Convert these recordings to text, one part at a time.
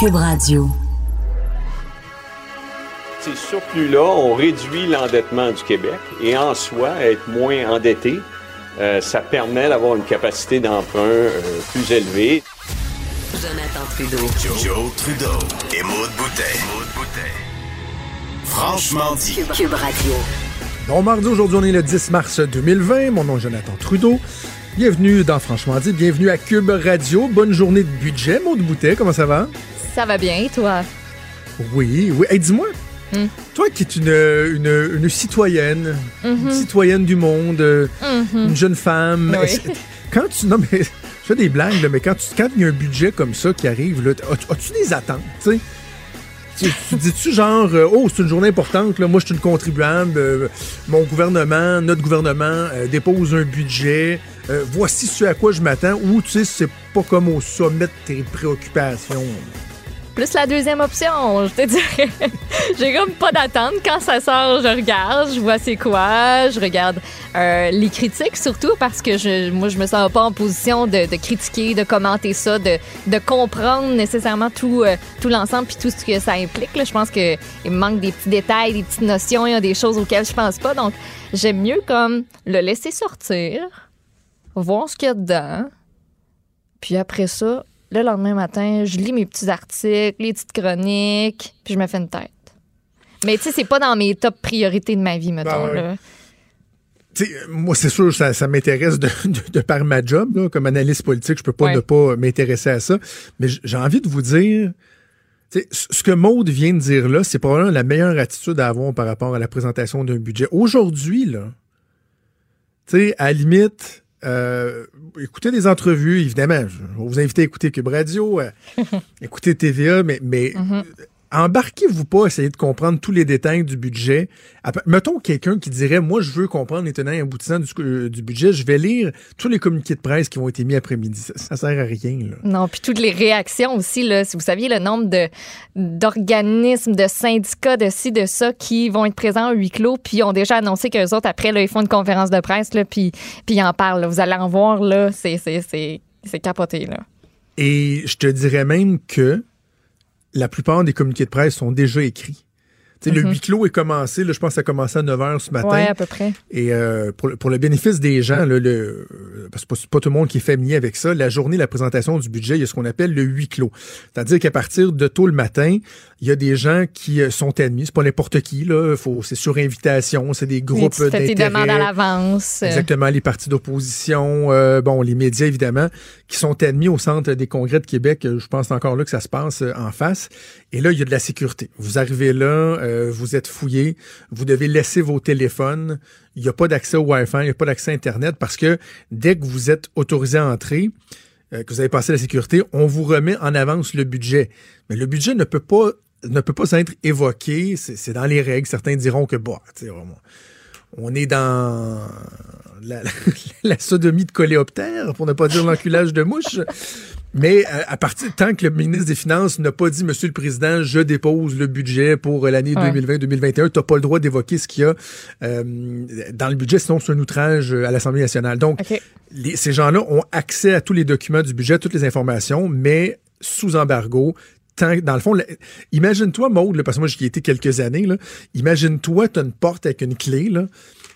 Cube Radio. Ces surplus-là ont réduit l'endettement du Québec et en soi, être moins endetté, euh, ça permet d'avoir une capacité d'emprunt euh, plus élevée. Jonathan Trudeau. Joe, Joe Trudeau et Maude Boutet. Franchement dit. Cube, Cube Radio. Bon mardi, aujourd'hui on est le 10 mars 2020. Mon nom est Jonathan Trudeau. Bienvenue dans Franchement dit, bienvenue à Cube Radio. Bonne journée de budget, Maud Boutet, comment ça va? Ça va bien, toi? Oui, oui. Hey, dis-moi, Hmm. toi qui es une, une, une citoyenne, une citoyenne du monde, euh, une jeune femme, Oui. quand tu... Non, mais je fais des blagues, là, mais quand tu- quand il y a un budget comme ça qui arrive, as-tu des attentes, tu sais? Tu, tu dis-tu genre, euh, oh, c'est une journée importante, là, moi je suis une contribuable, euh, mon gouvernement, notre gouvernement euh, dépose un budget, euh, voici ce à quoi je m'attends, ou tu sais, c'est pas comme au sommet de tes préoccupations. Plus la deuxième option, je te dirais. J'ai comme pas d'attente. Quand ça sort, je regarde, je vois c'est quoi, je regarde euh, les critiques surtout parce que je, moi, je me sens pas en position de, critiquer, de commenter ça, de, comprendre nécessairement tout, euh, tout l'ensemble puis tout ce que ça implique. là. Je pense qu'il me manque des petits détails, des petites notions, il y a des choses auxquelles je pense pas. Donc, j'aime mieux comme le laisser sortir, voir ce qu'il y a dedans, puis après ça, le lendemain matin, je lis mes petits articles, les petites chroniques, puis je me fais une tête. Mais tu sais, c'est pas dans mes top priorités de ma vie, mettons. Ben ouais. là. Tu sais, moi, c'est sûr, ça, ça m'intéresse de, de- de par ma job. là. comme analyste politique, je peux pas Ouais. ne pas m'intéresser à ça. Mais j'ai envie de vous dire, ce que Maude vient de dire là, c'est probablement la meilleure attitude à avoir par rapport à la présentation d'un budget. Aujourd'hui, là, tu sais, à la limite, euh, écoutez des entrevues, évidemment. Je vais vous inviter à écouter Cube Radio, euh, écouter TVA, mais, mais embarquez-vous pas à essayer de comprendre tous les détails du budget. Après- Mettons quelqu'un qui dirait, moi, je veux comprendre les tenants et aboutissants du, euh, du budget, je vais lire tous les communiqués de presse qui ont été mis après-midi. Ça, ça sert à rien, là. Non, puis toutes les réactions aussi, là, si vous saviez le nombre de d'organismes, de syndicats, de ci, de ça, qui vont être présents au huis clos, puis ont déjà annoncé qu'eux autres, après, là, ils font une conférence de presse, là, puis, puis ils en parlent. là. Vous allez en voir, là, c'est c'est- c'est- c'est capoté, là. Et je te dirais même que la plupart des communiqués de presse sont déjà écrits. Le huis clos est commencé, là, je pense que ça a commencé à 9 h ce matin. Ouais, à peu près. Et euh, pour, le- pour le bénéfice des gens, là, le, parce que c'est pas tout le monde qui est familier avec ça, la journée de la présentation du budget, il y a ce qu'on appelle le huis clos. C'est-à-dire qu'à partir de tôt le matin, il y a des gens qui euh, sont admis. C'est pas n'importe qui, là. C'est sur invitation, c'est des Oui, groupes tu fais tes demandes à d'intérêt. l'avance. Exactement, les partis d'opposition, euh, bon, les médias évidemment, qui sont admis au centre des congrès de Québec. Je pense encore là que ça se passe en face. Et là, il y a de la sécurité. Vous arrivez là, euh, vous êtes fouillé, vous devez laisser vos téléphones. Il n'y a pas d'accès au Wi-Fi, il n'y a pas d'accès à Internet parce que dès que vous êtes autorisé à entrer, euh, que vous avez passé la sécurité, on vous remet en avance le budget. Mais le budget ne peut pas ne peut pas être évoqué, c'est dans les règles. Certains diront que bah, tu sais, on- on est dans la, la sodomie de coléoptère, pour ne pas dire l'enculage de mouche. Mais euh, à partir tant que le ministre des Finances n'a pas dit, Monsieur le Président, je dépose le budget pour euh, l'année Ouais. 2020-2021, tu n'as pas le droit d'évoquer ce qu'il y a euh, dans le budget, sinon c'est un outrage à l'Assemblée nationale. Donc, les- ces gens-là ont accès à tous les documents du budget, toutes les informations, mais sous embargo. Tant, dans le fond, imagine-toi, Maude, parce que moi j'y ai été quelques années, imagine-toi, tu as une porte avec une clé, là,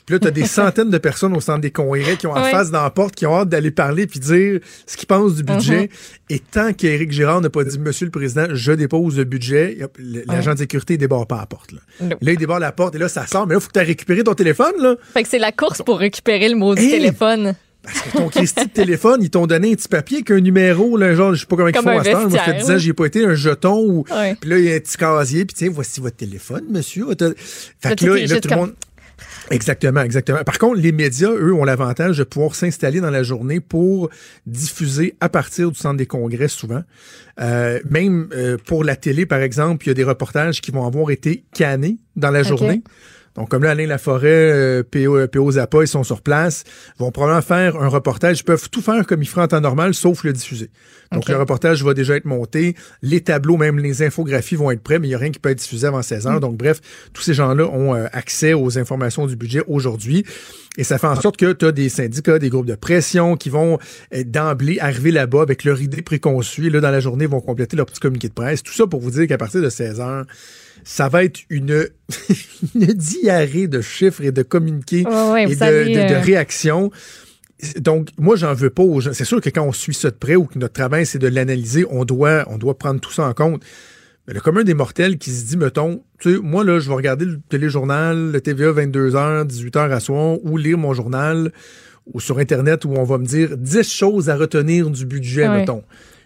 puis là, tu as des centaines de personnes au centre des congrès qui ont en face dans la porte, qui ont hâte d'aller parler puis dire ce qu'ils pensent du budget. Et tant qu'Éric Girard n'a pas dit, Monsieur le Président, je dépose le budget, l'agent de sécurité ne débarre pas la porte. Là. Il débarre la porte et là, ça sort. Mais là, il faut que tu aies récupéré ton téléphone, là. Fait que c'est la course pour récupérer le mot du téléphone. Parce que ton Christy de téléphone, ils t'ont donné un petit papier avec un numéro, là, genre, je sais pas comment ils font à heure. Moi, je te vestiaire, disais, là. j'ai pas été un jeton ou. Puis là, il y a un petit casier, puis tiens, voici votre téléphone, monsieur. Fait que là, là, tout le monde. Exactement, exactement. Par contre, les médias, eux, ont l'avantage de pouvoir s'installer dans la journée pour diffuser à partir du centre des congrès souvent. Euh, même euh, pour la télé, par exemple, il y a des reportages qui vont avoir été cannés dans la journée. Donc, comme là, Alain Laforêt, euh, PO, PO Zappa, ils sont sur place, vont probablement faire un reportage. Ils peuvent tout faire comme ils feraient en temps normal, sauf le diffuser. Donc, le reportage va déjà être monté. Les tableaux, même les infographies vont être prêts, mais il n'y a rien qui peut être diffusé avant 16 heures. Donc, bref, tous ces gens-là ont euh, accès aux informations du budget aujourd'hui. Et ça fait en sorte que tu as des syndicats, des groupes de pression qui vont euh, d'emblée arriver là-bas avec leur idée préconçue. Et là, dans la journée, ils vont compléter leur petit communiqué de presse. Tout ça pour vous dire qu'à partir de 16 heures, ça va être une, une diarrhée de chiffres et de communiqués ouais, et de, savez, de- de euh, réactions. Donc, moi, j'en veux pas aux gens. C'est sûr que quand on suit ça de près ou que notre travail, c'est de l'analyser, on doit, on doit prendre tout ça en compte. Mais le commun des mortels qui se dit, mettons, tu sais, moi, là, je vais regarder le téléjournal, le TVA 22h, 18h à soir, ou lire mon journal, ou sur Internet, où on va me dire 10 choses à retenir du budget, Ouais. mettons.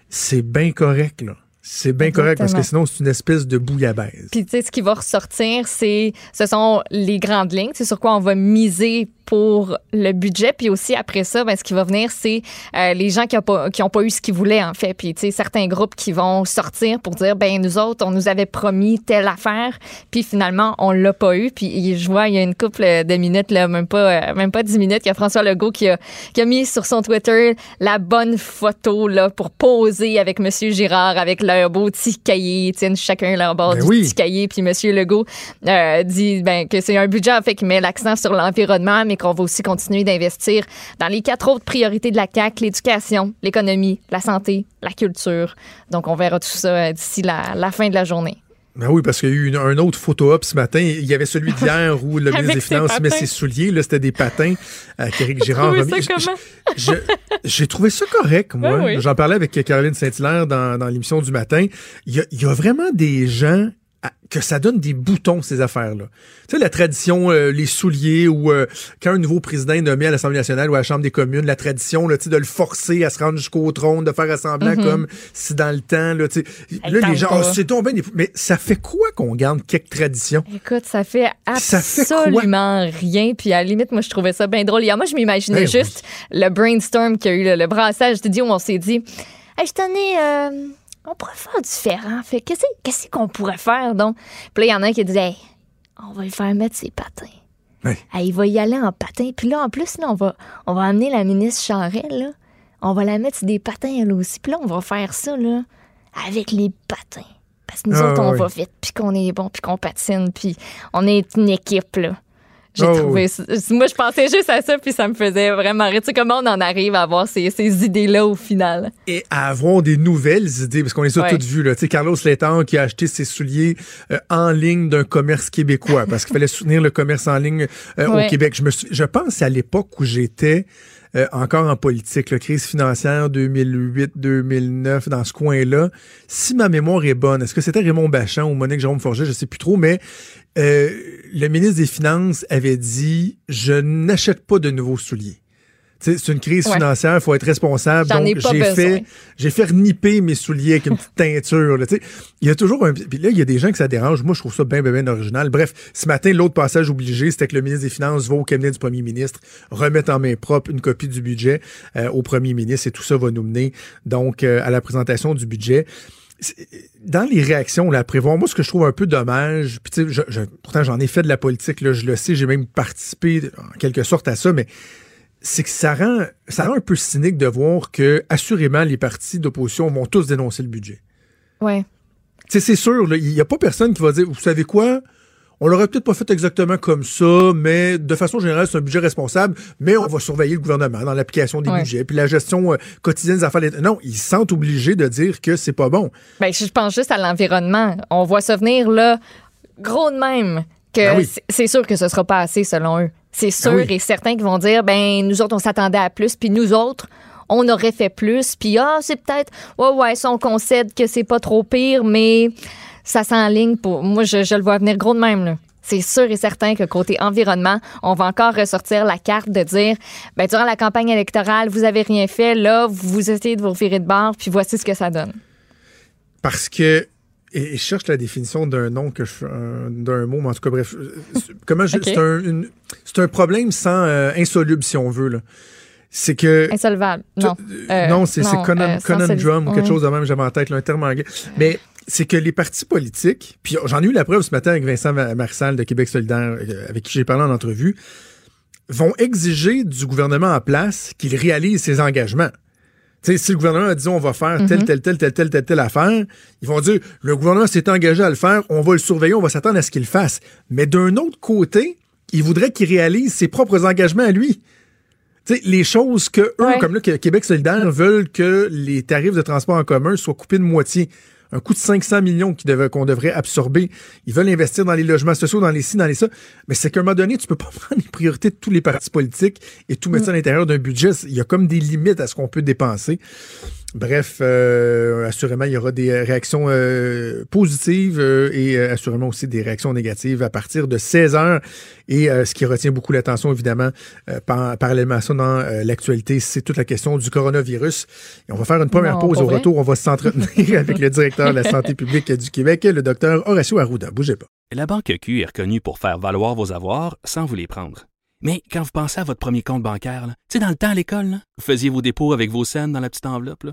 C'est bien correct, là. C'est bien correct parce que sinon, c'est une espèce de bouillabaisse. Puis, tu sais, ce qui va ressortir, c'est, ce sont les grandes lignes. C'est sur quoi on va miser pour le budget. Puis aussi, après ça, ben, ce qui va venir, c'est euh, les gens qui n'ont pas, qui ont pas eu ce qu'ils voulaient, en fait. Puis, tu sais, certains groupes qui vont sortir pour dire, ben, nous autres, on nous avait promis telle affaire. Puis, finalement, on l'a pas eu. Puis, je vois, il y a une couple de minutes, là, même pas, euh, même pas 10 minutes, qu'il y a François Legault qui a, qui a mis sur son Twitter la bonne photo, là, pour poser avec Monsieur Girard, avec leur beau petit cahier. Ils tiennent chacun leur bord Ben du oui. petit cahier. Puis Monsieur Legault euh, dit ben, que c'est un budget en fait qui met l'accent sur l'environnement, mais qu'on va aussi continuer d'investir dans les quatre autres priorités de la CAC l'éducation, l'économie, la santé, la culture. Donc on verra tout ça euh, d'ici la, la fin de la journée. Ben oui, parce qu'il y a eu une- un autre photo-op ce matin. Il y avait celui d'hier où le ministre des Finances met ses souliers. Là, c'était des patins euh, qu'Éric Girard a trouvé mis. ça Je- comment? je- je- J'ai trouvé ça correct, moi. Oui. J'en parlais avec Caroline Saint-Hilaire dans, dans l'émission du matin. Il y, a, il y a vraiment des gens que ça donne des boutons, ces affaires-là. Tu sais, la tradition, euh, les souliers, ou euh, quand un nouveau président est nommé à l'Assemblée nationale ou à la Chambre des communes, la tradition là, tu sais, de le forcer à se rendre jusqu'au trône, de faire assemblant comme si dans le temps, là, tu sais, là les gens, oh, c'est des- Mais ça fait quoi qu'on garde quelques traditions? Écoute, ça fait Ça fait quoi? absolument rien. Puis à la limite, moi, je trouvais ça bien drôle. Hier, moi, je m'imaginais Ben juste le brainstorm qu'il y a eu, le, le brassage de où on s'est dit, hey, je tenais, euh, on pourrait faire différent. Fait qu'est-ce qu'est-ce qu'on pourrait faire, donc? Puis là, il y en a un qui disait, hey, on va lui faire mettre ses patins. Ouais. Hey, il va y aller en patin. Puis là, en plus, là, on va, on va amener la ministre Charest, là. On va la mettre sur des patins, elle aussi. Puis là, on va faire ça, là, avec les patins. Parce que nous Ah, autres, on oui. va vite, puis qu'on est bon, puis qu'on patine, puis on est une équipe, là. J'ai Oh, trouvé Moi, je pensais juste à ça, puis ça me faisait vraiment rire. Tu sais, comment on en arrive à avoir ces, ces idées-là au final? et à avoir des nouvelles idées, parce qu'on les a Ouais. toutes vues. Là. Tu sais, Carlos Letang qui a acheté ses souliers euh, en ligne d'un commerce québécois, parce qu'il fallait soutenir le commerce en ligne euh, Ouais. au Québec. Je, me suis- je pense à l'époque où j'étais euh, encore en politique, la crise financière 2008-2009, dans ce coin-là. Si ma mémoire est bonne, est-ce que c'était Raymond Bachand ou Monique Jérôme Forget, je sais plus trop, mais euh, le ministre des Finances avait dit « Je n'achète pas de nouveaux souliers ». C'est une crise Ouais. financière, il faut être responsable. Donc, j'ai fait, j'ai fait reniper mes souliers avec une petite teinture. là, tu sais. Il y a toujours un. Puis là, il y a des gens que ça dérange. Moi, je trouve ça bien, bien, bien original. Bref, ce matin, l'autre passage obligé, c'était que le ministre des Finances va au cabinet du premier ministre, remettre en main propre une copie du budget euh, au premier ministre et tout ça va nous mener donc euh, à la présentation du budget. Dans les réactions là, à prévoir, moi, ce que je trouve un peu dommage, puis tu sais, je- je- pourtant j'en ai fait de la politique, là, je le sais, j'ai même participé en quelque sorte à ça, mais c'est que ça rend, ça rend un peu cynique de voir que, assurément, les partis d'opposition vont tous dénoncer le budget. Ouais. Tu sais, c'est sûr, il n'y a pas personne qui va dire, vous savez quoi, on l'aurait peut-être pas fait exactement comme ça, mais de façon générale, c'est un budget responsable, mais on va surveiller le gouvernement dans l'application des Ouais. budgets, puis la gestion euh, quotidienne des affaires. Non, ils se sentent obligés de dire que c'est pas bon. Ben, je pense juste à l'environnement. On voit ça venir, là, gros de même, que Ben oui. c'est- sûr que ce sera pas assez, selon eux. C'est sûr oui. et certain qu'ils vont dire, ben, nous autres, on s'attendait à plus, puis nous autres, on aurait fait plus, puis ah, c'est peut-être, ouais, ouais, ça, on concède que c'est pas trop pire, mais ça s'enligne pour. Moi, je, je le vois venir gros de même, là. C'est sûr et certain que côté environnement, on va encore ressortir la carte de dire, ben, durant la campagne électorale, vous avez rien fait, là, vous essayez de vous virer de bord, puis voici ce que ça donne. Parce que, Et, et je cherche la définition d'un nom que je euh, d'un mot, mais en tout cas, bref. Comment c'est un, une- c'est un problème sans euh, insoluble, si on veut. là. C'est que. Insolvable. Non. Euh, non, c'est c'est non, conundrum ou quelque Mm. chose de même, j'avais en tête, là, un terme anglais. Mais c'est que les partis politiques, puis j'en ai eu la preuve ce matin avec Vincent Ma- Marissal de Québec solidaire, euh, avec qui j'ai parlé en entrevue, vont exiger du gouvernement en place qu'il réalise ses engagements. Tu sais, si le gouvernement a dit on va faire telle, telle, telle, telle, telle, telle, telle affaire, ils vont dire le gouvernement s'est engagé à le faire, on va le surveiller, on va s'attendre à ce qu'il le fasse. Mais d'un autre côté, ils voudraient qu'il réalise ses propres engagements à lui. Tu sais, les choses que eux, Ouais. comme là, Québec solidaire, veulent que les tarifs de transport en commun soient coupés de moitié. Un coût de 500 millions devait- qu'on devrait absorber. Ils veulent investir dans les logements sociaux, dans les ci, dans les ça. Mais c'est qu'à un moment donné, tu peux pas prendre les priorités de tous les partis politiques et tout mettre ça à l'intérieur d'un budget. Il y a comme des limites à ce qu'on peut dépenser. Bref, euh, assurément, il y aura des réactions euh, positives euh, et euh, assurément aussi des réactions négatives à partir de 16 heures. Et euh, ce qui retient beaucoup l'attention, évidemment, euh, par- parallèlement à ça dans euh, l'actualité, c'est toute la question du coronavirus. Et on va faire une première Non, pause. Au vrai. retour, on va s'entretenir avec le directeur de la santé publique du Québec, le docteur Horacio Arruda. Bougez pas. La Banque Q est reconnue pour faire valoir vos avoirs sans vous les prendre. Mais quand vous pensez à votre premier compte bancaire, tu sais, dans le temps à l'école, là, vous faisiez vos dépôts avec vos scènes dans la petite enveloppe. là.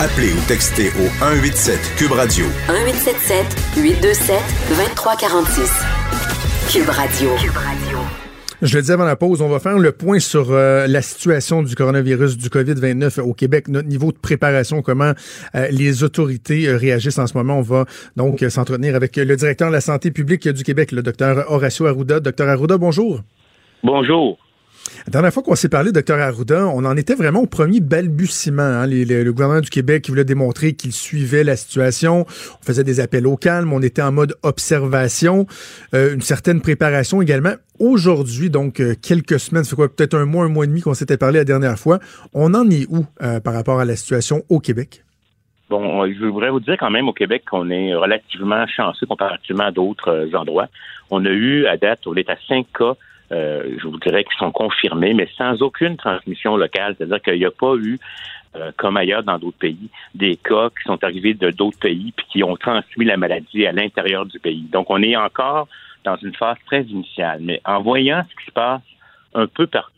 Appelez ou textez au 187 Cube Radio 1877 827 2346. Cube Radio. Je le disais avant la pause, on va faire le point sur euh, la situation du coronavirus, du COVID-29 au Québec, notre niveau de préparation, comment euh, les autorités euh, réagissent en ce moment. On va donc euh, s'entretenir avec le directeur de la santé publique du Québec, le docteur Horacio Arruda. Docteur Arruda, bonjour. Bonjour. La dernière fois qu'on s'est parlé, docteur Arruda, on en était vraiment au premier balbutiement. hein. Le gouvernement du Québec voulait démontrer qu'il suivait la situation. On faisait des appels au calme. On était en mode observation. Euh, une certaine préparation également. Aujourd'hui, donc euh, quelques semaines, c'est quoi, peut-être un mois, un mois et demi qu'on s'était parlé la dernière fois. On en est où euh, par rapport à la situation au Québec? Bon, euh, je voudrais vous dire quand même au Québec qu'on est relativement chanceux comparativement à d'autres euh, endroits. On a eu à date, on est à 5 cas, euh, je vous dirais, qui sont confirmés, mais sans aucune transmission locale. C'est-à-dire qu'il n'y a pas eu, euh, comme ailleurs dans d'autres pays, des cas qui sont arrivés de d'autres pays puis qui ont transmis la maladie à l'intérieur du pays. Donc, on est encore dans une phase très initiale. Mais en voyant ce qui se passe un peu partout,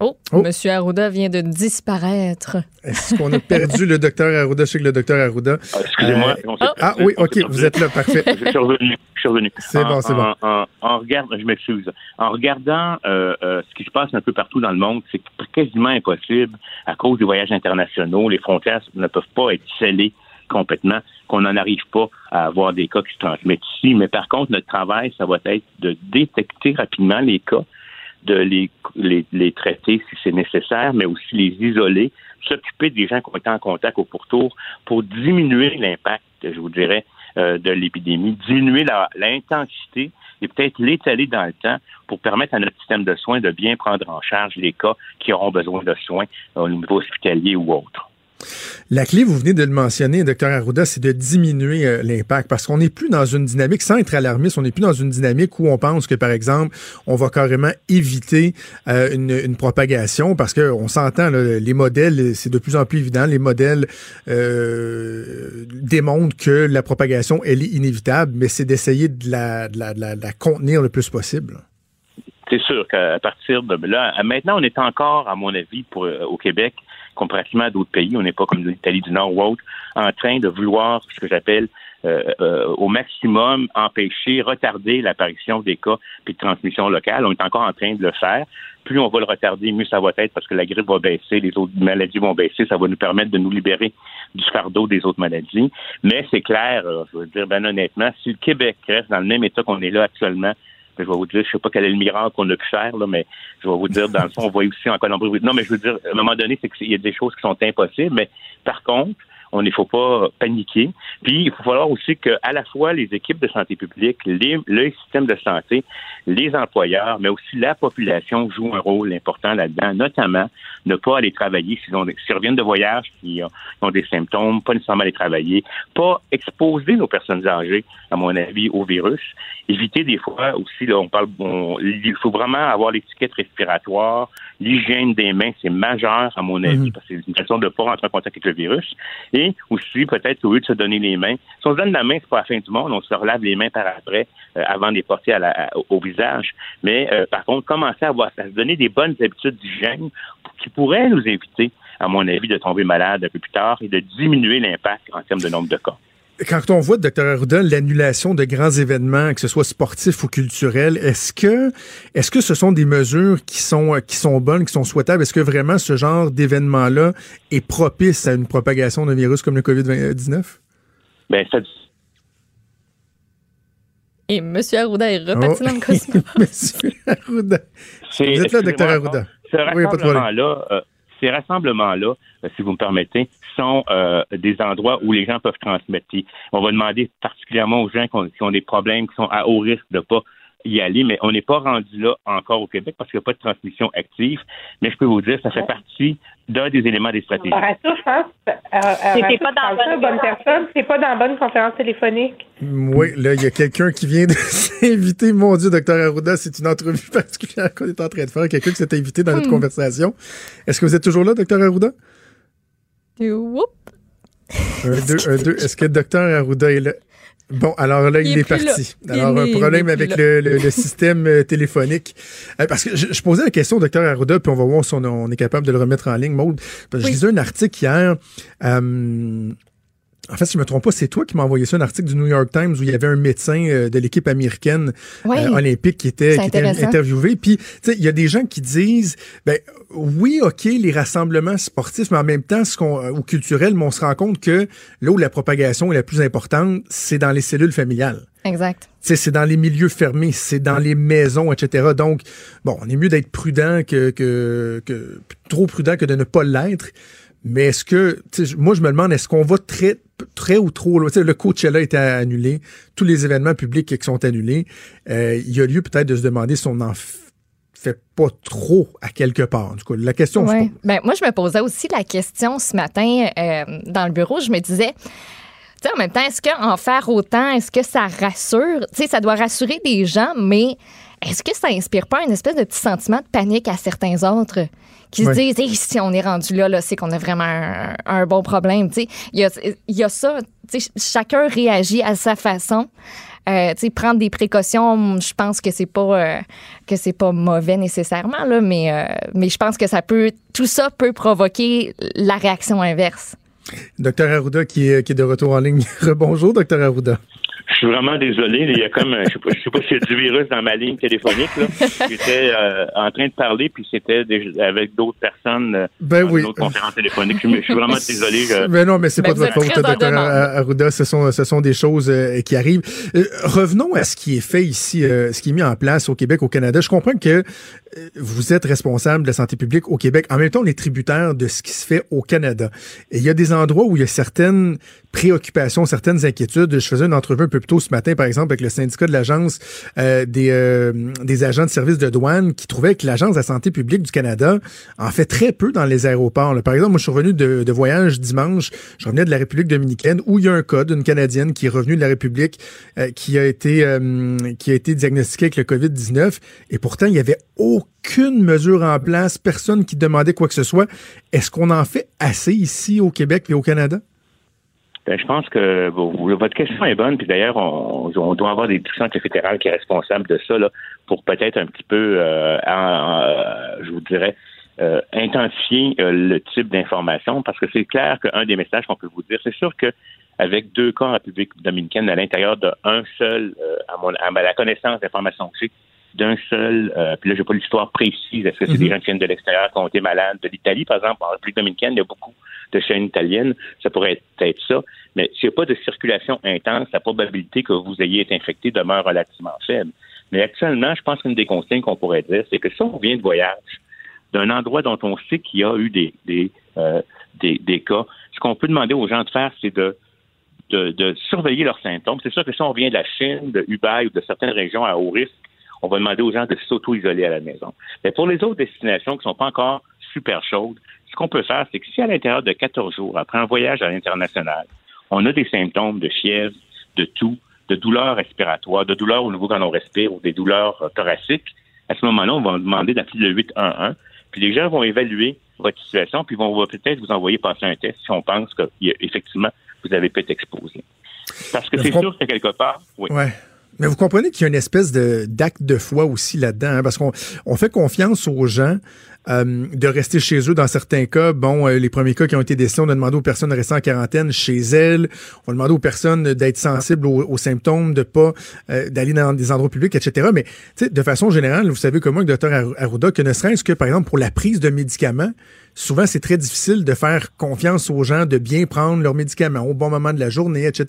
Oh, Oh. Monsieur Arruda vient de disparaître. Est-ce qu'on a perdu le docteur Arruda? Je sais que le docteur Arruda... Ah, excusez-moi. Euh, s'est- Ah oui, OK, vous êtes là, parfait. je suis revenu. Je suis revenu. C'est bon, En- c'est bon. En, en, en regardant, je m'excuse. En regardant euh, euh, ce qui se passe un peu partout dans le monde, c'est quasiment impossible à cause des voyages internationaux. Les frontières ne peuvent pas être scellées complètement, qu'on n'en arrive pas à avoir des cas qui se transmettent ici. Mais par contre, notre travail, ça va être de détecter rapidement les cas, de les, les, les traiter si c'est nécessaire, mais aussi les isoler, s'occuper des gens qui ont été en contact au pourtour pour diminuer l'impact, je vous dirais, euh, de l'épidémie, diminuer l'intensité et peut-être l'étaler dans le temps pour permettre à notre système de soins de bien prendre en charge les cas qui auront besoin de soins au niveau hospitalier ou autre. La clé, vous venez de le mentionner, docteur Arruda, c'est de diminuer euh, l'impact parce qu'on n'est plus dans une dynamique, sans être alarmiste, on n'est plus dans une dynamique où on pense que, par exemple, on va carrément éviter euh, une, propagation parce que on s'entend, les modèles, c'est de plus en plus évident, les modèles euh, démontrent que la propagation, elle est inévitable, mais c'est d'essayer de la, de, la, contenir le plus possible. C'est sûr qu'à partir de là, maintenant, on est encore, à mon avis, pour, au Québec, comparativement à d'autres pays, on n'est pas comme l'Italie du Nord ou autre, en train de vouloir ce que j'appelle euh, euh, au maximum empêcher, retarder l'apparition des cas puis de transmission locale. On est encore en train de le faire. Plus on va le retarder, mieux ça va être parce que la grippe va baisser, les autres maladies vont baisser, ça va nous permettre de nous libérer du fardeau des autres maladies. Mais c'est clair, euh, je veux dire, ben honnêtement, si le Québec reste dans le même état qu'on est là actuellement, je vais vous dire, je sais pas quel est le miracle qu'on a pu faire, là, mais je vais vous dire, dans le fond, on voit aussi en Colombie. Non, mais je veux dire, à un moment donné, c'est qu'il y a des choses qui sont impossibles, mais par contre, on ne faut pas paniquer. Puis, il faut falloir aussi que, à la fois, les équipes de santé publique, les, le système de santé, les employeurs, mais aussi la population jouent un rôle important là-dedans, notamment ne pas aller travailler s'ils ont, s'ils reviennent de voyage, qui ont, des symptômes, pas nécessairement aller travailler, pas exposer nos personnes âgées, à mon avis, au virus. Éviter des fois aussi, là, on parle, il faut vraiment avoir l'étiquette respiratoire, l'hygiène des mains, c'est majeur, à mon avis, mhm. parce que c'est une façon de ne pas rentrer en contact avec le virus. Et aussi, peut-être, au lieu de se donner les mains, si on se donne la main, c'est pas la fin du monde, on se relave les mains par après, euh, avant de les porter au visage. Mais, euh, par contre, commencer à, avoir, à se donner des bonnes habitudes d'hygiène qui pourraient nous éviter, à mon avis, de tomber malade un peu plus tard et de diminuer l'impact en termes de nombre de cas. Quand on voit, Dr. Arruda, l'annulation de grands événements, que ce soit sportifs ou culturels, est-ce que, est-ce que ce sont des mesures qui sont, qui sont bonnes, qui sont souhaitables? Est-ce que vraiment ce genre d'événement-là est propice à une propagation d'un virus comme le COVID-19? Ben, ça, et M. Arruda est reparti dans le cosmos. M. Arruda. Vous êtes là, Dr. Arruda. oui, pas de là euh, ces rassemblements-là, euh, si vous me permettez, sont euh, des endroits où les gens peuvent transmettre. on va demander particulièrement aux gens qui ont, des problèmes, qui sont à haut risque de ne pas y aller, mais on n'est pas rendu là encore au Québec parce qu'il n'y a pas de transmission active. Mais je peux vous dire, ça fait partie d'un des éléments des stratégies. je pense. C'était pas dans la bonne, personne. C'est pas dans la bonne conférence téléphonique. Oui, là, il y a quelqu'un qui vient de s'inviter. Mon Dieu, docteur Arruda, c'est une entrevue particulière qu'on est en train de faire. Quelqu'un qui s'est invité dans notre hmm. conversation. Est-ce que vous êtes toujours là, docteur Arruda? Whoop. Un, deux, un, deux. Est-ce que docteur Arruda est là? Bon, alors là, il, est, parti. Alors, un problème avec le, système euh, téléphonique. Euh, parce que je, posais la question au docteur Arruda, puis on va voir si on, est capable de le remettre en ligne, Maud. Parce que je lisais un article hier. Euh, en fait, si je me trompe pas, c'est toi qui m'as envoyé ça, un article du New York Times où il y avait un médecin euh, de l'équipe américaine euh, olympique qui était, qui était interviewé. Puis, tu sais, il y a des gens qui disent, ben oui, ok, les rassemblements sportifs, mais en même temps, ce qu'on euh, ou culturel, mais on se rend compte que là où la propagation est la plus importante, c'est dans les cellules familiales. Exact. C'est dans les milieux fermés, c'est dans les maisons, etc. Donc, bon, on est mieux d'être prudent que, que, que trop prudent que de ne pas l'être. Mais est-ce que, moi, je me demande, est-ce qu'on va très, très ou trop loin? Le Coachella été annulé, tous les événements publics qui sont annulés. Euh, il y a lieu peut-être de se demander si on en fait pas trop à quelque part. Du coup, la question. Ouais. Ben, moi, je me posais aussi la question ce matin euh, dans le bureau. Je me disais. En même temps, est-ce qu'en faire autant, est-ce que ça rassure? Tu sais, ça doit rassurer des gens, mais est-ce que ça inspire pas une espèce de petit sentiment de panique à certains autres? Qui se disent si on est rendu là, là c'est qu'on a vraiment un, bon problème. Il y a, y a ça. Chacun réagit à sa façon. Euh, prendre des précautions, je pense que c'est pas euh, que c'est pas mauvais nécessairement là, mais euh, mais je pense que ça peut tout ça peut provoquer la réaction inverse. Docteur Arruda qui est, qui est de retour en ligne. Rebonjour, docteur Arruda. Je suis vraiment désolé. Il y a comme, je sais pas, je sais pas s'il y a du virus dans ma ligne téléphonique. Là. J'étais euh, en train de parler, puis c'était avec d'autres personnes euh, ben dans une autre conférence téléphonique. Je, suis vraiment désolé. Mais ben non, mais c'est pas ben, de votre faute, docteur Arruda. Ce sont, ce sont des choses euh, qui arrivent. revenons à ce qui est fait ici, ce qui est mis en place au Québec, au Canada. Je comprends que vous êtes responsable de la santé publique au Québec. En même temps, on est tributaire de ce qui se fait au Canada. Et il y a des endroits où il y a certaines préoccupations, certaines inquiétudes. Je faisais une entrevue un peu plus tôt ce matin, par exemple, avec le syndicat de l'agence euh, des, euh, des agents de services de douane qui trouvait que l'agence de la santé publique du Canada en fait très peu dans les aéroports. Par exemple, moi, je suis revenu de, voyage dimanche. Je revenais de la République dominicaine où il y a un cas d'une Canadienne qui est revenue de la République euh, qui a été qui a été diagnostiquée avec le COVID-19 et pourtant il y avait aucune mesure en place, personne qui demandait quoi que ce soit. Est-ce qu'on en fait assez ici au Québec et au Canada? Ben, je pense que votre question est bonne, puis d'ailleurs, on, doit avoir des discussions avec le fédéral qui est responsable de ça, là, pour peut-être un petit peu, euh, euh, je vous dirais, euh, intensifier le type d'information, parce que c'est clair qu'un des messages qu'on peut vous dire, c'est sûr que avec deux cas en République dominicaine à l'intérieur d'un seul, à, mon, à la connaissance d'informations que j'ai, d'un seul, euh, puis là, j'ai pas l'histoire précise, est-ce que c'est des gens qui viennent de l'extérieur, qui ont été malades, de l'Italie, par exemple, en République dominicaine, il y a beaucoup de chaînes italiennes, ça pourrait être ça, mais s'il n'y a pas de circulation intense, la probabilité que vous ayez été infecté demeure relativement faible. Mais actuellement, je pense qu'une des consignes qu'on pourrait dire, c'est que si on vient de voyage d'un endroit dont on sait qu'il y a eu des, des, euh, des, des cas, qu'on peut demander aux gens de faire, c'est de, de, surveiller leurs symptômes. C'est sûr que si on vient de la Chine, de Hubei ou de certaines régions à haut risque, on va demander aux gens de s'auto-isoler à la maison. Mais pour les autres destinations qui ne sont pas encore super chaudes, ce qu'on peut faire, c'est que si à l'intérieur de 14 jours, après un voyage à l'international, on a des symptômes de fièvre, de toux, de douleurs respiratoires, de douleurs au niveau quand on respire ou des douleurs euh, thoraciques, à ce moment-là, on va demander d'appeler le 811. Puis les gens vont évaluer votre situation, puis vont peut-être vous envoyer passer un test si on pense qu'effectivement, vous avez peut-être exposé. Parce que c'est sûr que quelque part, oui. Ouais. Mais vous comprenez qu'il y a une espèce de d'acte de foi aussi là-dedans, hein, parce qu'on on fait confiance aux gens euh, de rester chez eux dans certains cas. Bon, euh, les premiers cas qui ont été décidés, on a demandé aux personnes de rester en quarantaine chez elles. On a demandé aux personnes d'être sensibles aux, symptômes, de pas euh, d'aller dans des endroits publics, etc. Mais de façon générale, vous savez comment le docteur Arruda, que ne serait-ce que, par exemple, pour la prise de médicaments, souvent c'est très difficile de faire confiance aux gens de bien prendre leurs médicaments au bon moment de la journée, etc.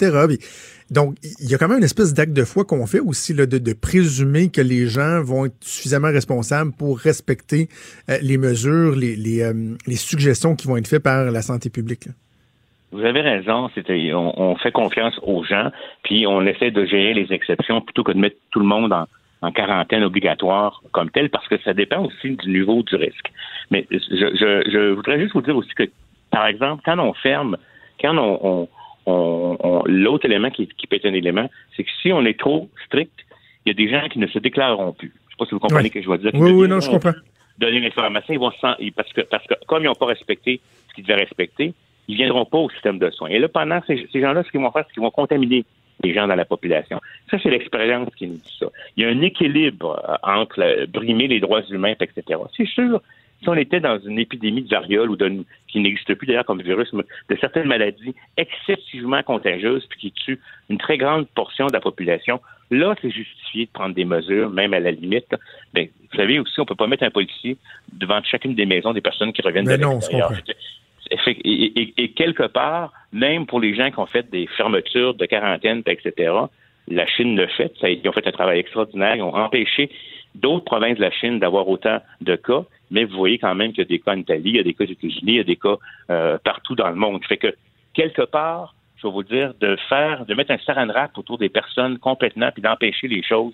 donc, il y a quand même une espèce d'acte de foi qu'on fait aussi de, présumer que les gens vont être suffisamment responsables pour respecter euh, les mesures, euh, les, suggestions qui vont être faites par la santé publique. Vous avez raison. On, on, fait confiance aux gens, puis on essaie de gérer les exceptions plutôt que de mettre tout le monde en quarantaine obligatoire comme tel, parce que ça dépend aussi du niveau du risque. Mais je, je, je voudrais juste vous dire aussi que, par exemple, quand on ferme, quand on, on, on, l'autre élément qui, qui peut être un élément, c'est que si on est trop strict, il y a des gens qui ne se déclareront plus. Je ne sais pas si vous comprenez ce que je veux dire. Oui, oui, non, je comprends. Donner l'information, ils vont parce que parce que comme ils n'ont pas respecté ce qu'ils devaient respecter, ils viendront pas au système de soins. Et là, pendant ces, ces gens-là, ce qu'ils vont faire, c'est qu'ils vont contaminer les gens dans la population. Ça, c'est l'expérience qui nous dit ça. Il y a un équilibre euh, entre brimer les droits humains, etc. C'est sûr, si on était dans une épidémie de variole ou de, qui n'existe plus d'ailleurs comme virus, de certaines maladies excessivement contagieuses puis qui tuent une très grande portion de la population, là, c'est justifié de prendre des mesures, même à la limite. Ben, vous savez aussi, on peut pas mettre un policier devant chacune des maisons des personnes qui reviennent de l'extérieur. Et, et, quelque part, même pour les gens qui ont fait des fermetures de quarantaine, etc., la Chine le fait. Ça, ils ont fait un travail extraordinaire. Ils ont empêché d'autres provinces de la Chine d'avoir autant de cas. Mais vous voyez quand même qu'il y a des cas en Italie, il y a des cas aux États-Unis, il y a des cas euh, partout dans le monde. Fait que quelque part, je vais vous dire, de faire, de mettre un saran wrap autour des personnes complètement, puis d'empêcher les choses,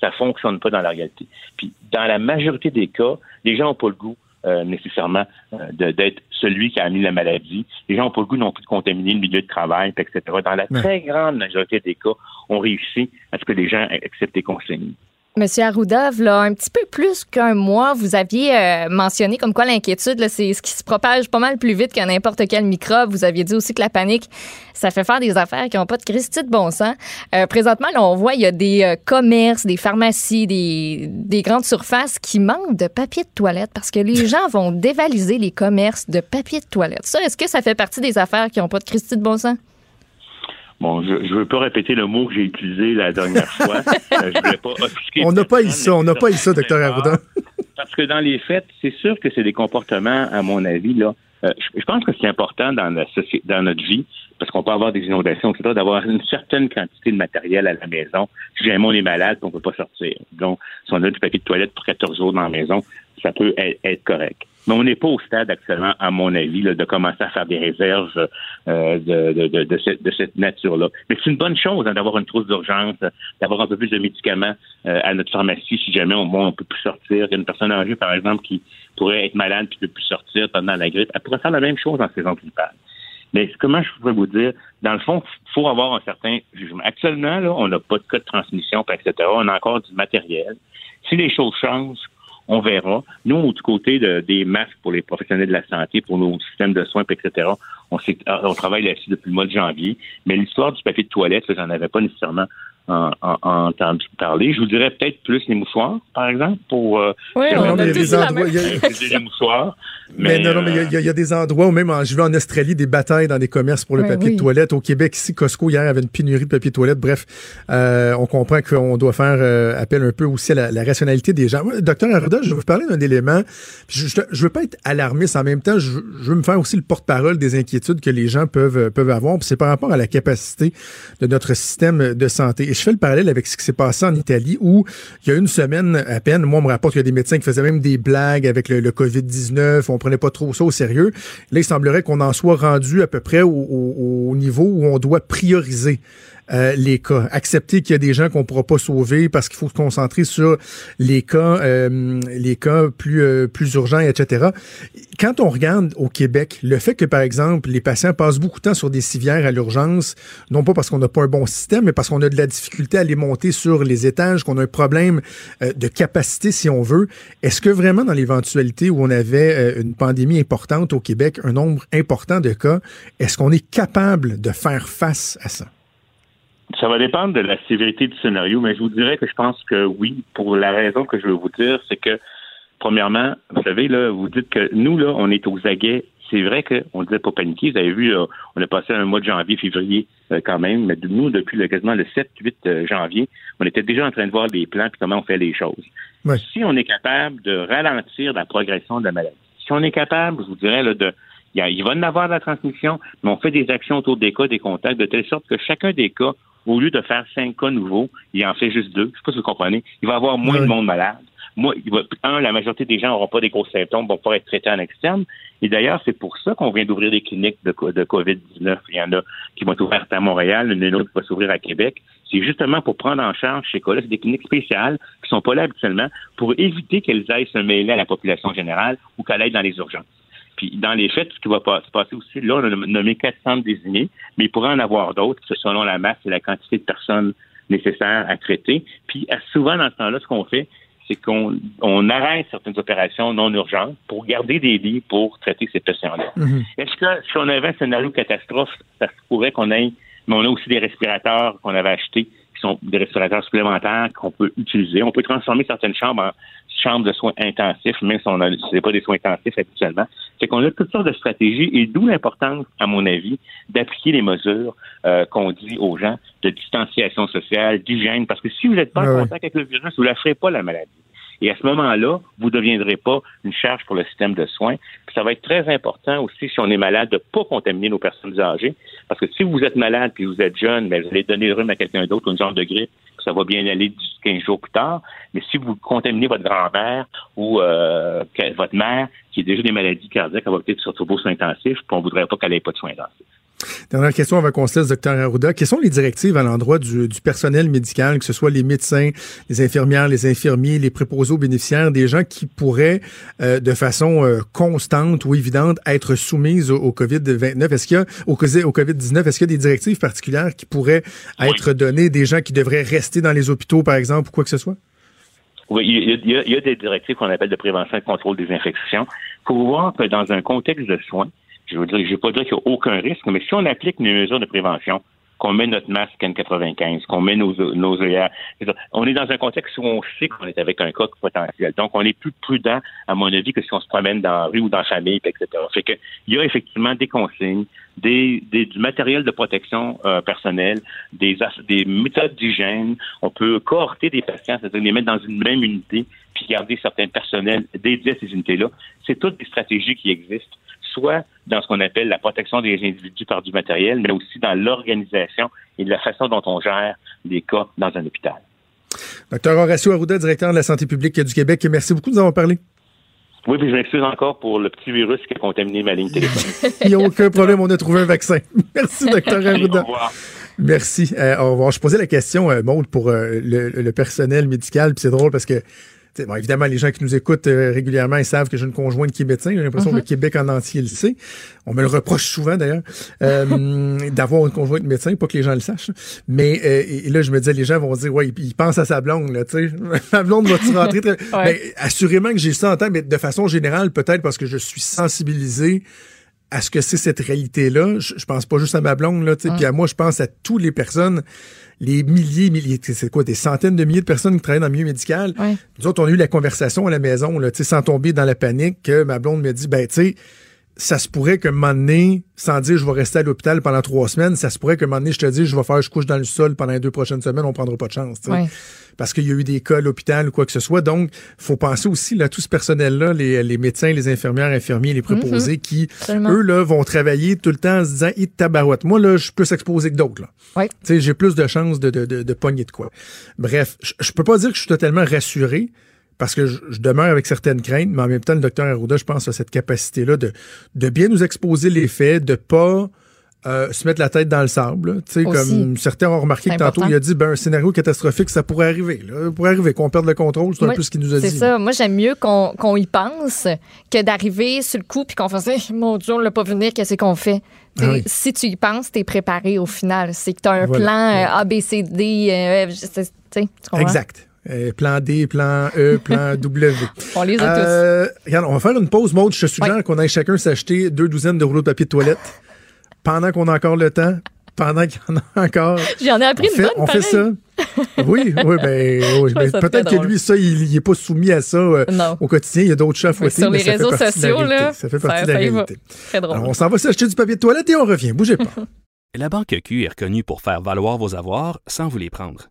ça fonctionne pas dans la réalité. Puis dans la majorité des cas, les gens n'ont pas le goût euh, nécessairement euh, d'être celui qui a mis la maladie. Les gens n'ont pas le goût non plus de contaminer le milieu de travail, etc. Dans la très grande majorité des cas, on réussit à ce que les gens acceptent les consignes. Monsieur Arruda, là, un petit peu plus qu'un mois, vous aviez euh, mentionné comme quoi l'inquiétude, c'est ce qui se propage pas mal plus vite que n'importe quel microbe. Vous aviez dit aussi que la panique, ça fait faire des affaires qui n'ont pas de Christie de bon sens. Euh, présentement, là, on voit, il y a des euh, commerces, des pharmacies, des, des grandes surfaces qui manquent de papier de toilette parce que les gens vont dévaliser les commerces de papier de toilette. Ça, est-ce que ça fait partie des affaires qui n'ont pas de Christie de bon sens? Bon, je ne veux pas répéter le mot que j'ai utilisé la dernière fois. Euh, je voulais pas On n'a pas eu ça, on n'a pas eu ça, docteur Arruda. Parce que dans les faits, c'est sûr que c'est des comportements, à mon avis, là. Euh, je, pense que c'est important dans, la dans notre vie, parce qu'on peut avoir des inondations, etc., d'avoir une certaine quantité de matériel à la maison. Si jamais on est malade, on ne peut pas sortir. Donc, si on a du papier de toilette pour 14 jours dans la maison, ça peut être correct. Mais on n'est pas au stade actuellement, à mon avis, de commencer à faire des réserves euh, de, cette, nature-là. Mais c'est une bonne chose hein, d'avoir une trousse d'urgence, d'avoir un peu plus de médicaments euh, à notre pharmacie si jamais on ne peut plus sortir. Il y a une personne âgée, par exemple, qui pourrait être malade puis ne peut plus sortir pendant la grippe. Elle pourrait faire la même chose en saison grippale. Mais comment je pourrais vous dire, dans le fond, il faut avoir un certain jugement. Actuellement, on n'a pas de cas de transmission, etc. On a encore du matériel. Si les choses changent, on verra. Nous, du côté des masques pour les professionnels de la santé, pour nos systèmes de soins, etc., on, on travaille là-dessus depuis le mois de janvier. Mais l'histoire du papier de toilette, j'en avais pas nécessairement en, entendu parler. Je vous dirais peut-être plus les mouchoirs, par exemple, pour. Euh, oui, on a des endroits. Il y a... mouchoirs. Mais, non, non, mais il y, a, des endroits où même, je vais en Australie, des batailles dans des commerces pour le papier de toilette. Au Québec, ici, Costco, hier, avait une pénurie de papier de toilette. Bref, euh, on comprend qu'on doit faire euh, appel un peu aussi à la, rationalité des gens. Docteur Arruda, je vais vous parler d'un élément. Je, je, veux pas être alarmiste en même temps. Je, je veux me faire aussi le porte-parole des inquiétudes que les gens peuvent, peuvent avoir. C'est par rapport à la capacité de notre système de santé je fais le parallèle avec ce qui s'est passé en Italie où il y a une semaine à peine, moi on me rapporte qu'il y a des médecins qui faisaient même des blagues avec le, COVID-19, on prenait pas trop ça au sérieux. Là, il semblerait qu'on en soit rendu à peu près au, au niveau où on doit prioriser euh, les cas. Accepter qu'il y a des gens qu'on pourra pas sauver parce qu'il faut se concentrer sur les cas, euh, les cas plus euh, plus urgents, etc. Quand on regarde au Québec, le fait que par exemple les patients passent beaucoup de temps sur des civières à l'urgence, non pas parce qu'on n'a pas un bon système, mais parce qu'on a de la difficulté à les monter sur les étages, qu'on a un problème de capacité si on veut. Est-ce que vraiment dans l'éventualité où on avait une pandémie importante au Québec, un nombre important de cas, est-ce qu'on est capable de faire face à ça? Ça va dépendre de la sévérité du scénario, mais je vous dirais que je pense que oui, pour la raison que je veux vous dire, c'est que, premièrement, vous savez, là, vous dites que nous, là, on est aux aguets. C'est vrai qu'on ne disait pas paniquer. Vous avez vu, on a passé un mois de janvier, février euh, quand même, mais nous, depuis le, quasiment le 7-8 euh, janvier, on était déjà en train de voir des plans et comment on fait les choses. Si on est capable de ralentir la progression de la maladie, si on est capable, je vous dirais, là, de il va y en avoir de la transmission, mais on fait des actions autour des cas, des contacts, de telle sorte que chacun des cas au lieu de faire cinq cas nouveaux, il en fait juste deux. Je sais pas si vous comprenez. Il va avoir moins de monde malade. Moi, il va, un, la majorité des gens n'auront pas des gros symptômes, vont pas être traités en externe. Et d'ailleurs, c'est pour ça qu'on vient d'ouvrir des cliniques de, de COVID-19. Il y en a qui vont être ouvertes à Montréal, une autre qui va s'ouvrir à Québec. C'est justement pour prendre en charge ces cas-là. C'est des cliniques spéciales qui sont pas là habituellement pour éviter qu'elles aillent se mêler à la population générale ou qu'elles aillent dans les urgences. Puis dans les faits, ce qui va se passer aussi, là, on a nommé 400 désignés, mais il pourrait en avoir d'autres selon la masse et la quantité de personnes nécessaires à traiter. Puis souvent, dans ce temps-là, ce qu'on fait, c'est qu'on on arrête certaines opérations non urgentes pour garder des lits pour traiter ces patients-là. Mm-hmm. Est-ce que si on avait un scénario catastrophe, ça se pourrait qu'on ait, mais on a aussi des respirateurs qu'on avait achetés qui sont des respirateurs supplémentaires qu'on peut utiliser. On peut transformer certaines chambres en chambres de soins intensifs, même si on a, c'est pas des soins intensifs habituellement. C'est qu'on a toutes sortes de stratégies et d'où l'importance, à mon avis, d'appliquer les mesures euh, qu'on dit aux gens de distanciation sociale, d'hygiène, parce que si vous n'êtes pas en contact avec le virus, vous ne la ferez pas la maladie. Et à ce moment-là, vous ne deviendrez pas une charge pour le système de soins. Puis ça va être très important aussi, si on est malade, de ne pas contaminer nos personnes âgées. Parce que si vous êtes malade puis vous êtes jeune, mais vous allez donner le rhume à quelqu'un d'autre, une genre de grippe, ça va bien aller 15 jours plus tard. Mais si vous contaminez votre grand-mère ou euh, votre mère, qui a déjà des maladies cardiaques, elle va peut-être sur soins intensifs, puis on ne voudrait pas qu'elle ait pas de soins intensifs. Dernière question avant qu'on se laisse, docteur Arruda. Quelles sont les directives à l'endroit du, personnel médical, que ce soit les médecins, les infirmières, les infirmiers, les préposés aux bénéficiaires, des gens qui pourraient, euh, de façon euh, constante ou évidente, être soumises au, COVID-19? Est-ce qu'il y a, au, COVID-19, est-ce qu'il y a des directives particulières qui pourraient être données, des gens qui devraient rester dans les hôpitaux, par exemple, ou quoi que ce soit? Oui, il y, a, il y a des directives qu'on appelle de prévention et de contrôle des infections. Faut voir que dans un contexte de soins, je veux dire, je vais pas dire qu'il n'y a aucun risque, mais si on applique les mesures de prévention, qu'on met notre masque N95, qu'on met nos, nos œillères. On est dans un contexte où on sait qu'on est avec un cas potentiel. Donc, on est plus prudent, à mon avis, que si on se promène dans la rue ou dans la famille, etc. Fait que, il y a effectivement des consignes, des, des du matériel de protection euh, personnelle, des, des méthodes d'hygiène. On peut cohorter des patients, c'est-à-dire les mettre dans une même unité, puis garder certains personnels dédiés à ces unités-là. C'est toutes des stratégies qui existent soit dans ce qu'on appelle la protection des individus par du matériel, mais aussi dans l'organisation et la façon dont on gère les cas dans un hôpital. Docteur Horacio Arruda, directeur de la santé publique du Québec, merci beaucoup de nous avoir parlé. Oui, puis je m'excuse encore pour le petit virus qui a contaminé ma ligne téléphonique. Il n'y a aucun problème, on a trouvé un vaccin. Merci, docteur Arruda. Au revoir. Merci. Euh, au revoir. Je posais la question, euh, Maud, pour euh, le, personnel médical, puis c'est drôle parce que Bon, évidemment, les gens qui nous écoutent euh, régulièrement, ils savent que j'ai une conjointe qui est médecin. J'ai l'impression que le mhm. Québec en entier le sait. On me le reproche souvent, d'ailleurs, euh, d'avoir une conjointe médecin, pas que les gens le sachent. Mais euh, et là, je me disais, les gens vont dire, ouais, ils pensent à sa blonde, là, tu sais. Ma blonde va-tu rentrer? Très... assurément que j'ai ça en tête, mais de façon générale, peut-être parce que je suis sensibilisé à ce que c'est cette réalité-là. Je, pense pas juste à ma blonde, là, tu sais. Puis à moi, je pense à toutes les personnes les milliers, milliers, c'est quoi, des centaines de milliers de personnes qui travaillent dans le milieu médical? Nous autres, on a eu la conversation à la maison, là, sans tomber dans la panique, que ma blonde me dit, ben, tu sais, ça se pourrait que un moment donné, sans dire je vais rester à l'hôpital pendant trois semaines, ça se pourrait que un moment donné, je te dis je vais faire je couche dans le sol pendant les deux prochaines semaines, on prendra pas de chance. Parce qu'il y a eu des cas à l'hôpital ou quoi que ce soit. Donc, faut penser aussi là, tout ce personnel-là, les, médecins, les infirmières, infirmiers, les préposés, mhm. qui, eux, là, vont travailler tout le temps en se disant Hé, tabarouette, moi, là, je suis plus exposé que d'autres. J'ai plus de chances de, de, de, pogner de quoi. Bref, je, je peux pas dire que je suis totalement rassuré, parce que je, demeure avec certaines craintes, mais en même temps, le docteur Arruda, je pense, a cette capacité-là de, de bien nous exposer les faits, de pas euh, se mettre la tête dans le sable. Tu sais, comme certains ont remarqué que tantôt, il a dit ben, un scénario catastrophique, ça pourrait arriver. Là, pourrait arriver, qu'on perde le contrôle. C'est un peu ce qu'il nous a dit. C'est ça. Moi, j'aime mieux qu'on y pense que d'arriver sur le coup puis qu'on fasse Mon Dieu, on l'a pas venir, qu'est-ce qu'on fait? Ah si tu y penses, tu es préparé au final. C'est que tu as un plan euh, A, B, C, D. Euh, tu exact. Euh, plan D, plan E, plan W. on les a tous. Euh, regarde, on va faire une pause mode. Je te suggère qu'on aille chacun s'acheter deux douzaines de rouleaux de papier de toilette pendant qu'on a encore le temps, pendant qu'il y en a encore. J'en ai appris on une fait, On fait ça. Oui, oui, ben, ben peut-être que lui, ça, il n'est pas soumis à ça euh, au quotidien. Il y a d'autres chats à fouetter. Sur les réseaux sociaux, là. Ça fait partie de la réalité. Très drôle. Alors, on s'en va s'acheter du papier de toilette et on revient. Bougez pas. La Banque Q est reconnue pour faire valoir vos avoirs sans vous les prendre.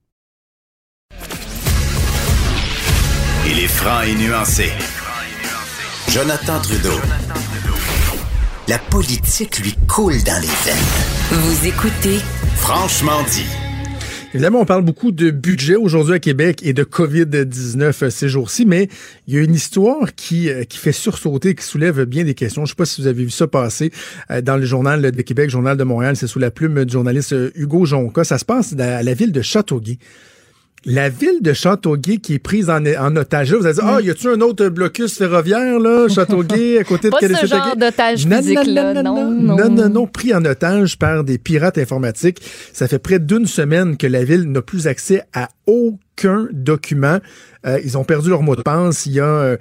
Il est franc et nuancé. Jonathan Trudeau. La politique lui coule dans les veines. Vous écoutez Franchement dit. Évidemment, on parle beaucoup de budget aujourd'hui à Québec et de COVID-19 ces jours-ci, mais il y a une histoire qui, euh, qui fait sursauter, qui soulève bien des questions. Je ne sais pas si vous avez vu ça passer euh, dans le journal de Québec, journal de Montréal. C'est sous la plume du journaliste euh, Hugo Jonca. Ça se passe à la ville de Châteauguay la ville de Châteauguay qui est prise en, en otage. Vous allez dire, ah, oh, y a-tu un autre blocus ferroviaire, là, Châteauguay, à côté de Pas ce genre d'otage physique, là. Non non, non non, non, pris en otage par des pirates informatiques. Ça fait près d'une semaine que la ville n'a plus accès à aucun document. Euh, ils ont perdu leur mot de passe. Il y a... Euh,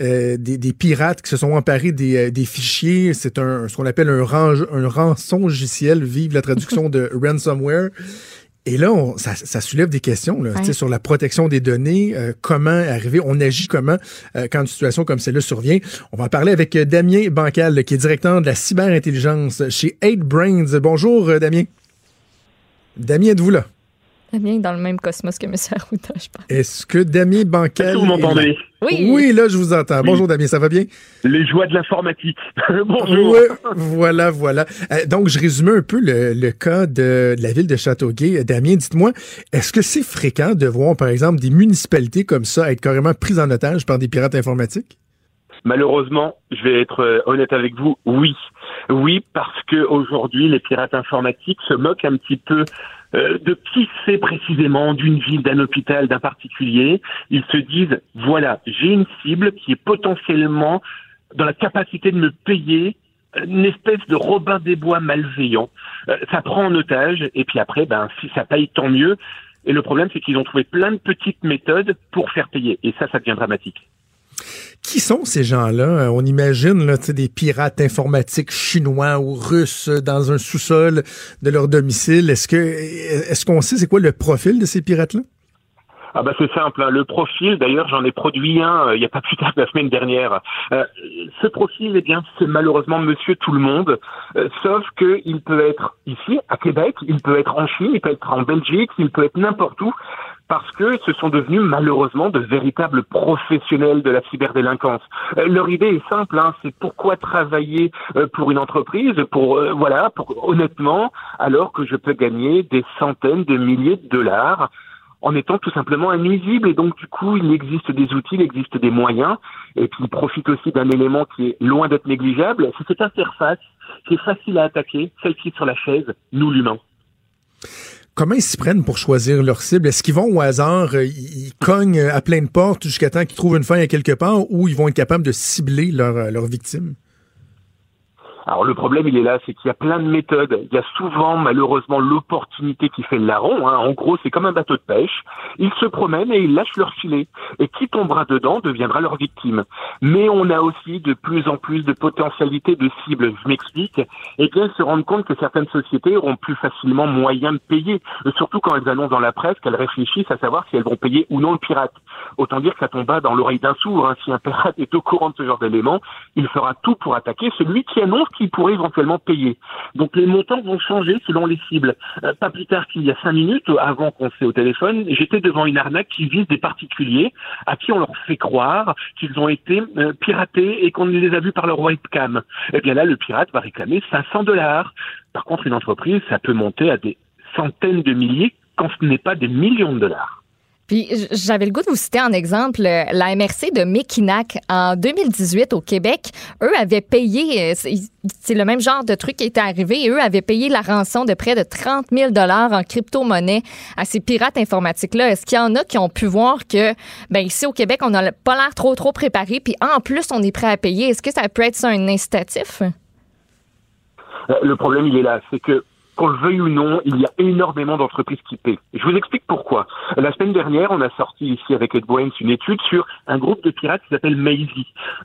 euh des, des, pirates qui se sont emparés des, euh, des fichiers. C'est un ce qu'on appelle un, range, un rançon logiciel, vive la traduction de ransomware. Et là, ça, soulève des questions là, sur la protection des données, euh, comment arriver, on agit comment euh, quand une situation comme celle-là survient. On va en parler avec euh, Damien Bancal, qui est directeur de la cyberintelligence chez 8Brains. Bonjour, Damien. Damien, êtes-vous là? Damien est dans le même cosmos que M. Arruda, je pense. Est-ce que Damien Bancal. Est-ce que vous m'entendez? Oui. Oui, là, je vous entends. Bonjour, Damien, ça va bien? Les joies de l'informatique. Bonjour. voilà, voilà. Euh, donc, je résume un peu le, cas de, la ville de Châteauguay. Euh, Damien, dites-moi, est-ce que c'est fréquent de voir, par exemple, des municipalités comme ça être carrément prises en otage par des pirates informatiques? Malheureusement, je vais être euh, honnête avec vous, oui. Oui, parce que aujourd'hui, les pirates informatiques se moquent un petit peu euh, de qui c'est précisément d'une ville, d'un hôpital, d'un particulier? Ils se disent, voilà, j'ai une cible qui est potentiellement dans la capacité de me payer une espèce de Robin des Bois malveillant. Euh, ça prend en otage, et puis après, ben, si ça paye, tant mieux. Et le problème, c'est qu'ils ont trouvé plein de petites méthodes pour faire payer. Et ça, ça devient dramatique. Qui sont ces gens-là? Euh, on imagine là, des pirates informatiques chinois ou russes dans un sous-sol de leur domicile. Est-ce que est-ce qu'on sait c'est quoi le profil de ces pirates-là? Ah bah c'est simple. Hein. Le profil, d'ailleurs, j'en ai produit un euh, il n'y a pas plus tard que la semaine dernière. Euh, ce profil, eh bien, c'est malheureusement Monsieur Tout le Monde, sauf que il peut être ici à Québec, il peut être en Chine, il peut être en Belgique, il peut être n'importe où parce que ce sont devenus malheureusement de véritables professionnels de la cyberdélinquance. Euh, leur idée est simple, hein, c'est pourquoi travailler euh, pour une entreprise, pour euh, voilà, pour honnêtement, alors que je peux gagner des centaines de milliers de dollars en étant tout simplement invisible. Et donc, du coup, il existe des outils, il existe des moyens, et puis il profite aussi d'un élément qui est loin d'être négligeable, c'est cette interface qui est facile à attaquer, celle qui est sur la chaise, nous l'humain. Comment ils s'y prennent pour choisir leur cible? Est-ce qu'ils vont au hasard, euh, ils cognent à plein de portes jusqu'à temps qu'ils trouvent une faille à quelque part ou ils vont être capables de cibler leur, euh, leur victime? Alors le problème, il est là, c'est qu'il y a plein de méthodes. Il y a souvent, malheureusement, l'opportunité qui fait le larron. Hein. En gros, c'est comme un bateau de pêche. Ils se promènent et ils lâchent leur filet. Et qui tombera dedans deviendra leur victime. Mais on a aussi de plus en plus de potentialités de cibles. Je m'explique. Et bien, se rendre compte que certaines sociétés auront plus facilement moyen de payer. Surtout quand elles annoncent dans la presse qu'elles réfléchissent à savoir si elles vont payer ou non le pirate. Autant dire que ça tombe pas dans l'oreille d'un sourd. Hein. Si un pirate est au courant de ce genre d'éléments, il fera tout pour attaquer celui qui annonce qui pourrait éventuellement payer. Donc les montants vont changer selon les cibles. Euh, pas plus tard qu'il y a cinq minutes, avant qu'on s'est au téléphone, j'étais devant une arnaque qui vise des particuliers à qui on leur fait croire qu'ils ont été euh, piratés et qu'on les a vus par leur webcam. Eh bien là, le pirate va réclamer 500 dollars. Par contre, une entreprise, ça peut monter à des centaines de milliers quand ce n'est pas des millions de dollars. Puis j'avais le goût de vous citer en exemple euh, la MRC de Mekinac en 2018 au Québec. Eux avaient payé, euh, c'est le même genre de truc qui était arrivé, eux avaient payé la rançon de près de 30 000 dollars en crypto-monnaie à ces pirates informatiques-là. Est-ce qu'il y en a qui ont pu voir que, ben ici au Québec, on n'a pas l'air trop trop préparé, puis en plus on est prêt à payer? Est-ce que ça peut être ça un incitatif? Euh, le problème, il est là, c'est que qu'on le veuille ou non, il y a énormément d'entreprises qui paient. Je vous explique pourquoi. La semaine dernière, on a sorti ici avec Ed Bowens une étude sur un groupe de pirates qui s'appelle.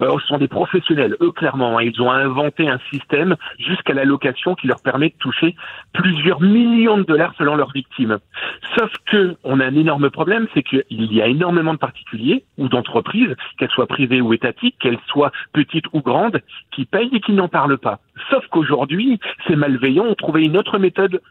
Euh, ce sont des professionnels, eux clairement. Hein. ils ont inventé un système jusqu'à la location qui leur permet de toucher plusieurs millions de dollars selon leurs victimes. Sauf que on a un énorme problème, c'est qu'il y a énormément de particuliers ou d'entreprises, qu'elles soient privées ou étatiques, qu'elles soient petites ou grandes, qui payent et qui n'en parlent pas. Sauf qu'aujourd'hui, ces malveillants ont trouvé une autre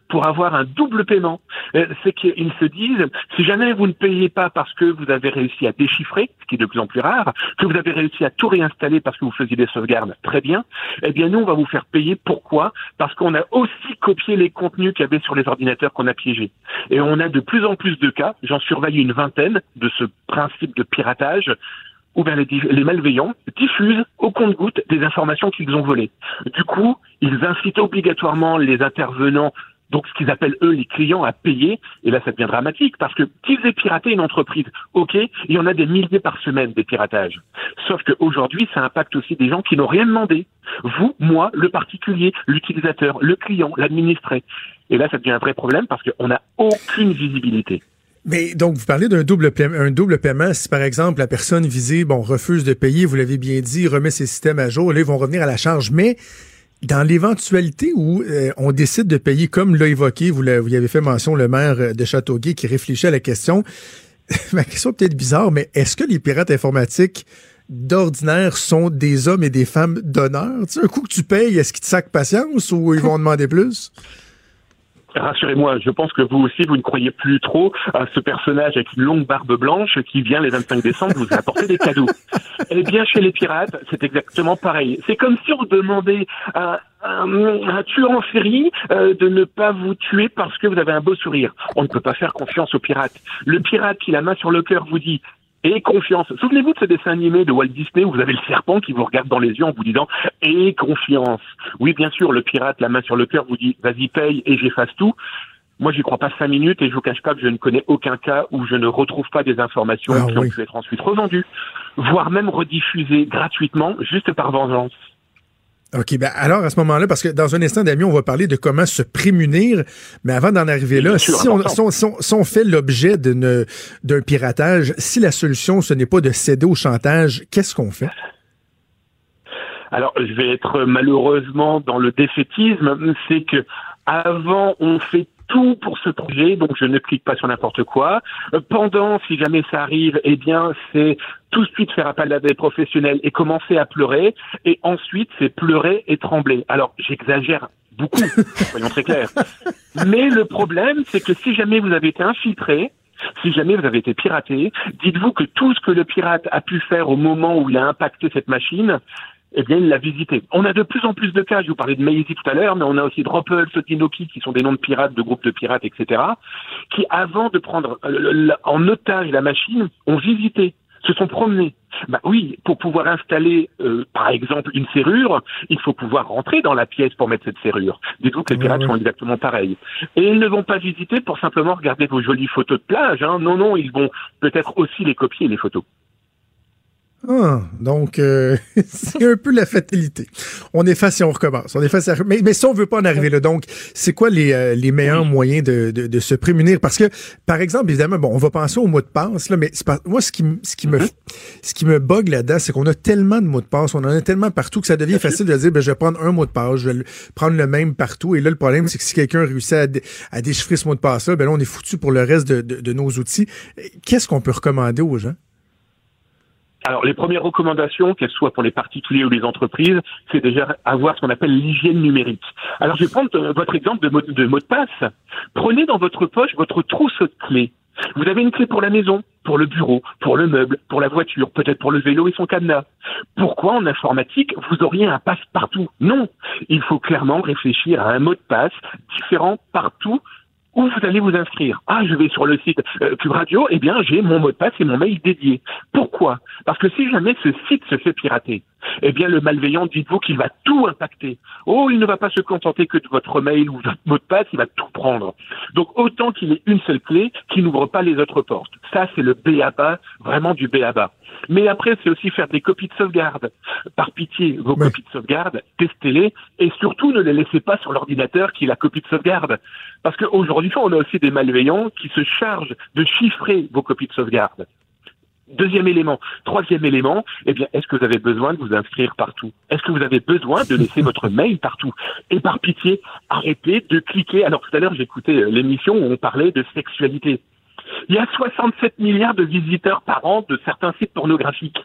pour avoir un double paiement. Euh, c'est qu'ils se disent, si jamais vous ne payez pas parce que vous avez réussi à déchiffrer, ce qui est de plus en plus rare, que vous avez réussi à tout réinstaller parce que vous faisiez des sauvegardes, très bien, eh bien nous, on va vous faire payer. Pourquoi? Parce qu'on a aussi copié les contenus qu'il y avait sur les ordinateurs qu'on a piégés. Et on a de plus en plus de cas, j'en surveille une vingtaine, de ce principe de piratage ou bien les, malveillants diffusent au compte-goutte des informations qu'ils ont volées. Du coup, ils incitent obligatoirement les intervenants donc ce qu'ils appellent eux les clients à payer, et là ça devient dramatique, parce que qu'ils aient piraté une entreprise, ok, il y en a des milliers par semaine des piratages. Sauf qu'aujourd'hui, ça impacte aussi des gens qui n'ont rien demandé. Vous, moi, le particulier, l'utilisateur, le client, l'administré. Et là, ça devient un vrai problème parce qu'on n'a aucune visibilité. Mais donc, vous parlez d'un double, paiement, paiement. Si, par exemple, la personne visée, bon, refuse de payer, vous l'avez bien dit, remet ses systèmes à jour, là, ils vont revenir à la charge. Mais dans l'éventualité où euh, on décide de payer, comme l'a évoqué, vous, y avez fait mention, le maire de Châteauguay qui réfléchit à la question, ma question est peut-être bizarre, mais est-ce que les pirates informatiques d'ordinaire sont des hommes et des femmes d'honneur? Un coup que tu payes, est-ce qu'ils te sacent patience ou ils vont demander plus? Rassurez-moi, je pense que vous aussi, vous ne croyez plus trop à ce personnage avec une longue barbe blanche qui vient les 25 décembre vous apporter des cadeaux. Eh bien, chez les pirates, c'est exactement pareil. C'est comme si on demandait à un, tueur en série euh, de ne pas vous tuer parce que vous avez un beau sourire. On ne peut pas faire confiance aux pirates. Le pirate qui, la main sur le cœur, vous dit et confiance. Souvenez-vous de ce dessin animé de Walt Disney où vous avez le serpent qui vous regarde dans les yeux en vous disant et confiance. Oui, bien sûr, le pirate, la main sur le cœur, vous dit vas-y paye et j'efface tout. Moi, j'y crois pas cinq minutes et je vous cache pas que je ne connais aucun cas où je ne retrouve pas des informations ah qui ont pu être ensuite revendues, voire même rediffusées gratuitement, juste par vengeance. OK, ben alors à ce moment-là, parce que dans un instant, Damien, on va parler de comment se prémunir, mais avant d'en arriver là, si, on, fait l'objet d'un piratage, si la solution, ce n'est pas de céder au chantage, qu'est-ce qu'on fait? Alors, je vais être malheureusement dans le défaitisme, c'est que avant, on fait tout pour se projet, donc je ne clique pas sur n'importe quoi. Euh, pendant, si jamais ça arrive, eh bien, c'est tout de suite faire appel à des professionnels et commencer à pleurer. Et ensuite, c'est pleurer et trembler. Alors, j'exagère beaucoup, soyons très clairs. Mais le problème, c'est que si jamais vous avez été infiltré, si jamais vous avez été piraté, dites-vous que tout ce que le pirate a pu faire au moment où il a impacté cette machine, eh bien, il l'a visité. On a de plus en plus de cas, je vous parlais de Maisie tout à l'heure, mais on a aussi Droppel, Sotinoki, qui sont des noms de pirates, de groupes de pirates, etc., qui, avant de prendre euh, en otage la machine, ont visité, se sont promenés. Bah oui, pour pouvoir installer, euh, par exemple, une serrure, il faut pouvoir rentrer dans la pièce pour mettre cette serrure. Dites-vous que les pirates sont exactement pareils. Et ils ne vont pas visiter pour simplement regarder vos jolies photos de plage. Hein. Non, non, ils vont peut-être aussi les copier, les photos. Ah, donc, euh, c'est un peu la fatalité. On efface et on recommence. On efface, mais, mais si on veut pas en arriver là, donc, c'est quoi les, euh, les meilleurs moyens de, de, de, se prémunir? Parce que, par exemple, évidemment, bon, on va penser au mot de passe, là, mais pas, moi, ce qui, ce qui me, ce qui me bug là-dedans, c'est qu'on a tellement de mots de passe, on en a tellement partout que ça devient facile de dire, ben, je vais prendre un mot de passe, je vais prendre le même partout. Et là, le problème, c'est que si quelqu'un réussit à, à, déchiffrer ce mot de passe-là, ben là, on est foutu pour le reste de, de nos outils. Qu'est-ce qu'on peut recommander aux gens? Alors, les premières recommandations, qu'elles soient pour les particuliers ou les entreprises, c'est déjà avoir ce qu'on appelle l'hygiène numérique. Alors, je vais prendre euh, votre exemple de mot, de passe. Prenez dans votre poche votre trousse de clés. Vous avez une clé pour la maison, pour le bureau, pour le meuble, pour la voiture, peut-être pour le vélo et son cadenas. Pourquoi en informatique vous auriez un passe partout Non, il faut clairement réfléchir à un mot de passe différent partout où vous allez vous inscrire. Ah, je vais sur le site euh, Cube Radio, eh bien, j'ai mon mot de passe et mon mail dédié. Pourquoi? Parce que si jamais ce site se fait pirater, eh bien, le malveillant, dites-vous qu'il va tout impacter. Oh, il ne va pas se contenter que de votre mail ou votre mot de passe, il va tout prendre. Donc, autant qu'il ait une seule clé qui n'ouvre pas les autres portes. Ça, c'est le B.A.B.A., vraiment du B.A.B.A. Mais après, c'est aussi faire des copies de sauvegarde. Par pitié, vos copies de sauvegarde, testez-les et surtout ne les laissez pas sur l'ordinateur qui est la copie de sauvegarde. Parce qu'aujourd'hui, on a aussi des malveillants qui se chargent de chiffrer vos copies de sauvegarde. Deuxième élément. Troisième élément, eh bien, est-ce que vous avez besoin de vous inscrire partout? Est-ce que vous avez besoin de laisser votre mail partout? Et par pitié, arrêtez de cliquer. Alors tout à l'heure, j'écoutais euh, l'émission où on parlait de sexualité. Il y a 67 milliards de visiteurs par an de certains sites pornographiques.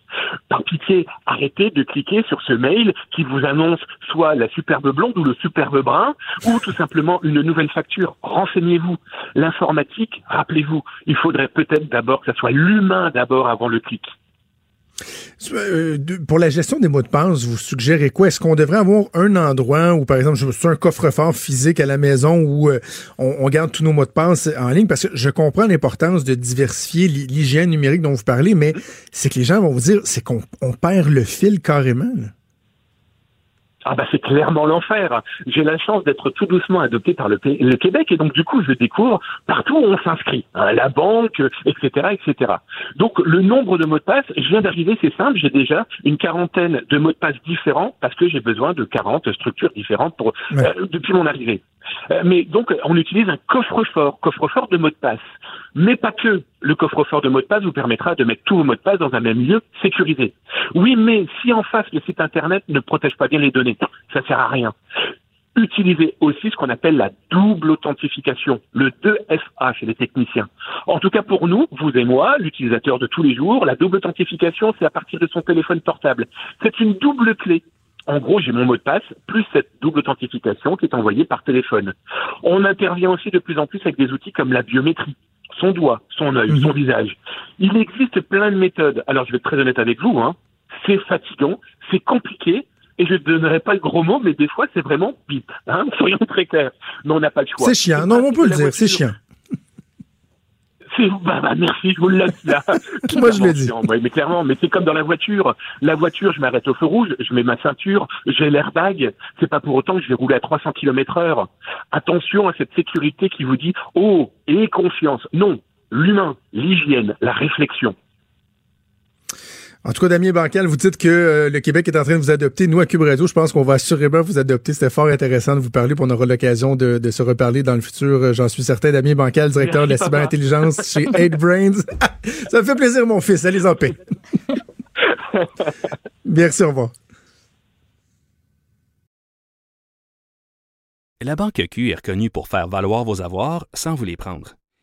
Par pitié, arrêtez de cliquer sur ce mail qui vous annonce soit la superbe blonde ou le superbe brun, ou tout simplement une nouvelle facture. Renseignez-vous. L'informatique, rappelez-vous, il faudrait peut-être d'abord que ce soit l'humain d'abord avant le clic. Euh, pour la gestion des mots de passe, vous suggérez quoi? Est-ce qu'on devrait avoir un endroit où, par exemple, je suis un coffre-fort physique à la maison où euh, on, garde tous nos mots de passe en ligne? Parce que je comprends l'importance de diversifier l'hygiène numérique dont vous parlez, mais c'est que les gens vont vous dire, c'est qu'on perd le fil carrément. Ah bah c'est clairement l'enfer. J'ai la chance d'être tout doucement adopté par le, Québec et donc du coup je découvre partout où on s'inscrit, hein, la banque, etc., etc. Donc le nombre de mots de passe, je viens d'arriver, c'est simple, j'ai déjà une quarantaine de mots de passe différents parce que j'ai besoin de 40 structures différentes pour euh, depuis mon arrivée. Euh, mais donc, on utilise un coffre-fort, coffre-fort de mots de passe. Mais pas que. Le coffre-fort de mots de passe vous permettra de mettre tous vos mots de passe dans un même lieu sécurisé. Oui, mais si en face le site Internet ne protège pas bien les données, ça sert à rien. Utilisez aussi ce qu'on appelle la double authentification, le 2FA chez les techniciens. En tout cas pour nous, vous et moi, l'utilisateur de tous les jours, la double authentification, c'est à partir de son téléphone portable. C'est une double clé en gros, j'ai mon mot de passe, plus cette double authentification qui est envoyée par téléphone. On intervient aussi de plus en plus avec des outils comme la biométrie son doigt, son œil, son mhm. visage. Il existe plein de méthodes. Alors, je vais être très honnête avec vous, hein. c'est fatigant, c'est compliqué, et je ne donnerai pas le gros mot, mais des fois, c'est vraiment bip. Hein Soyons très clairs. Mais on n'a pas le choix. C'est chiant. Non, on peut le dire, c'est chiant. Bah, bah, merci, je vous le laisse là. Moi, je l'ai dit. mais clairement, mais c'est comme dans la voiture. La voiture, je m'arrête au feu rouge, je mets ma ceinture, j'ai l'airbag. C'est pas pour autant que je vais rouler à 300 km heure. Attention à cette sécurité qui vous dit, oh, et confiance. Non. L'humain, l'hygiène, la réflexion. En tout cas, Damien Bancal, vous dites que euh, le Québec est en train de vous adopter. Nous, à Cube Radio, je pense qu'on va assurément vous adopter. C'était fort intéressant de vous parler, pour on aura l'occasion de, se reparler dans le futur. Euh, j'en suis certain. Damien Bancal, directeur de la cyberintelligence chez 8 Brains. Ça me fait plaisir, mon fils. Allez en paix. Merci, au revoir. La Banque Q est reconnue pour faire valoir vos avoirs sans vous les prendre.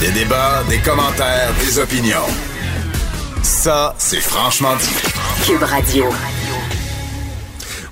Des débats, des commentaires, des opinions. Ça, c'est franchement dit. Cube Radio.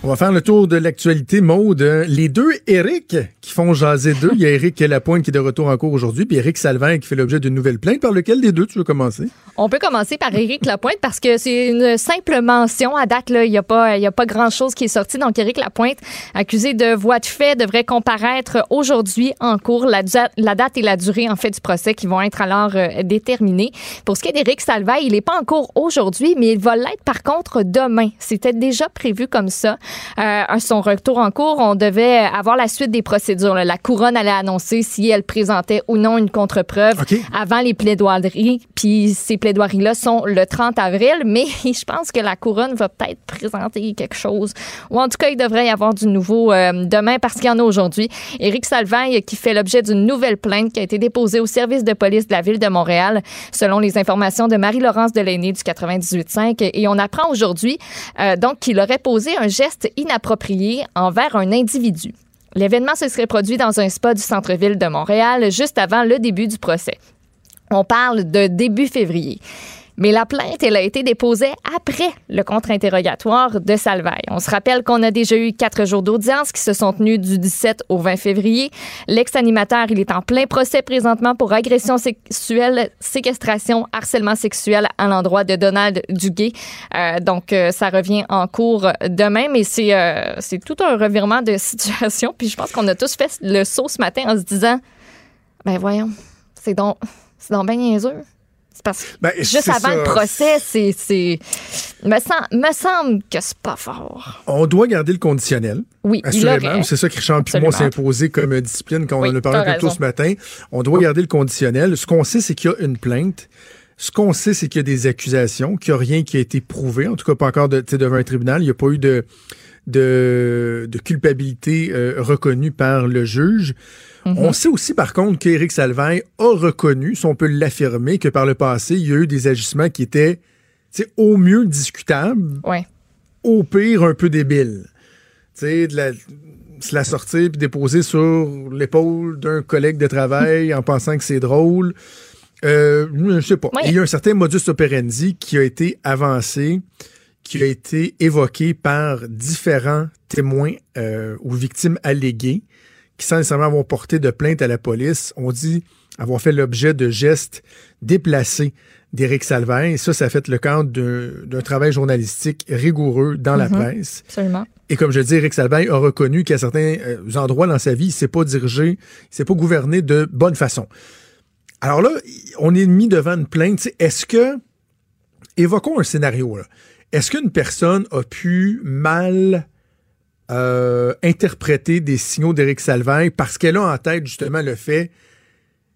On va faire le tour de l'actualité mode. Les deux Eric qui font jaser d'eux. Il y a Éric Lapointe qui est de retour en cours aujourd'hui, puis Éric Salvin qui fait l'objet d'une nouvelle plainte. Par lequel des deux tu veux commencer? On peut commencer par Éric Lapointe parce que c'est une simple mention. À date, il n'y a pas, pas grand-chose qui est sorti. Donc, Éric Lapointe, accusé de voie de fait, devrait comparaître aujourd'hui en cours. La, date et la durée, en fait, du procès qui vont être alors euh, déterminés. Pour ce qui est d'Éric Salvin, il n'est pas en cours aujourd'hui, mais il va l'être par contre demain. C'était déjà prévu comme ça. Euh, son retour en cours, on devait avoir la suite des procédures la couronne allait annoncer si elle présentait ou non une contre-preuve avant les plaidoiries. Puis ces plaidoiries-là sont le 30 avril, mais je pense que la couronne va peut-être présenter quelque chose. Ou en tout cas, il devrait y avoir du nouveau euh, demain parce qu'il y en a aujourd'hui. Éric Salvaille qui fait l'objet d'une nouvelle plainte qui a été déposée au service de police de la ville de Montréal, selon les informations de Marie-Laurence Delaney du 98.5. Et on apprend aujourd'hui euh, donc qu'il aurait posé un geste inapproprié envers un individu. L'événement se serait produit dans un spa du centre-ville de Montréal juste avant le début du procès. On parle de début février. Mais la plainte, elle a été déposée après le contre-interrogatoire de Salvaille. On se rappelle qu'on a déjà eu quatre jours d'audience qui se sont tenus du 17 au 20 février. L'ex-animateur, il est en plein procès présentement pour agression sexuelle, séquestration, harcèlement sexuel à l'endroit de Donald Duguay. Euh, donc, euh, ça revient en cours demain, mais c'est euh, c'est tout un revirement de situation. Puis je pense qu'on a tous fait le saut ce matin en se disant, ben voyons, c'est donc, c'est donc bien niaiseux. Parce que ben, juste avant le procès, c'est. Me, me semble que c'est pas fort. On doit garder le conditionnel. Oui, assurément. C'est ça que Richard Pumont s'est imposé comme discipline quand on en a parlé un peu tôt ce matin. On doit garder le conditionnel. Ce qu'on sait, c'est qu'il y a une plainte. Ce qu'on sait, c'est qu'il y a des accusations, qu'il n'y a rien qui a été prouvé, en tout cas pas encore de, devant un tribunal. Il n'y a pas eu de, de, culpabilité euh, reconnue par le juge. Mhm. On sait aussi, par contre, qu'Éric Salvain a reconnu, si on peut l'affirmer, que par le passé, il y a eu des agissements qui étaient au mieux discutables, au pire un peu débiles. De la, se la sortir puis déposer sur l'épaule d'un collègue de travail en pensant que c'est drôle. Euh, je sais pas. Il y a un certain modus operandi qui a été avancé, qui a été évoqué par différents témoins euh, ou victimes alléguées qui sans nécessairement avoir porté de plainte à la police, ont dit avoir fait l'objet de gestes déplacés d'Éric Salvin. Et ça, ça a fait le cadre d'un travail journalistique rigoureux dans la mhm. presse. Absolument. Et comme je dis, Éric Salvin a reconnu qu'à certains euh, endroits dans sa vie, il ne s'est pas dirigé, il ne s'est pas gouverné de bonne façon. Alors là, on est mis devant une plainte. Est-ce que, évoquons un scénario, est-ce qu'une personne a pu mal euh, interpréter des signaux d'Éric Salvin parce qu'elle a en tête justement le fait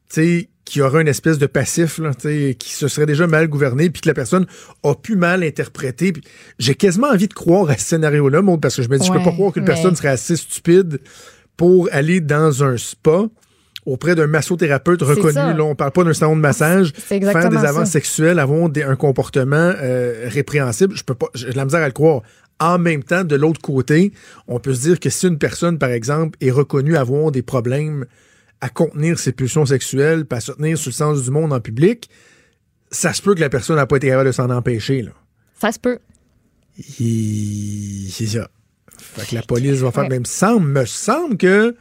qu'il y aurait une espèce de passif là, qui se serait déjà mal gouverné puis que la personne a pu mal interpréter. J'ai quasiment envie de croire à ce scénario-là, parce que je me dis, je peux pas croire qu'une personne serait assez stupide pour aller dans un spa auprès d'un massothérapeute reconnu. Là, on parle pas d'un salon de massage. Faire des avances sexuelles, avoir un comportement euh, répréhensible. Je peux pas, j'ai de la misère à le croire. En même temps, de l'autre côté, on peut se dire que si une personne, par exemple, est reconnue avoir des problèmes à contenir ses pulsions sexuelles, pas à se tenir sur le sens du monde en public, ça se peut que la personne n'a pas été capable de s'en empêcher. Là. Ça se peut. C'est ça. Fait que la police va faire. Même semble, me semble que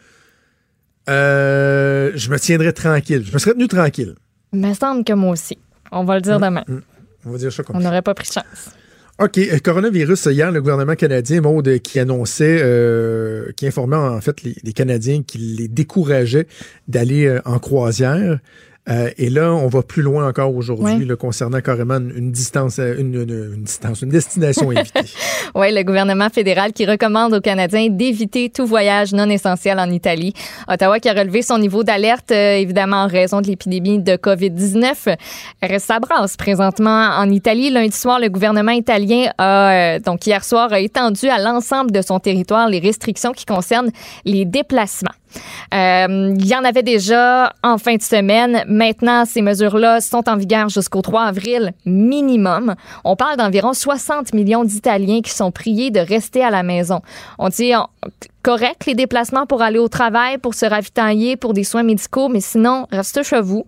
euh, je me tiendrais tranquille. Je me serais tenu tranquille. Il me semble que moi aussi. On va le dire mm, demain. Mm. On va dire ça comme On n'aurait pas pris de chance. OK. Euh, coronavirus, hier, le gouvernement canadien, Maude, qui annonçait, euh, qui informait en fait les, Canadiens qu'il les décourageait d'aller euh, en croisière. Euh, et là, on va plus loin encore aujourd'hui concernant carrément une, distance, euh, une, une, distance, une destination évitée. oui, le gouvernement fédéral qui recommande aux Canadiens d'éviter tout voyage non essentiel en Italie. Ottawa qui a relevé son niveau d'alerte, euh, évidemment en raison de l'épidémie de COVID-19. Reste sa brasse présentement en Italie. Lundi soir, le gouvernement italien a, donc hier soir, a étendu à l'ensemble de son territoire les restrictions qui concernent les déplacements. Euh, il y en avait déjà en fin de semaine. Maintenant, ces mesures-là sont en vigueur jusqu'au 3 avril minimum. On parle d'environ 60 millions d'Italiens qui sont priés de rester à la maison. On dit correct les déplacements pour aller au travail, pour se ravitailler, pour des soins médicaux, mais sinon, restez chez vous.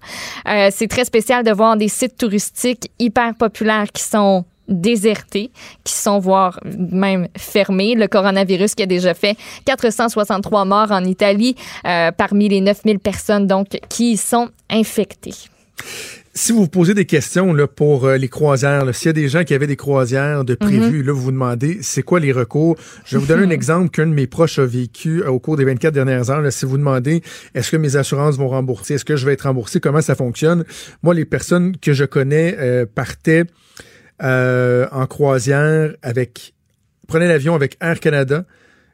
Euh, c'est très spécial de voir des sites touristiques hyper populaires qui sont désertés, qui sont voire même fermés. Le coronavirus qui a déjà fait 463 morts en Italie euh, parmi les 9000 personnes donc qui y sont infectées. Si vous vous posez des questions là, pour euh, les croisières, s'il y a des gens qui avaient des croisières de prévues, mhm. là, vous vous demandez c'est quoi les recours? Je vais vous donner un exemple qu'un de mes proches a vécu euh, au cours des 24 dernières heures. Là, si vous demandez est-ce que mes assurances vont rembourser, est-ce que je vais être remboursé, comment ça fonctionne, moi, les personnes que je connais euh, partaient en croisière avec, prenaient l'avion avec Air Canada,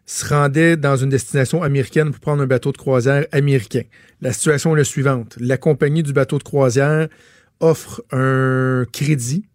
se rendaient dans une destination américaine pour prendre un bateau de croisière américain. La situation est la suivante. La compagnie du bateau de croisière offre un crédit.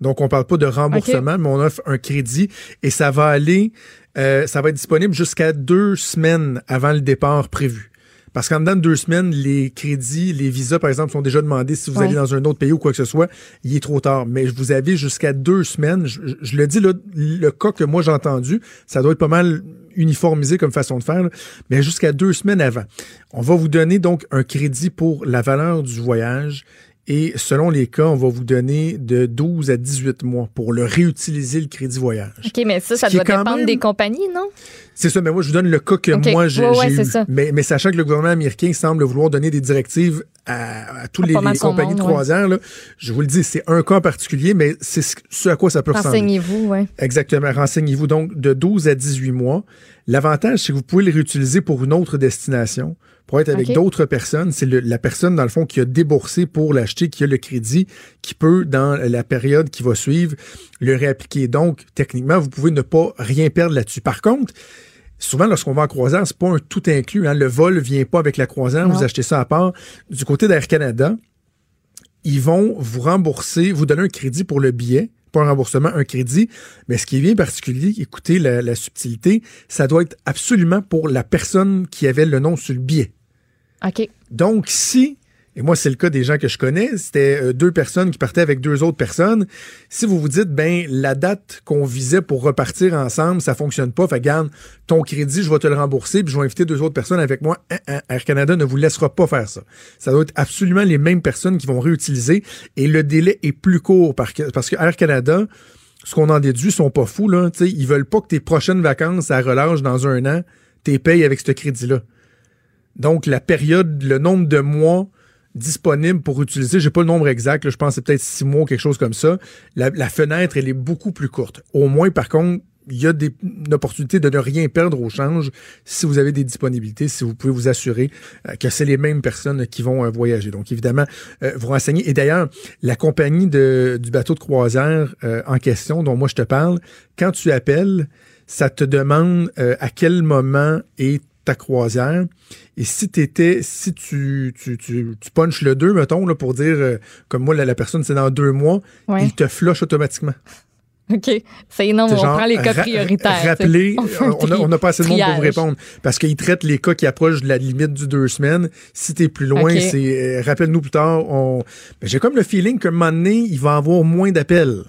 Donc, on parle pas de remboursement, mais on offre un crédit et ça va aller, euh, ça va être disponible jusqu'à deux semaines avant le départ prévu. Parce qu'en dedans de deux semaines, les crédits, les visas, par exemple, sont déjà demandés si vous allez dans un autre pays ou quoi que ce soit. Il est trop tard. Mais vous avez jusqu'à deux semaines. Je, le dis, le cas que moi j'ai entendu, ça doit être pas mal uniformisé comme façon de faire, mais jusqu'à deux semaines avant. On va vous donner donc un crédit pour la valeur du voyage et selon les cas, on va vous donner de 12 à 18 mois pour le réutiliser, le crédit voyage. OK, mais ça, ça doit dépendre des compagnies, non? C'est ça, mais moi, je vous donne le cas que moi, j'ai eu. Mais, mais, sachant que le gouvernement américain semble vouloir donner des directives à, tous les, compagnies de croisière, là, je vous le dis, c'est un cas particulier, mais c'est ce à quoi ça peut ressembler. Renseignez-vous, oui. Exactement. Renseignez-vous donc de 12 à 18 mois. L'avantage, c'est que vous pouvez le réutiliser pour une autre destination pour être avec d'autres personnes. C'est la personne, dans le fond, qui a déboursé pour l'acheter, qui a le crédit, qui peut, dans la période qui va suivre, le réappliquer. Donc, techniquement, vous pouvez ne pas rien perdre là-dessus. Par contre, souvent, lorsqu'on va en croisière, c'est pas un tout inclus. Hein. Le vol vient pas avec la croisière, vous achetez ça à part. Du côté d'Air Canada, ils vont vous rembourser, vous donner un crédit pour le billet, pas un remboursement, un crédit. Mais ce qui est bien particulier, écoutez la, subtilité, ça doit être absolument pour la personne qui avait le nom sur le billet. Donc, si et moi, c'est le cas des gens que je connais. C'était euh, deux personnes qui partaient avec deux autres personnes. Si vous vous dites, ben, la date qu'on visait pour repartir ensemble, ça fonctionne pas, fait garde ton crédit, je vais te le rembourser, puis je vais inviter deux autres personnes avec moi. Hein, hein, Air Canada ne vous laissera pas faire ça. Ça doit être absolument les mêmes personnes qui vont réutiliser et le délai est plus court parce que Air Canada, ce qu'on en déduit, sont pas fous, là. T'sais, ils veulent pas que tes prochaines vacances à relâche dans un an, t'es payes avec ce crédit-là. Donc, la période, le nombre de mois disponible pour utiliser. J'ai pas le nombre exact, je pense que c'est peut-être six mois ou quelque chose comme ça. La, fenêtre, elle est beaucoup plus courte. Au moins, par contre, il y a des, une opportunité de ne rien perdre au change si vous avez des disponibilités, si vous pouvez vous assurer euh, que c'est les mêmes personnes qui vont euh, voyager. Donc, évidemment, euh, vous renseignez. Et d'ailleurs, la compagnie du bateau de croisière en question dont moi je te parle, quand tu appelles, ça te demande à quel moment est ta croisière. Et si t'étais, si tu, tu, tu, tu punches le 2, mettons, là, pour dire, euh, comme moi, la, personne, c'est dans deux mois, il te flush automatiquement. OK. C'est énorme. on prend les cas prioritaires. Rappelez, on n'a pas assez de monde pour vous répondre. Parce qu'il traite les cas qui approchent de la limite du deux semaines. Si t'es plus loin, c'est euh, rappelle-nous plus tard. On... Ben, j'ai comme le feeling qu'un moment donné, il va avoir moins d'appels.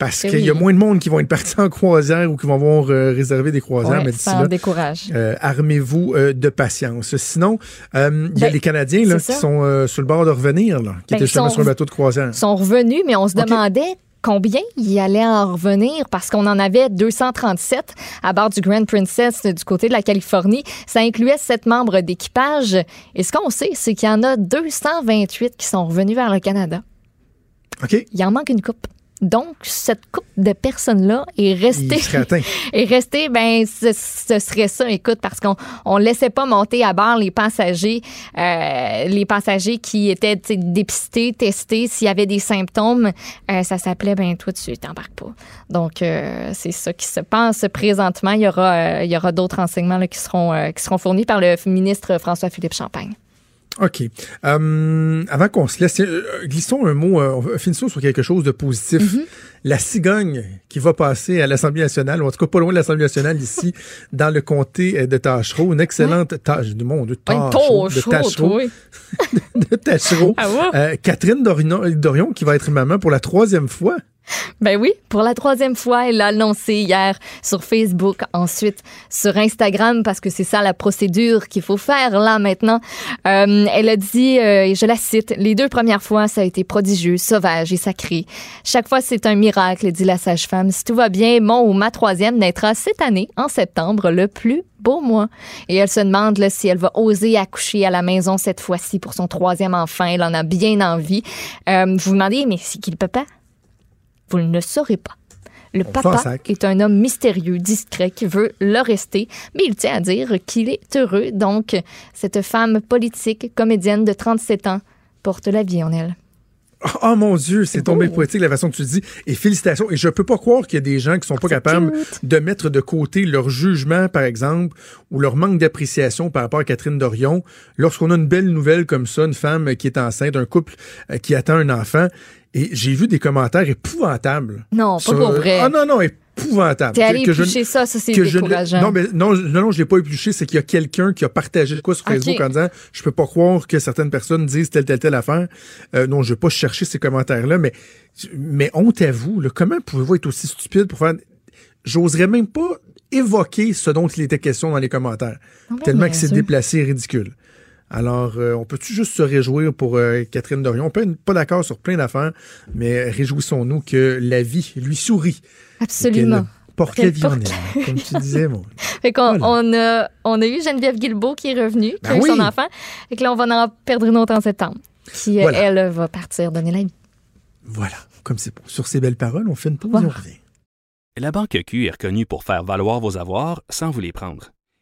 Parce qu'il y a moins de monde qui vont être partis en croisière ou qui vont avoir euh, réservé des croisières. mais ça décourage. Euh, armez-vous euh, de patience. Sinon, il y a ben, les Canadiens là, qui sont sur le bord de revenir, là, qui ben, étaient justement sur un bateau de croisière. Ils sont revenus, mais on se demandait combien il allait en revenir parce qu'on en avait 237 à bord du Grand Princess du côté de la Californie. Ça incluait sept membres d'équipage. Et ce qu'on sait, c'est qu'il y en a 228 qui sont revenus vers le Canada. OK. Il en manque une coupe. Donc, cette couple de personnes-là est restée. est restée, ben, ce, serait ça, écoute, parce qu'on on laissait pas monter à bord les passagers, euh, les passagers qui étaient dépistés, testés, s'il y avait des symptômes, euh, ça s'appelait, ben, toi, tu t'embarques pas. Donc, euh, c'est ça qui se passe présentement. Il y aura, il y aura d'autres renseignements là, qui, seront, qui seront fournis par le ministre François-Philippe Champagne. OK. Euh, avant qu'on se laisse, euh, glissons un mot, euh, finissons sur quelque chose de positif. Mm-hmm. La cigogne qui va passer à l'Assemblée nationale, ou en tout cas pas loin de l'Assemblée nationale ici, dans le comté de Tachereau, une excellente tâche du monde de Tachereau, de Tachereau, de Tachereau. Ah Catherine Dorion, Dorion, qui va être maman pour la troisième fois. Ben oui, pour la troisième fois, elle l'a annoncé hier sur Facebook, ensuite sur Instagram, parce que c'est ça la procédure qu'il faut faire là maintenant. Euh, elle a dit, euh, et je la cite, les deux premières fois, ça a été prodigieux, sauvage et sacré. Chaque fois, c'est un miracle, dit la sage-femme. Si tout va bien, mon ou ma troisième naîtra cette année, en septembre, le plus beau mois. Et elle se demande là, si elle va oser accoucher à la maison cette fois-ci pour son troisième enfant. Elle en a bien envie. Euh, vous vous demandez, mais c'est qui le papa? Vous ne le saurez pas. Le papa est un homme mystérieux, discret, qui veut le rester, mais il tient à dire qu'il est heureux. Donc, cette femme politique, comédienne de 37 ans, porte la vie en elle. Oh mon Dieu, c'est tombé poétique la façon que tu dis. Et félicitations. Et je peux pas croire qu'il y a des gens qui sont pas capables de mettre de côté leur jugement, par exemple, ou leur manque d'appréciation par rapport à Catherine Dorion. Lorsqu'on a une belle nouvelle comme ça, une femme qui est enceinte, un couple euh, qui attend un enfant, et j'ai vu des commentaires épouvantables. Non, pas pour vrai. Ah non, non, épouvantable. T'es allé éplucher ça, ça c'est décourageant. non, mais non, non, non je l'ai pas épluché, c'est qu'il y a quelqu'un qui a partagé quoi sur Facebook en disant je peux pas croire que certaines personnes disent telle, telle, telle affaire. Euh, non, je vais pas chercher ces commentaires-là, mais, mais honte à vous, là, comment pouvez-vous être aussi stupide pour faire. J'oserais même pas évoquer ce dont il était question dans les commentaires. Ah tellement que c'est déplacé et ridicule. Alors, euh, on peut-tu juste se réjouir pour euh, Catherine Dorion? On peut être pas d'accord sur plein d'affaires, mais réjouissons-nous que la vie lui sourit. Absolument. Porte la vie en elle, comme tu disais, moi. fait qu'on on a, on a eu Geneviève Guilbeault qui est revenue, qui ben a eu son enfant. Et que là, on va en perdre une autre en septembre. Qui, elle, va partir donner la vie. Voilà. Comme c'est Sur ces belles paroles, on fait une pause et on revient. La Banque Q est reconnue pour faire valoir vos avoirs sans vous les prendre.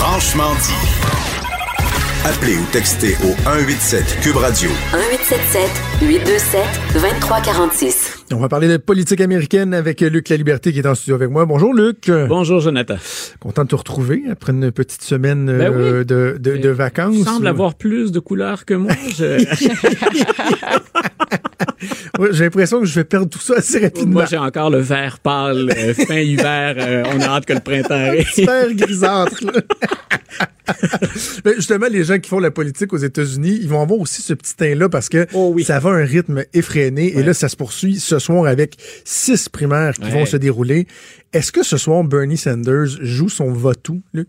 Franchement dit. Appelez ou textez au 187 Cube Radio. 1877 827 2346. On va parler de politique américaine avec Luc La Liberté qui est en studio avec moi. Bonjour Luc. Bonjour Jonathan. Content de te retrouver après une petite semaine ben euh, de, de, de, vacances. Tu sembles avoir plus de couleurs que moi. Je... j'ai l'impression que je vais perdre tout ça assez rapidement. Moi, j'ai encore le vert pâle, euh, fin hiver. Euh, on a hâte que le printemps arrive. Vert grisâtre. Mais justement, les gens qui font la politique aux États-Unis, ils vont avoir aussi ce petit teint-là parce que oh ça va un rythme effréné. Et là, ça se poursuit ce soir avec six primaires qui vont se dérouler. Est-ce que ce soir, Bernie Sanders joue son votou, Luc?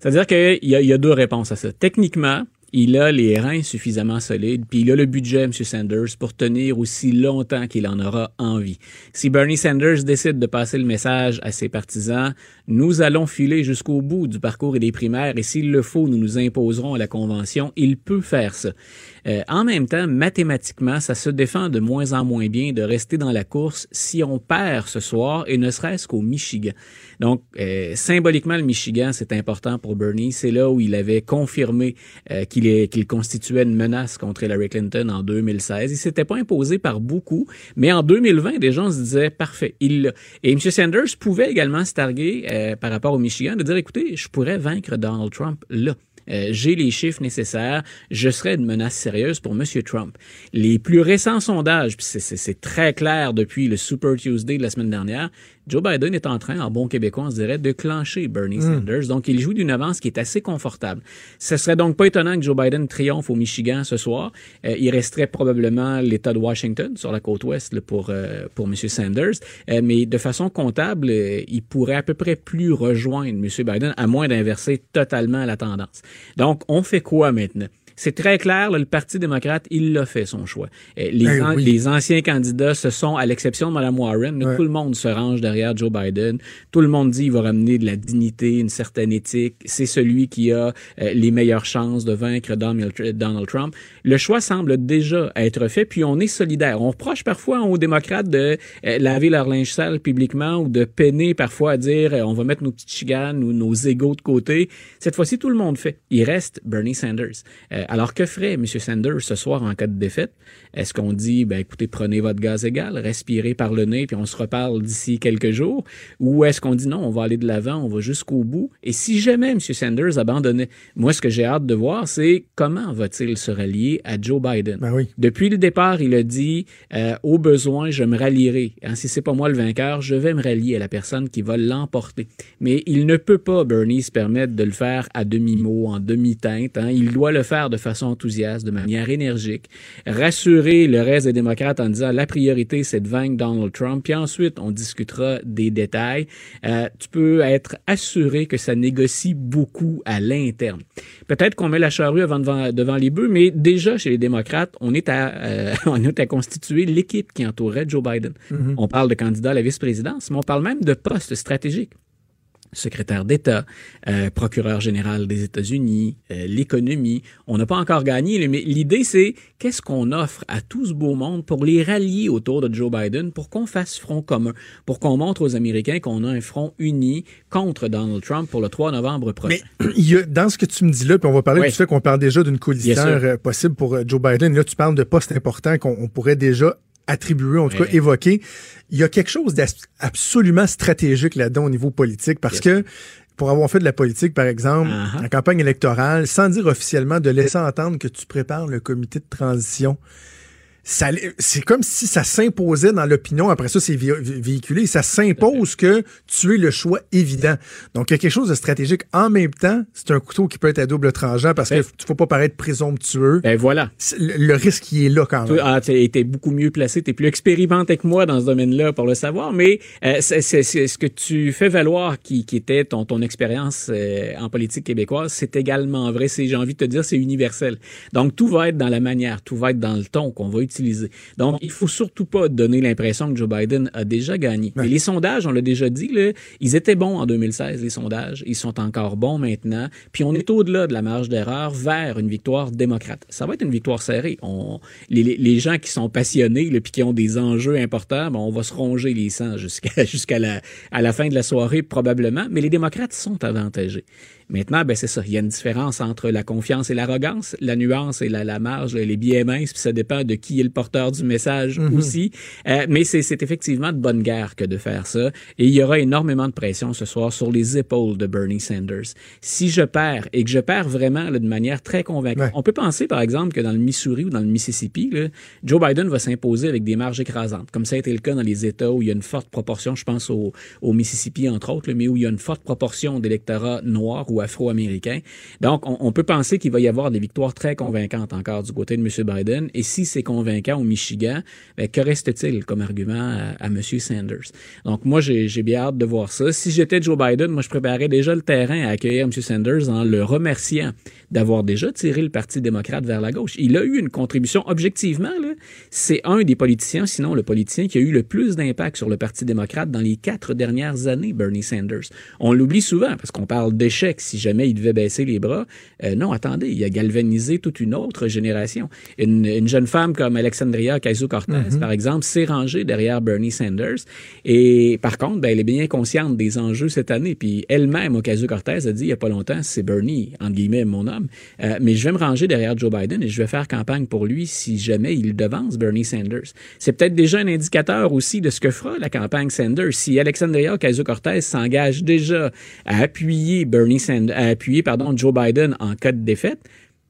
C'est-à-dire qu'il y, y, a deux réponses à ça. Techniquement, il a les reins suffisamment solides, puis il a le budget, M. Sanders, pour tenir aussi longtemps qu'il en aura envie. Si Bernie Sanders décide de passer le message à ses partisans, nous allons filer jusqu'au bout du parcours et des primaires, et s'il le faut, nous nous imposerons à la Convention, il peut faire ça. Euh, en même temps, mathématiquement, ça se défend de moins en moins bien de rester dans la course si on perd ce soir, et ne serait-ce qu'au Michigan. Donc, euh, symboliquement, le Michigan, c'est important pour Bernie. C'est là où il avait confirmé euh, qu'il constituait une menace contre Hillary Clinton en 2016. Il s'était pas imposé par beaucoup, mais en 2020, des gens se disaient, parfait, il Et M. Sanders pouvait également se targuer par rapport au Michigan de dire, écoutez, je pourrais vaincre Donald Trump là. Euh, j'ai les chiffres nécessaires, je serais une menace sérieuse pour M. Trump. Les plus récents sondages, c'est très clair depuis le Super Tuesday de la semaine dernière, Joe Biden est en train, en bon québécois, on se dirait, de clencher Bernie hmm. Sanders. Donc, il joue d'une avance qui est assez confortable. Ce serait donc pas étonnant que Joe Biden triomphe au Michigan ce soir. Euh, il resterait probablement l'État de Washington sur la côte ouest pour, euh, pour M. Sanders. mais de façon comptable, il pourrait à peu près plus rejoindre M. Biden, à moins d'inverser totalement la tendance. Donc, on fait quoi maintenant? C'est très clair, le Parti démocrate, il l'a fait son choix. Euh, les, ben les anciens candidats, ce sont, à l'exception de Mme Warren, tout le monde se range derrière Joe Biden. Tout le monde dit qu'il va ramener de la dignité, une certaine éthique. C'est celui qui a euh, les meilleures chances de vaincre Donald Trump. Le choix semble déjà être fait, puis on est solidaire. On reproche parfois aux démocrates de euh, laver leur linge sale publiquement ou de peiner parfois à dire on va mettre nos petites chiganes ou nos égaux de côté. Cette fois-ci, tout le monde fait. Il reste Bernie Sanders. Alors que ferait M. Sanders ce soir en cas de défaite? Est-ce qu'on dit, ben écoutez, prenez votre gaz égal, respirez par le nez, puis on se reparle d'ici quelques jours? Ou est-ce qu'on dit non, on va aller de l'avant, on va jusqu'au bout? Et si jamais M. Sanders abandonnait, moi, ce que j'ai hâte de voir, c'est comment va-t-il se rallier à Joe Biden? Ben oui. Depuis le départ, il a dit, euh, au besoin, je me rallierai. Hein, si c'est pas moi le vainqueur, je vais me rallier à la personne qui va l'emporter. Mais il ne peut pas, Bernie, se permettre de le faire à demi-mot, en demi-teinte. Hein. Il doit le faire de façon enthousiaste, de manière énergique, rassurer le reste des démocrates en disant la priorité, c'est de vaincre Donald Trump, puis ensuite, on discutera des détails. Euh, tu peux être assuré que ça négocie beaucoup à l'interne. Peut-être qu'on met la charrue avant devant, devant les bœufs, mais déjà, chez les démocrates, on est à, euh, on est à constituer l'équipe qui entourait Joe Biden. Mhm. On parle de candidat à la vice-présidence, mais on parle même de postes stratégiques secrétaire d'État, euh, procureur général des États-Unis, euh, l'économie. On n'a pas encore gagné, mais l'idée, c'est qu'est-ce qu'on offre à tout ce beau monde pour les rallier autour de Joe Biden, pour qu'on fasse front commun, pour qu'on montre aux Américains qu'on a un front uni contre Donald Trump pour le 3 novembre prochain. Mais il y a, dans ce que tu me dis là, puis on va parler Oui. du fait qu'on parle déjà d'une coalition euh, possible pour euh, Joe Biden. Là, tu parles de postes importants qu'on on pourrait déjà attribuer, en tout cas Ouais. évoquer. Il y a quelque chose d'absolument stratégique là-dedans au niveau politique parce que pour avoir fait de la politique, par exemple, Uh-huh. en campagne électorale, sans dire officiellement de laisser entendre que tu prépares le comité de transition, c'est comme si ça s'imposait dans l'opinion. Après ça, c'est vé- vé- véhiculé. Ça s'impose que tu es le choix évident. Donc, il y a quelque chose de stratégique. En même temps, c'est un couteau qui peut être à double tranchant parce que Ben- tu faut pas paraître présomptueux. Ben voilà. Le, le risque, il est là quand même. Ah, t'es t'es beaucoup mieux placé, t'es plus expérimenté que moi dans ce domaine-là pour le savoir, mais euh, c'est ce que tu fais valoir qui, qui était ton, ton expérience euh, en politique québécoise, c'est également vrai. J'ai envie de te dire, c'est universel. Donc tout va être dans la manière, tout va être dans le ton qu'on va utiliser. Donc il faut surtout pas donner l'impression que Joe Biden a déjà gagné. Mais les sondages, on l'a déjà dit, là, ils étaient bons en 2016, les sondages. Ils sont encore bons maintenant. Puis on est au-delà de la marge d'erreur vers une victoire démocrate. Ça va être une victoire serrée. On, les, gens qui sont passionnés, puis qui ont des enjeux importants, ben, on va se ronger les sangs jusqu'à jusqu'à la, à la fin de la soirée probablement. Mais les démocrates sont avantagés. Maintenant, ben c'est ça. Il y a une différence entre la confiance et l'arrogance. La nuance et la, la marge, les billets minces, puis ça dépend de qui est le porteur du message aussi. Euh, mais c'est c'est effectivement de bonne guerre que de faire ça. Et il y aura énormément de pression ce soir sur les épaules de Bernie Sanders. Si je perds, et que je perds vraiment là, de manière très convaincante, Ouais. on peut penser, par exemple, que dans le Missouri ou dans le Mississippi, là, Joe Biden va s'imposer avec des marges écrasantes, comme ça a été le cas dans les États où il y a une forte proportion, je pense au, au Mississippi, entre autres, là, mais où il y a une forte proportion d'électorat noir ou afro-américain. Donc, on, peut penser qu'il va y avoir des victoires très convaincantes encore du côté de M. Biden. Et si c'est convaincant au Michigan, ben, que reste-t-il comme argument à, à M. Sanders? Donc, moi, j'ai bien hâte de voir ça. Si j'étais Joe Biden, moi, je préparais déjà le terrain à accueillir M. Sanders en le remerciant d'avoir déjà tiré le Parti démocrate vers la gauche. Il a eu une contribution, objectivement, c'est un des politiciens, sinon le politicien qui a eu le plus d'impact sur le Parti démocrate dans les quatre dernières années, Bernie Sanders. On l'oublie souvent parce qu'on parle d'échec si jamais il devait baisser les bras. Euh, non, attendez, il a galvanisé toute une autre génération. Une, une jeune femme comme Alexandria Ocasio-Cortez, par exemple, s'est rangée derrière Bernie Sanders. Et par contre, ben, elle est bien consciente des enjeux cette année. Puis elle-même, Ocasio-Cortez, a dit il n'y a pas longtemps, c'est Bernie, entre guillemets, mon homme. Euh, mais je vais me ranger derrière Joe Biden et je vais faire campagne pour lui si jamais il devance Bernie Sanders. C'est peut-être déjà un indicateur aussi de ce que fera la campagne Sanders. Si Alexandria Ocasio-Cortez s'engage déjà à appuyer Bernie Sanders, à appuyer, pardon, Joe Biden en cas de défaite,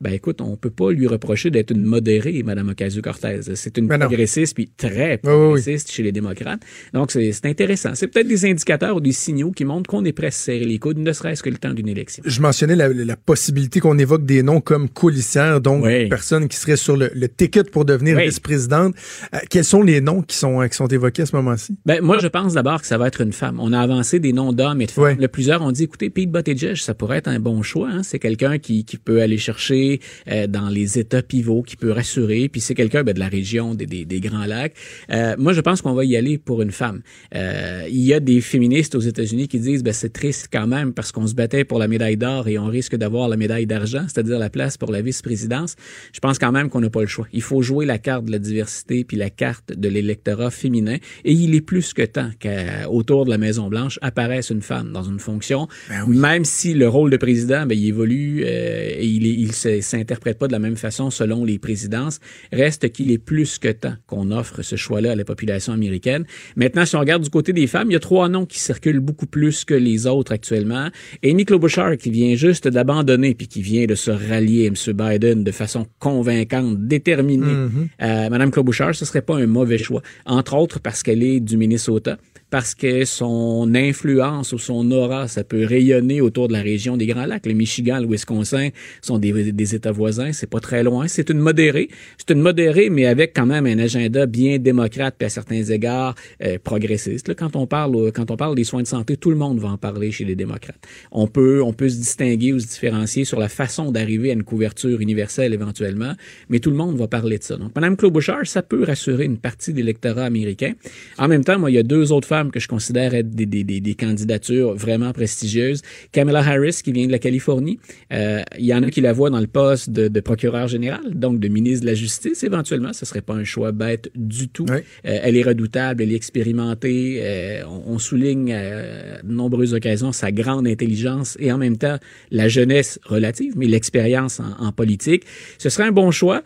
ben écoute, on peut pas lui reprocher d'être une modérée, Madame Ocasio-Cortez. C'est une Ben progressiste, puis très Oui, oui, oui. progressiste chez les démocrates. Donc, c'est intéressant. C'est peut-être des indicateurs ou des signaux qui montrent qu'on est prêt à se serrer les coudes, ne serait-ce que le temps d'une élection. Je mentionnais la, la possibilité qu'on évoque des noms comme coulissières, donc Oui. personnes qui seraient sur le, le ticket pour devenir vice-présidente. Euh, quels sont les noms qui sont, qui sont évoqués à ce moment-ci? Ben, moi, je pense d'abord que ça va être une femme. On a avancé des noms d'hommes et de femmes. Le plusieurs ont dit, écoutez, Pete Buttigieg, ça pourrait être un bon choix. hein. C'est quelqu'un qui, qui peut aller chercher euh, dans les États pivots, qui peut rassurer. Puis c'est quelqu'un ben, de la région des, des, des Grands Lacs. Euh, moi, je pense qu'on va y aller pour une femme. Euh, il y a des féministes aux États-Unis qui disent, ben, c'est triste quand même parce qu'on se battait pour la médaille d'or et on risque d'avoir la médaille d'argent, c'est-à-dire la place pour la vice-présidence. Je pense quand même qu'on n'a pas le choix. Il faut jouer la carte de la diversité puis la carte de l'électorat féminin. Et il est plus que temps qu'autour de la Maison-Blanche apparaisse une femme dans une fonction, même si le rôle de président, ben, il évolue euh, et il, est- il, se, s'interprète pas de la même façon selon les présidences. Reste qu'il est plus que temps qu'on offre ce choix-là à la population américaine. Maintenant, si on regarde du côté des femmes, il y a trois noms qui circulent beaucoup plus que les autres actuellement. Amy Klobuchar, qui vient juste d'abandonner puis qui vient de se rallier à M. Biden de façon convaincante, déterminée. Mm-hmm. euh, Madame Klobuchar, ce serait pas un mauvais choix. Entre autres parce qu'elle est du Minnesota parce que son influence ou son aura, ça peut rayonner autour de la région des Grands Lacs. Le Michigan, le Wisconsin sont des, États voisins, c'est pas très loin. C'est une modérée, c'est une modérée, mais avec quand même un agenda bien démocrate puis à certains égards euh, progressiste. Quand on parle, quand on parle des soins de santé, tout le monde va en parler chez les démocrates. On peut, on peut se distinguer ou se différencier sur la façon d'arriver à une couverture universelle éventuellement, mais tout le monde va parler de ça. Donc, Mme Klobuchar, ça peut rassurer une partie de l'électorat américain. En même temps, moi, il y a deux autres femmes que je considère être des, des, des, candidatures vraiment prestigieuses. Kamala Harris, qui vient de la Californie. Euh, il y en a qui la voient dans le poste de, de, procureur général, donc de ministre de la Justice. Éventuellement, ce serait pas un choix bête du tout. Euh, elle est redoutable, elle est expérimentée. Euh, on, on, souligne à de nombreuses occasions sa grande intelligence et en même temps la jeunesse relative, mais l'expérience en, en, politique. Ce serait un bon choix.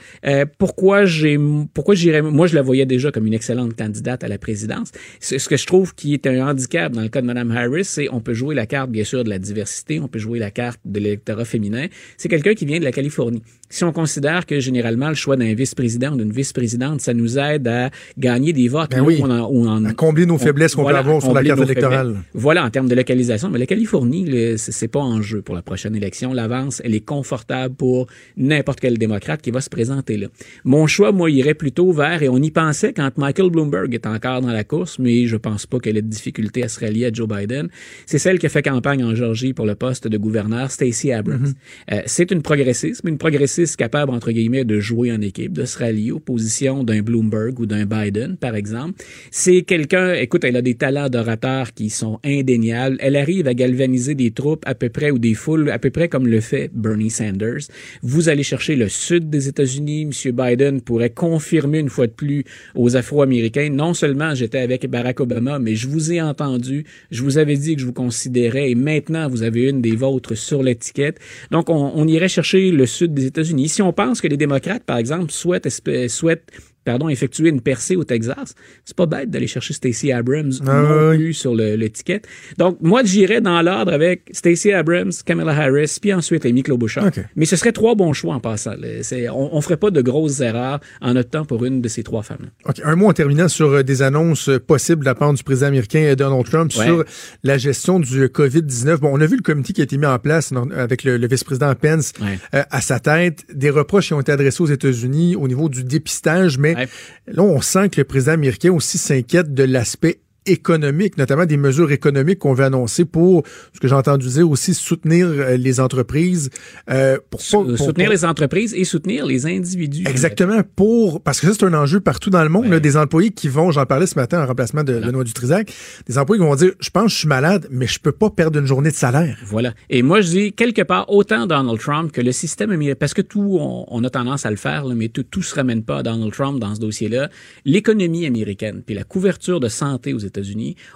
pourquoi j'ai, pourquoi j'irais, moi je la voyais déjà comme une excellente candidate à la présidence. Ce que je trouve qui est un handicap dans le cas de Mme Harris, c'est on peut jouer la carte, bien sûr, de la diversité, on peut jouer la carte de l'électorat féminin. C'est quelqu'un qui vient de la Californie. Si on considère que généralement le choix d'un vice-président ou d'une vice-présidente, ça nous aide à gagner des votes. Ben oui, on à combler nos faiblesses qu'on peut avoir sur la carte électorale. Voilà, en termes de localisation. Mais la Californie, c'est pas en jeu pour la prochaine élection. L'avance, elle est confortable pour n'importe quel démocrate qui va se présenter là. Mon choix, moi, irait plutôt vers, et on y pensait quand Michael Bloomberg est encore dans la course, mais je pense pas qu'elle ait de difficulté à se rallier à Joe Biden. C'est celle qui a fait campagne en Georgie pour le poste de gouverneur, Stacey Abrams. Mm-hmm. euh, c'est une progressiste, mais une progressiste capable, entre guillemets, de jouer en équipe, de se rallier aux positions d'un Bloomberg ou d'un Biden, par exemple. C'est quelqu'un, écoute, elle a des talents d'orateur qui sont indéniables. Elle arrive à galvaniser des troupes à peu près ou des foules à peu près comme le fait Bernie Sanders. Vous allez chercher le sud des États-Unis. M. Biden pourrait confirmer une fois de plus aux Afro-Américains, non seulement j'étais avec Barack Obama, mais je vous ai entendu, je vous avais dit que je vous considérais et maintenant vous avez une des vôtres sur l'étiquette. Donc on, on irait chercher le sud des États-Unis. Si on pense que les démocrates, par exemple, souhaitent, souhaitent pardon, effectuer une percée au Texas, c'est pas bête d'aller chercher Stacey Abrams ah non plus sur l'étiquette. Donc, moi, j'irais dans l'ordre avec Stacey Abrams, Kamala Harris, puis ensuite Amy Klobuchar. Mais ce serait trois bons choix en passant. On, on ferait pas de grosses erreurs en optant pour une de ces trois femmes. Un mot en terminant sur euh, des annonces euh, possibles de la part du président américain euh, Donald Trump sur la gestion du COVID-19. Bon, on a vu le comité qui a été mis en place avec le, vice-président Pence à sa tête. Des reproches qui ont été adressés aux États-Unis au niveau du dépistage, mais Là, on sent que le président américain aussi s'inquiète de l'aspect économiques, notamment des mesures économiques qu'on veut annoncer pour, ce que j'ai entendu dire aussi, soutenir euh, les entreprises. Euh, pour, soutenir les entreprises et soutenir les individus. Exactement, pour parce que ça, c'est un enjeu partout dans le monde. Là, des employés qui vont, j'en parlais ce matin en remplacement de Benoît Dutrisac, des employés qui vont dire, je pense que je suis malade, mais je peux pas perdre une journée de salaire. Voilà. Et moi, je dis, quelque part, autant Donald Trump que le système américain, parce que tout, on, a tendance à le faire, là, mais tout, tout se ramène pas à Donald Trump dans ce dossier-là. L'économie américaine, puis la couverture de santé aux États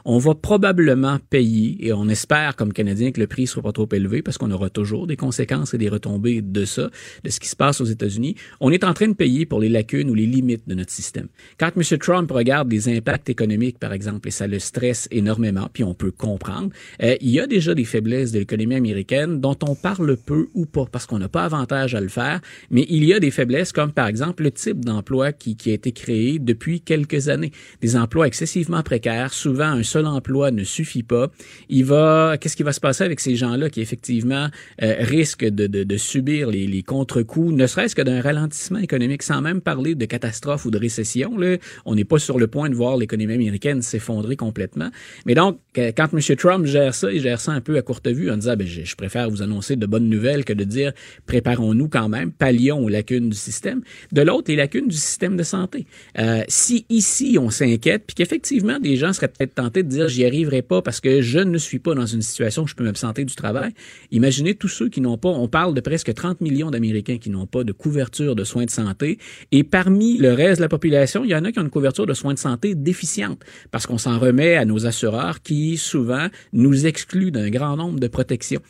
on va probablement payer, et on espère comme Canadiens que le prix soit pas trop élevé, parce qu'on aura toujours des conséquences et des retombées de ça, de ce qui se passe aux États-Unis. On est en train de payer pour les lacunes ou les limites de notre système. Quand M. Trump regarde les impacts économiques, par exemple, et ça le stresse énormément, puis on peut comprendre, euh, il y a déjà des faiblesses de l'économie américaine dont on parle peu ou pas, parce qu'on n'a pas avantage à le faire, mais il y a des faiblesses comme, par exemple, le type d'emploi qui, qui a été créé depuis quelques années. Des emplois excessivement précaires, souvent un seul emploi ne suffit pas. Qu'est-ce qui va se passer avec ces gens-là qui effectivement euh, risquent de, subir les, contre-coups, ne serait-ce que d'un ralentissement économique, sans même parler de catastrophe ou de récession. Là? On n'est pas sur le point de voir l'économie américaine s'effondrer complètement. Mais donc, quand M. Trump gère ça, il gère ça un peu à courte vue en disant, ben, je, je préfère vous annoncer de bonnes nouvelles que de dire, préparons-nous quand même, pallions aux lacunes du système. De l'autre, les lacunes du système de santé. Euh, si ici, on s'inquiète, puis qu'effectivement, des gens seraient peut-être tentés de dire j'y arriverai pas parce que je ne suis pas dans une situation où je peux m'absenter du travail. Imaginez tous ceux qui n'ont pas, on parle de presque 30 millions d'Américains qui n'ont pas de couverture de soins de santé et parmi le reste de la population, il y en a qui ont une couverture de soins de santé déficiente parce qu'on s'en remet à nos assureurs qui souvent nous excluent d'un grand nombre de protections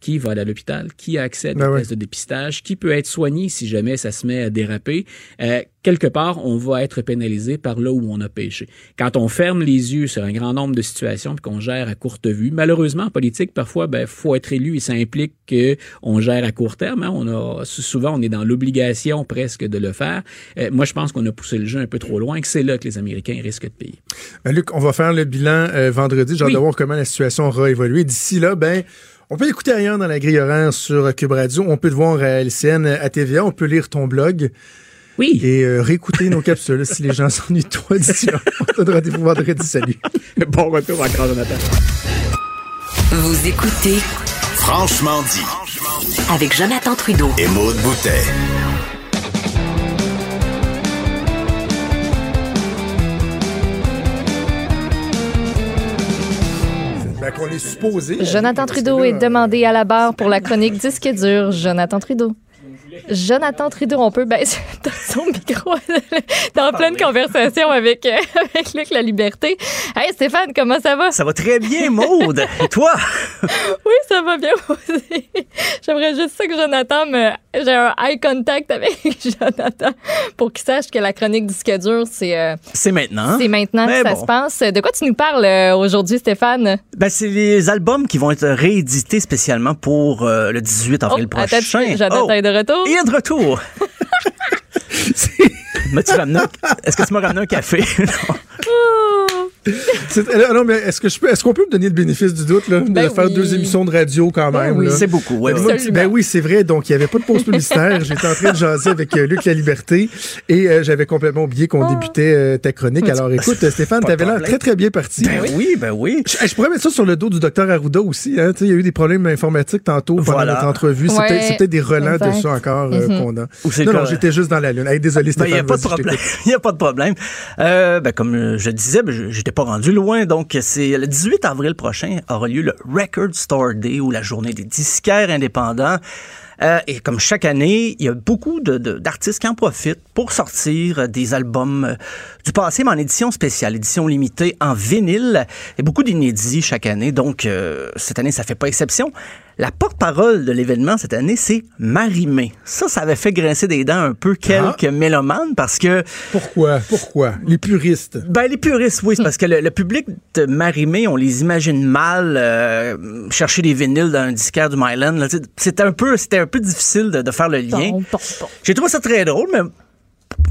qui va aller à l'hôpital, qui a accès à des Ben tests de dépistage, qui peut être soigné si jamais ça se met à déraper. Euh, quelque part, on va être pénalisé par là où on a péché. Quand on ferme les yeux sur un grand nombre de situations puis qu'on gère à courte vue, malheureusement en politique, parfois, ben faut être élu et ça implique que on gère à court terme. Hein. On a souvent on est dans l'obligation presque de le faire. Euh, moi, je pense qu'on a poussé le jeu un peu trop loin et que c'est là que les Américains risquent de payer. Ben, Luc, on va faire le bilan euh, vendredi. J'ai hâte de voir comment la situation aura évolué. D'ici là, ben on peut écouter ailleurs dans la grille horaire sur Cube Radio. On peut te voir à LCN, à TVA. On peut lire ton blog. Oui. Et euh, réécouter nos capsules si les gens s'ennuient de toi d'ici là. On te donne rendez-vous vendredi. Salut. bon retour encore, Jonathan. Vous écoutez Franchement dit. avec Jonathan Trudeau. Et Maude Boutet. Ben, qu'on est supposé. Jonathan Trudeau est demandé à la barre pour la chronique disque dur. Jonathan Trudeau. Jonathan Trudeau, on peut baisser son micro dans pleine conversation avec, euh, avec Luc La Liberté. Hey Stéphane, comment ça va? Ça va très bien, Maude. Et toi? Oui, ça va bien aussi. J'aimerais juste ça que Jonathan me. J'ai un eye contact avec Jonathan pour qu'il sache que la chronique disque dur, c'est. euh, C'est maintenant. c'est maintenant Mais que ça se passe. De quoi tu nous parles euh, aujourd'hui, Stéphane? Ben, c'est les albums qui vont être réédités spécialement pour euh, le 18 avril Oh, prochain. Jonathan Oh, est de retour. Est de retour. M'as-tu ramené un- Est-ce que tu m'as ramené un café? c'est- euh, non, mais est-ce que je peux, est-ce qu'on peut me donner le bénéfice du doute, là, de Ben faire oui. deux émissions de radio quand Ben même? oui. là? c'est beaucoup, ouais, Ben, ben oui, c'est vrai. Donc, il n'y avait pas de pause publicitaire. J'étais en train de jaser avec euh, Luc La Liberté et euh, j'avais complètement oublié qu'on débutait euh, ta chronique. Alors, écoute, Stéphane, t'avais l'air très, très bien parti. Ben oui, ben oui. Je, je pourrais mettre ça sur le dos du docteur Arruda aussi. Hein. Tu sais, Il y a eu des problèmes informatiques tantôt pendant Voilà. notre entrevue. C'est Ouais, peut-être c'est peut-être des relents de ça encore euh, Mhm. qu'on a. Ou c'est Non, non, j'étais juste dans la lune. Hey, désolé, Ben, Stéphane. il n'y a pas de problème. t'écoute. Il n'y a pas de problème. Ben, comme je disais, ben, j'étais pas rendu loin. Donc, c'est le 18 avril prochain aura lieu le Record Store Day ou la journée des disquaires indépendants. Euh, et comme chaque année, il y a beaucoup de- de- d'artistes qui en profitent pour sortir des albums euh, du passé, mais en édition spéciale, édition limitée en vinyle. Et beaucoup d'inédits chaque année. Donc, euh, cette année, ça fait pas exception. La porte-parole de l'événement cette année, c'est Marie-Mé. Ça, ça avait fait grincer des dents un peu quelques mélomanes parce que Pourquoi? Pourquoi? Les puristes. ben, les puristes, oui, c'est parce que le, le public de Marimé, on les imagine mal euh, chercher des vinyles dans un disquaire du Myland. C'était un peu, c'était un peu difficile de, de faire le lien. J'ai trouvé ça très drôle, mais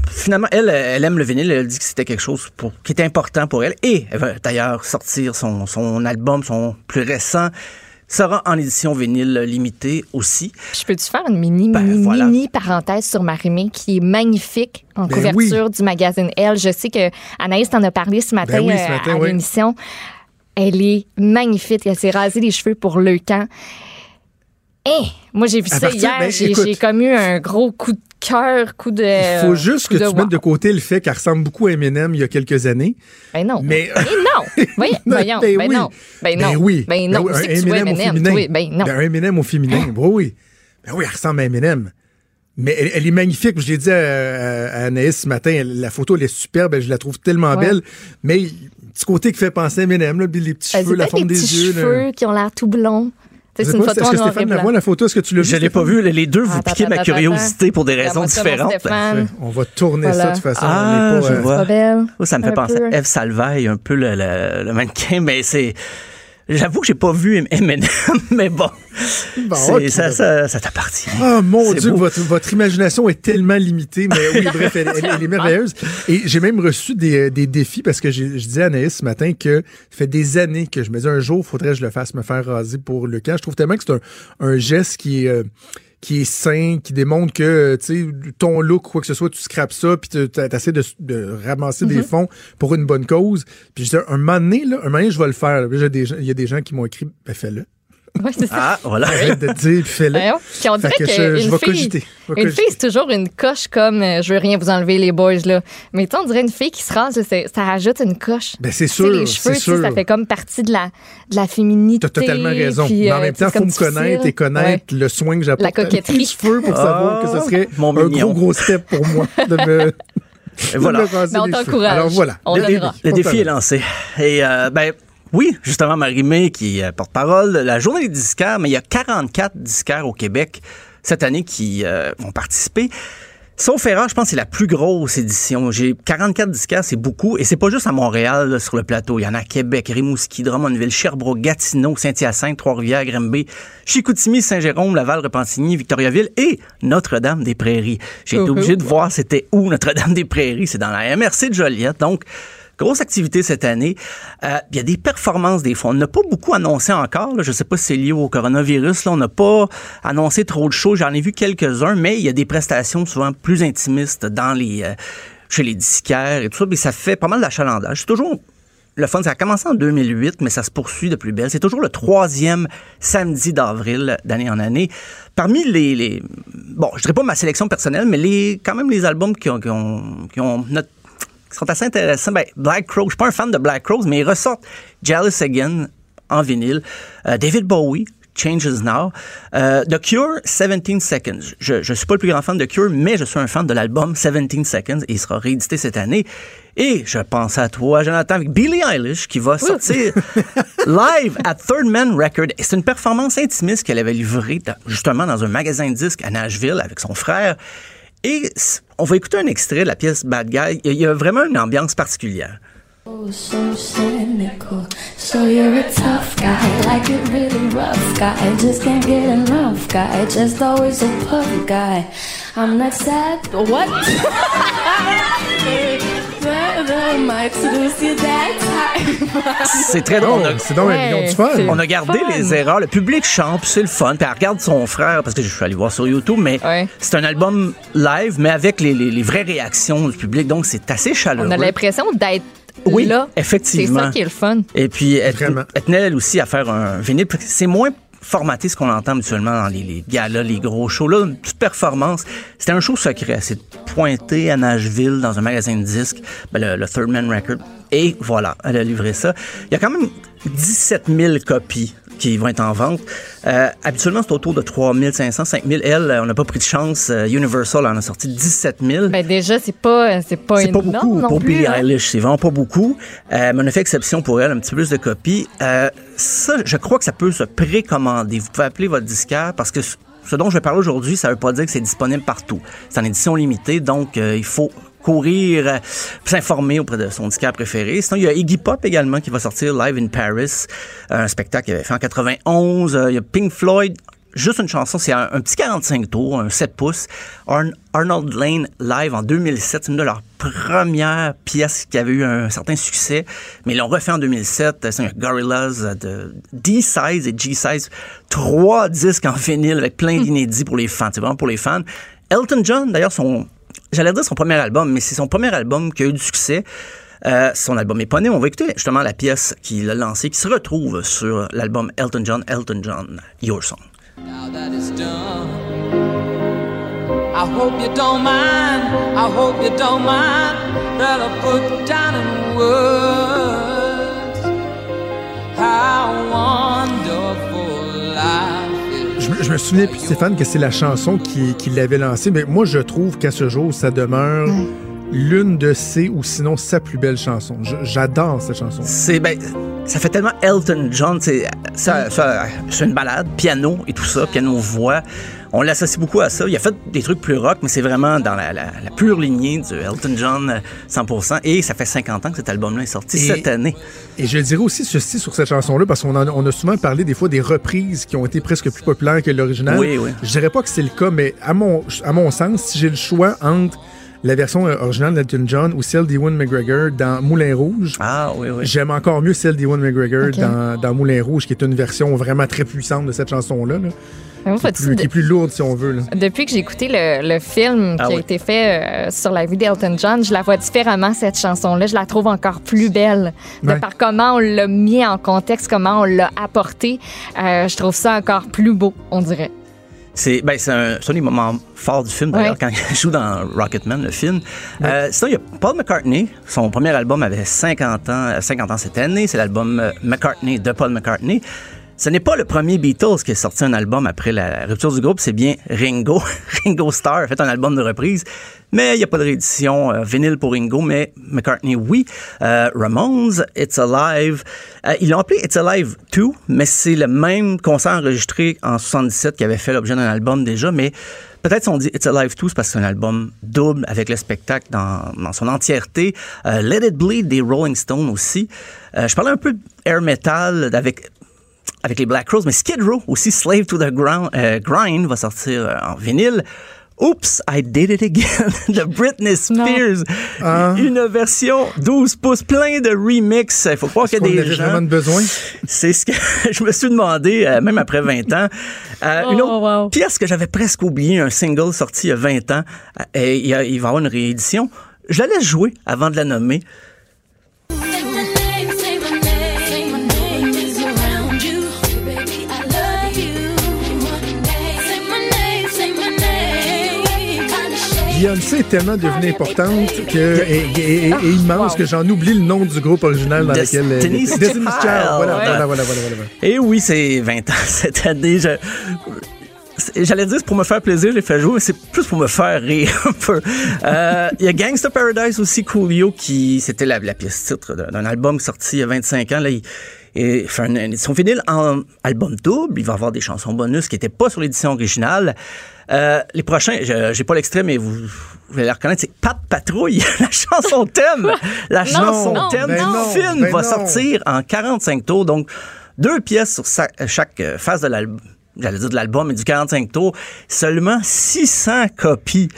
finalement, elle, elle aime le vinyle. Elle dit que c'était quelque chose pour- qui était important pour elle. Et elle va d'ailleurs sortir son, son album, son plus récent, sera en édition vinyle limitée aussi. Je peux-tu faire une mini, Ben, mini, voilà. mini parenthèse sur Marimé qui est magnifique en Ben couverture du magazine Elle? Je sais que Anaïs t'en a parlé ce matin, Ben oui, ce euh, matin, à oui. l'émission. Elle est magnifique. Elle s'est rasée les cheveux pour le camp. Hein, moi, j'ai vu À ça partir- hier. ben, j'ai j'ai comme eu un gros coup de cœur, coup de. Il faut juste que tu wow. mettes de côté le fait qu'elle ressemble beaucoup à Eminem il y a quelques années. Ben non. Mais- Ben non. Voyons, voyons. Ben Ben, oui. non. Ben non. Ben oui. Ben non. oui, Eminem Eminem? féminin. Oui, ben non. Ben, un Eminem au féminin. Oui, oui. Ben oui, elle ressemble à Eminem. Mais elle, elle est magnifique. Je l'ai dit à, à- Anaïs ce matin, elle- la photo, elle est superbe. Je la trouve tellement Ouais. belle. Mais petit côté qui fait penser à Eminem, là, les petits Ben, cheveux, la forme les des petits yeux. là. cheveux qui ont l'air tout blonds. C'est une photo Est-ce en que noir la blanc. voit, la photo? Est-ce que tu l'as vu? Je l'ai pas vu. Les deux, vous piquez ma curiosité pour des raisons différentes. On va tourner ça de toute façon. Ah, on est pas, je euh, vois. Oh, ça me fait penser à Eve Salvaille, un peu le, le- le mannequin, mais c'est. J'avoue que j'ai pas vu Eminem, mais bon. Bon, ça, ça, ça t'appartient. Oh mon Dieu, votre, votre imagination est tellement limitée, mais oui, bref, elle, elle- elle est merveilleuse. Et j'ai même reçu des, des défis parce que je disais à Anaïs ce matin que ça fait des années que je me dis un jour, faudrait que je le fasse me faire raser pour le camp. Je trouve tellement que c'est un, un geste qui est. euh, qui est sain, qui démontre que tu sais ton look quoi que ce soit, tu scrapes ça puis tu essaies de, de ramasser des fonds pour une bonne cause. Puis je dis un moment donné là, un moment donné je vais le faire. Il y a des gens qui m'ont écrit ben fais-le. Ouais, c'est ça. Ah, voilà. Arrête de te dire puis fais-le. Voyons. Puis on dirait Fait que je- vais fille, cogiter. Une fille, c'est toujours une coche comme euh, je veux rien vous enlever les boys là. Mais tu sais, on dirait une fille qui se rase, là, ça rajoute une coche. Ben, c'est Tu sûr, les cheveux, c'est tu sais, ça sûr. fait comme partie de la de la féminité. T'as totalement raison. puis, Mais en euh, même tu temps, c'est faut me connaître et connaître le soin que j'apporte La coquetterie. cheveux pour savoir que ce serait mon un mignon. gros, gros step pour moi de me, Et voilà. Mais on les cheveux. t'encourage. Alors voilà. On le. Le défi est lancé. Et euh, ben, Oui, justement, Marie-Mé qui est porte-parole de la journée des disquaires, mais il y a 44 disquaires au Québec cette année qui euh, vont participer. Sauf erreur, je pense que c'est la plus grosse édition. J'ai 44 disquaires, c'est beaucoup. Et c'est pas juste à Montréal, sur le plateau. Il y en a à Québec, Rimouski, Drummondville, Sherbrooke, Gatineau, Saint-Hyacinthe, Trois-Rivières, Grimby, Chicoutimi, Saint-Jérôme, Laval, Repentigny, Victoriaville et Notre-Dame-des-Prairies. J'ai été obligé de voir c'était où Notre-Dame-des-Prairies. C'est dans la MRC de Joliette. Donc, Grosse activité cette année. Euh, il y a des performances des fois. On n'a pas beaucoup annoncé encore. Je ne sais pas si c'est lié au coronavirus. On n'a pas annoncé trop de choses. J'en ai vu quelques-uns, mais il y a des prestations souvent plus intimistes dans les, euh, chez les disquaires et tout ça. Mais ça fait pas mal d'achalandage. C'est toujours le fun, ça a commencé en 2008, mais ça se poursuit de plus belle. C'est toujours le troisième samedi d'avril d'année en année. Parmi les, les, bon, je dirais pas ma sélection personnelle, mais les, quand même les albums qui ont, qui ont, qui ont notre qui sont assez intéressants. Ben, Black Crow, je suis pas un fan de Black Crows, mais ils ressortent Jealous Again en vinyle. Euh, David Bowie, Changes Now. Euh, The Cure, 17 Seconds. Je ne suis pas le plus grand fan de Cure, mais je suis un fan de l'album 17 Seconds et il sera réédité cette année. Et je pense à toi, Jonathan, avec Billie Eilish qui va sortir live à Third Man Record. C'est une performance intimiste qu'elle avait livrée justement dans un magasin de disques à Nashville avec son frère. Et on va écouter un extrait de la pièce Bad Guy. Il y a vraiment une ambiance particulière. C'est très drôle. c'est donc un million de fun. On a gardé les erreurs. Le public chante, c'est le fun. Puis elle regarde son frère, parce que je suis allé voir sur YouTube, mais c'est un album live, mais avec les, les, vraies réactions du public. Donc, c'est assez chaleureux. On a l'impression d'être oui, là. effectivement. C'est ça qui est le fun. Et puis, elle, tenait elle aussi à faire un vinyle. C'est moins formaté ce qu'on entend habituellement dans les, les galas, les gros shows. Là, une petite performance. C'était un show secret. C'est pointé à Nashville dans un magasin de disques, ben, le, Third Man Record. Et voilà, elle a livré ça. Il y a quand même 17 000 copies qui vont être en vente. Euh, habituellement, c'est autour de 3 500, 5 000. Elle, on n'a pas pris de chance. Euh, Universal en a sorti 17 000. Ben déjà, c'est pas, c'est pas, c'est pas beaucoup pour Billie hein. Eilish. C'est vraiment pas beaucoup. Euh, mais on a fait exception pour elle, un petit peu plus de copies. Euh, ça, je crois que ça peut se précommander. Vous pouvez appeler votre disquaire parce que ce dont je vais parler aujourd'hui, ça veut pas dire que c'est disponible partout. C'est en édition limitée, donc il faut courir, euh, s'informer auprès de son disquaire préféré. Sinon, il y a Iggy Pop également qui va sortir Live in Paris, un spectacle qu'il avait fait en 91. Euh, il y a Pink Floyd, juste une chanson, c'est un, petit 45 tours, un 7 pouces. Arnold Lane live en 2007, c'est une de leurs premières pièces qui avait eu un certain succès, mais ils l'ont refait en 2007. C'est un Gorillaz de D-Size et G-Size, trois disques en vinyle avec plein d'inédits pour les fans. C'est vraiment pour les fans. Elton John, d'ailleurs, son j'allais dire son premier album, mais c'est son premier album qui a eu du succès. Euh, son album éponyme. On va écouter justement la pièce qu'il a lancée, qui se retrouve sur l'album Elton John, Elton John, Your Song. Je, me souviens plus, Stéphane, que c'est la chanson qui, qui l'avait lancée, mais moi, je trouve qu'à ce jour, ça demeure l'une de ses ou sinon sa plus belle chanson. J'adore cette chanson. C'est ben, ça fait tellement Elton John, c'est une balade, piano et tout ça, piano voix. On l'associe beaucoup à ça. Il a fait des trucs plus rock, mais c'est vraiment dans la, pure lignée du Elton John 100%. Euh, et ça fait 50 ans que cet album-là est sorti cette année. Et je dirais aussi ceci sur cette chanson-là, parce qu'on on a souvent parlé des fois des reprises qui ont été presque plus populaires que l'original. Oui, oui. Je dirais pas que c'est le cas, mais à mon, à mon sens, si j'ai le choix entre la version originale d'Elton John ou celle d'Ewan McGregor dans Moulin Rouge. Ah oui, oui. J'aime encore mieux celle d'Ewan McGregor dans, dans, Moulin Rouge, qui est une version vraiment très puissante de cette chanson-là. Là. qui, est plus, lourde, si on veut. Là. Depuis que j'ai écouté le, film ah qui a été fait euh, sur la vie d'Elton John, je la vois différemment, cette chanson-là. Je la trouve encore plus belle. De par comment on l'a mis en contexte, comment on l'a apporté. Euh, je trouve ça encore plus beau, on dirait. C'est ben, un, un, des moments forts du film, d'ailleurs, quand il joue dans Rocketman, le film. Euh, sinon, il y a Paul McCartney. Son premier album avait 50 ans, 50 ans cette année. C'est l'album euh, McCartney de Paul McCartney. Ce n'est pas le premier Beatles qui a sorti un album après la rupture du groupe, c'est bien Ringo. Ringo Starr a fait un album de reprise, mais il n'y a pas de réédition euh, vinyle pour Ringo, mais McCartney, oui. Euh, Ramones, It's Alive. Euh, ils l'ont appelé It's Alive 2, mais c'est le même concert enregistré en 77 qui avait fait l'objet d'un album déjà, mais Peut-être si on dit It's Alive 2, parce que c'est un album double avec le spectacle dans, son entièreté. Let It Bleed des Rolling Stones aussi. je parlais un peu air metal avec avec les Black Rose, mais Skid Row aussi, Slave to the Ground, euh, Grind, va sortir euh, en vinyle. Oops, I did it again de Britney Spears. Ah. Une version 12 pouces, plein de remix. Il faut croire qu'il y a des gens. vraiment besoin? C'est ce que je me suis demandé, euh, même après 20 ans. Euh, une autre oh, pièce que j'avais presque oublié, un single sorti il y a 20 ans, et il, va y avoir une réédition. Je la laisse jouer avant de la nommer. Beyoncé est tellement devenue importante que, et, immense que j'en oublie le nom du groupe original dans lequel Destiny's Child. Voilà, voilà, voilà, voilà, Et oui, c'est 20 ans cette année. J'allais dire pour me faire plaisir, j'ai fait jouer, mais c'est plus pour me faire rire un peu. Euh, il y a Gangsta Paradise aussi, Coolio, qui c'était la, pièce titre d'un album sorti il y a 25 ans. Là, il, et fait une édition vinyle en album double. Il va avoir des chansons bonus qui n'étaient pas sur l'édition originale. Euh, les prochains, j'ai pas l'extrait, mais vous, vous allez reconnaître, c'est Pat Patrouille, la chanson thème. La chanson thème du film va sortir en 45 tours, donc deux pièces sur chaque phase de l'album. J'allais dire de l'album, et du 45 tours. Seulement 600 copies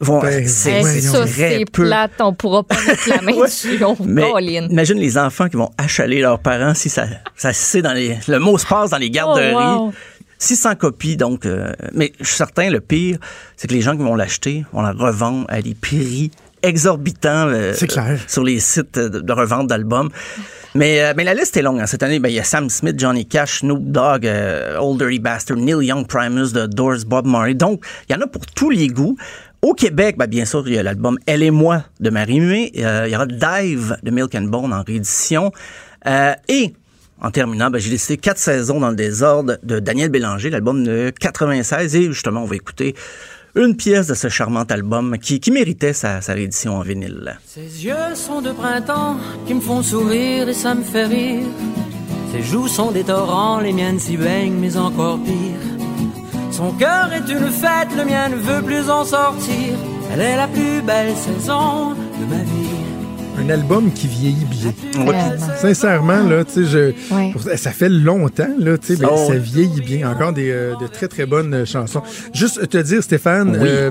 vont ben, c'est c'est plate, on pourra pas mettre la main dessus. Mais imagine les enfants qui vont achaler leurs parents si ça, ça c'est dans les, le mot se passe dans les garderies. Oh, 600 copies, donc. Euh, mais je suis certain, le pire, c'est que les gens qui vont l'acheter vont la revendre à des prix exorbitants euh, sur les sites de, revente d'albums. Mais, euh, mais la liste est longue. Hein. Cette année, ben, il y a Sam Smith, Johnny Cash, Snoop Dogg, Old Dirty Bastard, Neil Young, Primus, The Doors, Bob Marley. Donc, il y en a pour tous les goûts. Au Québec, ben, bien sûr, il y a l'album Elle et moi de Marie-Mé. il y aura Dive de Milk and Bone en réédition. et en terminant, ben, j'ai laissé quatre saisons dans le désordre de Daniel Bélanger, l'album de 96. Et justement, on va écouter une pièce de ce charmant album qui, qui méritait sa, sa réédition en vinyle. Ses yeux sont de printemps qui me font sourire et ça me fait rire. Ses joues sont des torrents, les miennes s'y baignent, mais encore pire. Son cœur est une fête, le mien ne veut plus en sortir. Elle est la plus belle saison de ma vie un album qui vieillit bien. Sincèrement, là, tu sais, ça fait longtemps, là, tu sais, ben, oh. ça vieillit bien. Encore des, euh, de très, très bonnes euh, chansons. Juste te dire, Stéphane, euh,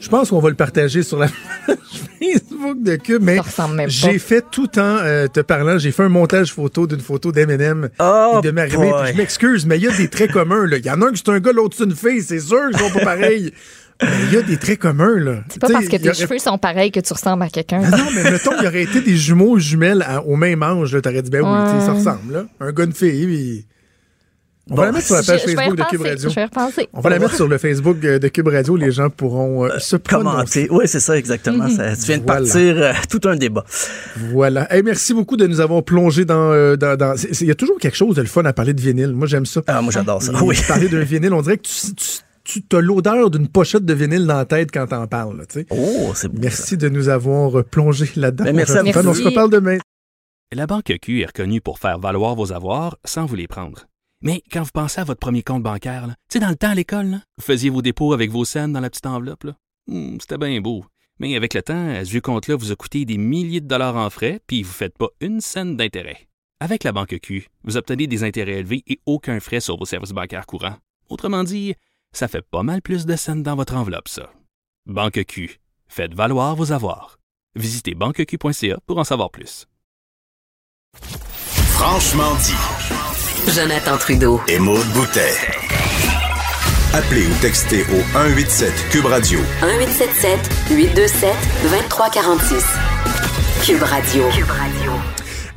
je pense qu'on va le partager sur la Facebook de Cube, mais j'ai fait tout en te parlant, j'ai fait un montage photo d'une photo d'Eminem oh et de marie Je m'excuse, mais il y a des traits communs. Il y en a un qui c'est un gars, l'autre c'est une fille, c'est sûr qu'ils sont pas pareils. Il y a des traits communs, là. C'est pas parce que tes cheveux sont pareils que tu ressembles à quelqu'un. non, mais mettons, il y aurait été des jumeaux jumelles au même âge, là. T'aurais dit, ben oui, ça ressemble, là. Un gars, une fille, puis... On va la mettre sur la page Facebook de Cube Radio. Je vais repenser. On va la mettre sur le Facebook de Cube Radio. Les gens pourront euh, se commenter. Oui, c'est ça, exactement. ça, tu viens de partir euh, tout un débat. Voilà. merci beaucoup de nous avoir plongé dans. Euh, dans, dans... Il y a toujours quelque chose de le fun à parler de vinyle. Moi, j'aime ça. Ah, moi, j'adore ça. Oui. Parler d'un vinyle, on dirait que tu, tu tu as l'odeur d'une pochette de vinyle dans la tête quand t'en parles. Oh, c'est Merci de nous avoir plongé là-dedans. Ben, merci, merci. On se reparle demain. La Banque Q est reconnue pour faire valoir vos avoirs sans vous les prendre. Mais quand vous pensez à votre premier compte bancaire, tu sais, dans le temps à l'école, vous faisiez vos dépôts avec vos scènes dans la petite enveloppe. Hmm, c'était bien beau. Mais avec le temps, ce vieux compte-là vous a coûté des milliers de dollars en frais, puis vous ne faites pas une scène d'intérêt. Avec la Banque Q, vous obtenez des intérêts élevés et aucun frais sur vos services bancaires courants. Autrement dit, ça fait pas mal plus de scènes dans votre enveloppe, ça. Banque Q. Faites valoir vos avoirs. Visitez banqueq.ca pour en savoir plus. Franchement dit. Jonathan Trudeau. Et Maude Boutet. Appelez ou textez au 187 Cube Radio. 1877 827 2346. Cube Radio. Cube Radio.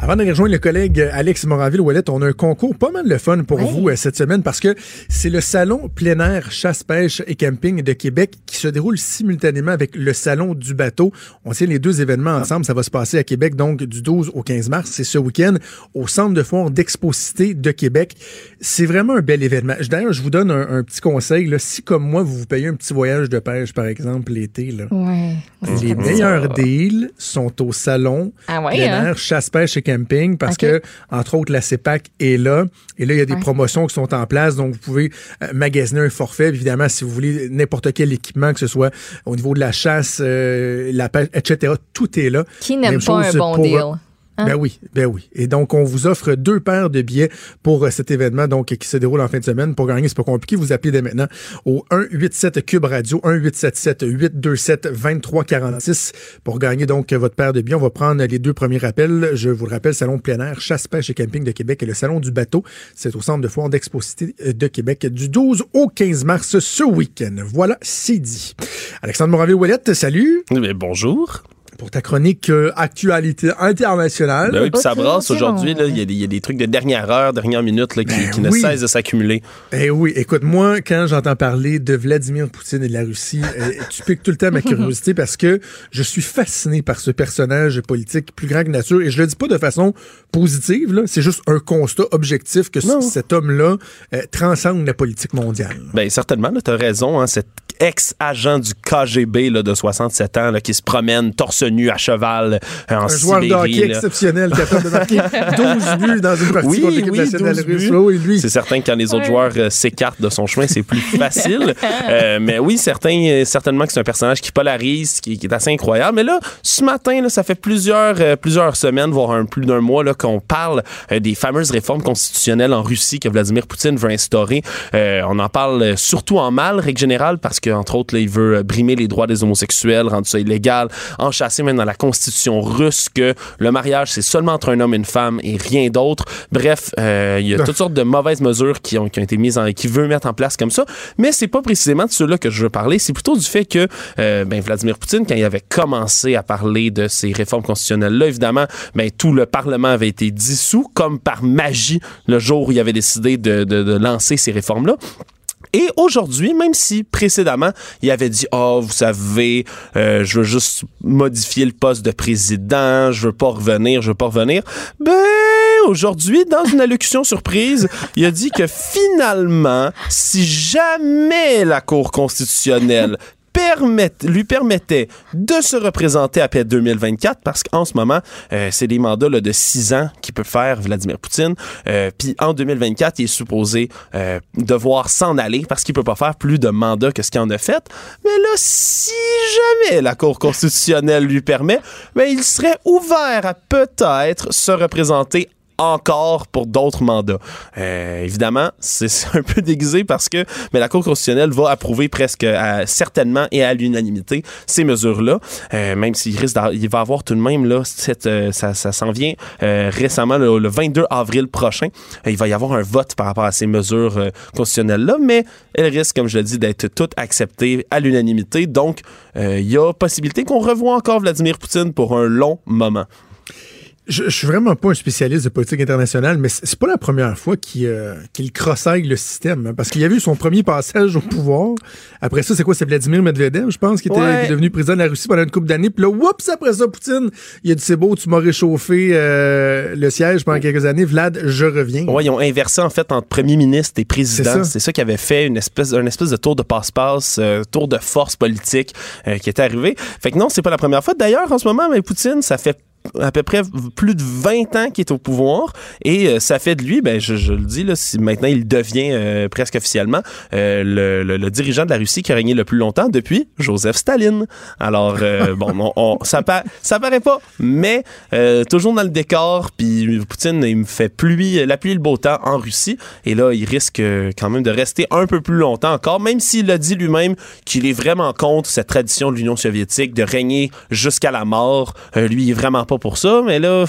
Avant de rejoindre le collègue Alex Moranville-Ouellet, on a un concours pas mal de fun pour vous euh, cette semaine parce que c'est le salon plein air chasse, pêche et camping de Québec qui se déroule simultanément avec le salon du bateau. On tient les deux événements ensemble. Ça va se passer à Québec donc du 12 au 15 mars. C'est ce week-end au centre de foire d'Exposité de Québec. C'est vraiment un bel événement. D'ailleurs, je vous donne un, petit conseil. Là. Si comme moi, vous vous payez un petit voyage de pêche, par exemple, l'été, les meilleurs deals sont au salon ah ouais, hein? chasse, pêche et camping camping parce que, entre autres, la CEPAC est là. Et là, il y a des promotions qui sont en place. Donc, vous pouvez euh, magasiner un forfait. Évidemment, si vous voulez n'importe quel équipement, que ce soit au niveau de la chasse, euh, la pêche, etc., tout est là. Qui n'aime pas un bon deal? Hein? Ben oui, ben oui. Et donc, on vous offre deux paires de billets pour euh, cet événement donc qui se déroule en fin de semaine. Pour gagner, c'est pas compliqué. Vous appelez dès maintenant au 187 Cube Radio, 1877 827 2346 pour gagner donc votre paire de billets. On va prendre les deux premiers rappels. Je vous le rappelle, Salon plein air, chasse, pêche et camping de Québec et le Salon du bateau. C'est au centre de foire d'exposité euh, de Québec du 12 au 15 mars ce week-end. Voilà, c'est dit. Alexandre Moraville-Ouellette, salut. Mais bonjour pour ta chronique euh, actualité internationale. Ben oui, puis ça brasse aujourd'hui. Il y, a des trucs de dernière heure, dernière minute là, qui, ben ne cessent de s'accumuler. Eh oui, écoute, moi, quand j'entends parler de Vladimir Poutine et de la Russie, euh, tu piques tout le temps ma curiosité parce que je suis fasciné par ce personnage politique plus grand que nature. Et je le dis pas de façon positive, c'est juste un constat objectif que cet homme-là euh, transcende la politique mondiale. Ben certainement, tu as raison. Hein, cet ex-agent du KGB là, de 67 ans là, qui se promène torse nu à cheval euh, en Un joueur de hockey exceptionnel capable de marquer 12 buts dans une partie contre l'équipe nationale russe. Oui, c'est certain que quand les autres joueurs euh, s'écartent de son chemin, c'est plus facile. Euh, mais oui, certain, certainement que c'est un personnage qui polarise, qui, est assez incroyable. Mais là, ce matin, là, ça fait plusieurs, plusieurs semaines, voire un, plus d'un mois, là, qu'on parle des fameuses réformes constitutionnelles en Russie que Vladimir Poutine veut instaurer. on en parle surtout en mal, règle générale, parce qu'entre autres, là, il veut brimer les droits des homosexuels, rendre ça illégal, en même dans la constitution russe que le mariage, c'est seulement entre un homme et une femme et rien d'autre. Bref, euh, il y a toutes sortes de mauvaises mesures qui ont, qui ont été mises en, qui veut mettre en place comme ça. Mais c'est pas précisément de ceux-là que je veux parler. C'est plutôt du fait que, euh, ben, Vladimir Poutine, quand il avait commencé à parler de ces réformes constitutionnelles-là, évidemment, ben, tout le Parlement avait été dissous, comme par magie, le jour où il avait décidé de, de, de lancer ces réformes-là. Et aujourd'hui, même si précédemment, il avait dit, oh, vous savez, euh, je veux juste modifier le poste de président, je veux pas revenir, je veux pas revenir, ben, aujourd'hui, dans une allocution surprise, il a dit que finalement, si jamais la Cour constitutionnelle lui permettait de se représenter après 2024 parce qu'en ce moment, euh, c'est des mandats de six ans qu'il peut faire Vladimir Poutine. Euh, puis en 2024, il est supposé euh, devoir s'en aller parce qu'il peut pas faire plus de mandats que ce qu'il en a fait. Mais là, si jamais la Cour constitutionnelle lui permet, ben, il serait ouvert à peut-être se représenter encore pour d'autres mandats. Euh, évidemment, c'est un peu déguisé parce que mais la Cour constitutionnelle va approuver presque certainement et à l'unanimité ces mesures-là, euh, même s'il risque il va avoir tout de même là euh, ça, ça s'en vient récemment le, 22 avril prochain, il va y avoir un vote par rapport à ces mesures constitutionnelles-là, mais elles risquent, comme je l'ai dit, d'être toutes acceptées à l'unanimité. Donc, il y a possibilité qu'on revoie encore Vladimir Poutine pour un long moment. Je, je, suis vraiment pas un spécialiste de politique internationale, mais c'est pas la première fois qu'il euh, qu'il le système. Hein, parce qu'il y a eu son premier passage au pouvoir. Après ça, c'est quoi? C'est Vladimir Medvedev, je pense, qui était devenu président de la Russie pendant une couple d'années. Puis là, oups, après ça, Poutine, il a dit c'est beau, tu m'as réchauffé euh, le siège pendant quelques années. Vlad, je reviens. Ouais, ils ont inversé en fait entre premier ministre et président. C'est ça, qui avait fait une espèce, un espèce de tour de passe-passe, euh, tour de force politique euh, qui est arrivé. Fait que non, c'est pas la première fois. D'ailleurs, en ce moment, mais Poutine, ça fait à peu près plus de 20 ans qu'il est au pouvoir et euh, ça fait de lui, ben je, je le dis là, si maintenant il devient euh, presque officiellement euh, le, le, dirigeant de la Russie qui a régné le plus longtemps depuis Joseph Staline. Alors bon, on, ça, ça paraît pas, mais toujours dans le décor. Puis Poutine il me fait pluie, la pluie et le beau temps en Russie et là il risque quand même de rester un peu plus longtemps encore, même s'il a dit lui-même qu'il est vraiment contre cette tradition de l'Union soviétique de régner jusqu'à la mort. lui il est vraiment pas pour ça, mais là,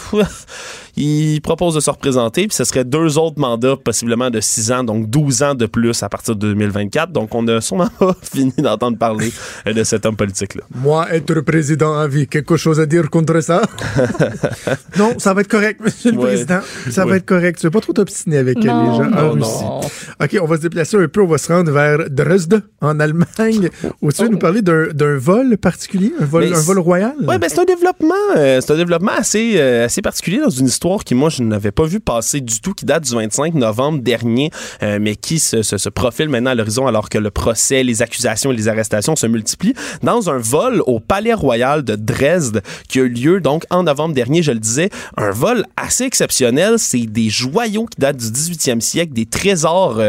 il propose de se représenter, puis ce serait deux autres mandats, possiblement de 6 ans, donc 12 ans de plus à partir de 2024. Donc, on a sûrement pas fini d'entendre parler de cet homme politique-là. Moi, être président à vie, quelque chose à dire contre ça? non, ça va être correct, monsieur le président. Ça va être correct. Tu veux pas trop t'obstiner avec les gens en Russie? OK, on va se déplacer un peu. On va se rendre vers Dresde, en Allemagne, où tu veux nous parler d'un vol particulier, un vol, un vol royal? Oui, ben c'est un développement, euh, c'est un développement assez, euh, assez particulier dans une histoire qui, moi, je n'avais pas vu passer du tout, qui date du 25 novembre dernier, euh, mais qui se, se, se profile maintenant à l'horizon alors que le procès, les accusations et les arrestations se multiplient dans un vol au Palais Royal de Dresde qui a eu lieu donc en novembre dernier, je le disais, un vol assez exceptionnel, c'est des joyaux qui datent du 18e siècle, des trésors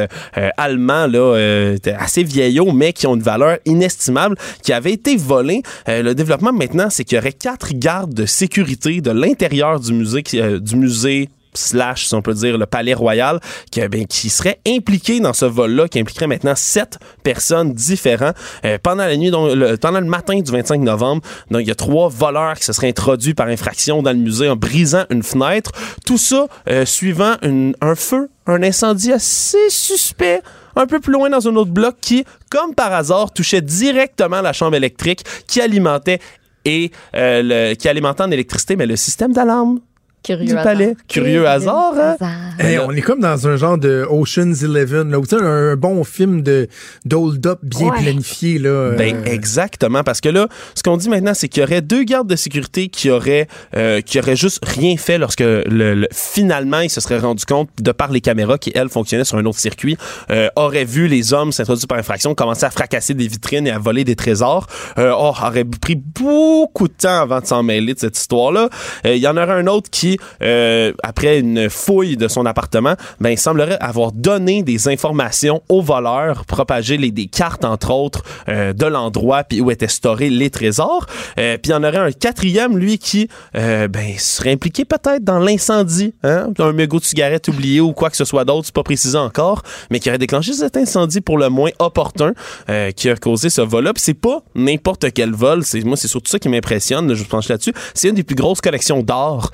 allemands là assez vieillots mais qui ont une valeur inestimable qui avaient été volés. le développement maintenant, c'est qu'il y aurait quatre gardes de sécurité de l'intérieur du musée, euh, du musée slash, si on peut dire, le palais royal, qui, euh, ben, qui serait impliqué dans ce vol-là, qui impliquerait maintenant sept personnes différentes. Euh, pendant la nuit, donc, le, pendant le matin du 25 novembre, donc, il y a trois voleurs qui se seraient introduits par infraction dans le musée en brisant une fenêtre. Tout ça suivant un feu, un incendie assez suspect un peu plus loin dans un autre bloc qui, comme par hasard, touchait directement la chambre électrique qui alimentait et euh, le, qui alimentait en électricité, mais le système d'alarme Curieux du palais. Curieux, hasard, hein? on est comme dans un genre de Ocean's Eleven, là, un, un bon film de d'hold-up bien planifié. Là, ben, exactement, parce que là, ce qu'on dit maintenant, c'est qu'il y aurait deux gardes de sécurité qui auraient, euh, qui auraient juste rien fait lorsque le, finalement ils se seraient rendu compte, de par les caméras qui, elles, fonctionnaient sur un autre circuit, euh, auraient vu les hommes s'introduire par infraction, commencer à fracasser des vitrines et à voler des trésors. Euh, oh, aurait pris beaucoup de temps avant de s'en mêler de cette histoire-là. Il y en aurait un autre qui euh, après une fouille de son appartement, ben, il semblerait avoir donné des informations aux voleurs, propagé les, des cartes, entre autres, euh, de l'endroit où étaient storés les trésors. Euh, puis il y en aurait un quatrième, lui, qui ben, serait impliqué peut-être dans l'incendie, hein? un mégot de cigarette oublié ou quoi que ce soit d'autre, c'est pas précisé encore, mais qui aurait déclenché cet incendie pour le moins opportun qui a causé ce vol-là. Puis c'est pas n'importe quel vol, moi c'est surtout ça qui m'impressionne, je pense là-dessus. C'est une des plus grosses collections d'art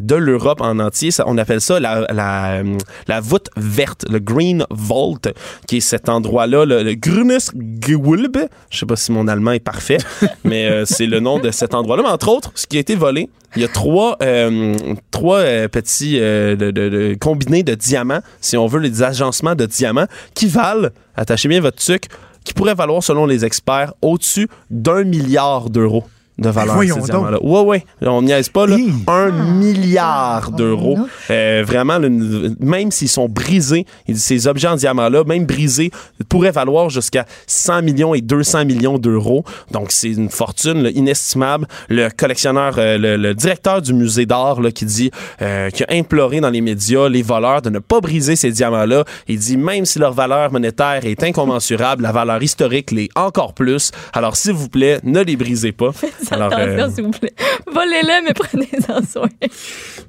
de l'Europe en entier. Ça, on appelle ça la, la, la, voûte verte, le Green Vault, qui est cet endroit-là, le, le Grünes Gewölbe. Je sais pas si mon allemand est parfait, mais euh, c'est le nom de cet endroit-là. Mais entre autres, ce qui a été volé, il y a trois, euh, trois euh, petits de, de, de, combinés de diamants, si on veut, les agencements de diamants, qui valent, attachez bien votre sucre, qui pourraient valoir, selon les experts, au-dessus d'un milliard d'euros de valeur ces diamants-là. Ouais, ouais. On n'y est pas, là. Un milliard d'euros. Euh, vraiment, même s'ils sont brisés, ces objets en diamant-là, même brisés, pourraient valoir jusqu'à 100 millions et 200 millions d'euros. Donc, c'est une fortune inestimable. Le collectionneur, euh, le, directeur du musée d'art, qui dit, euh, qui a imploré dans les médias les voleurs de ne pas briser ces diamants-là. Il dit, même si leur valeur monétaire est incommensurable, la valeur historique l'est encore plus. Alors, s'il vous plaît, ne les brisez pas. Alors, Attention, euh, s'il vous plaît. Volez-le, mais prenez-en soin.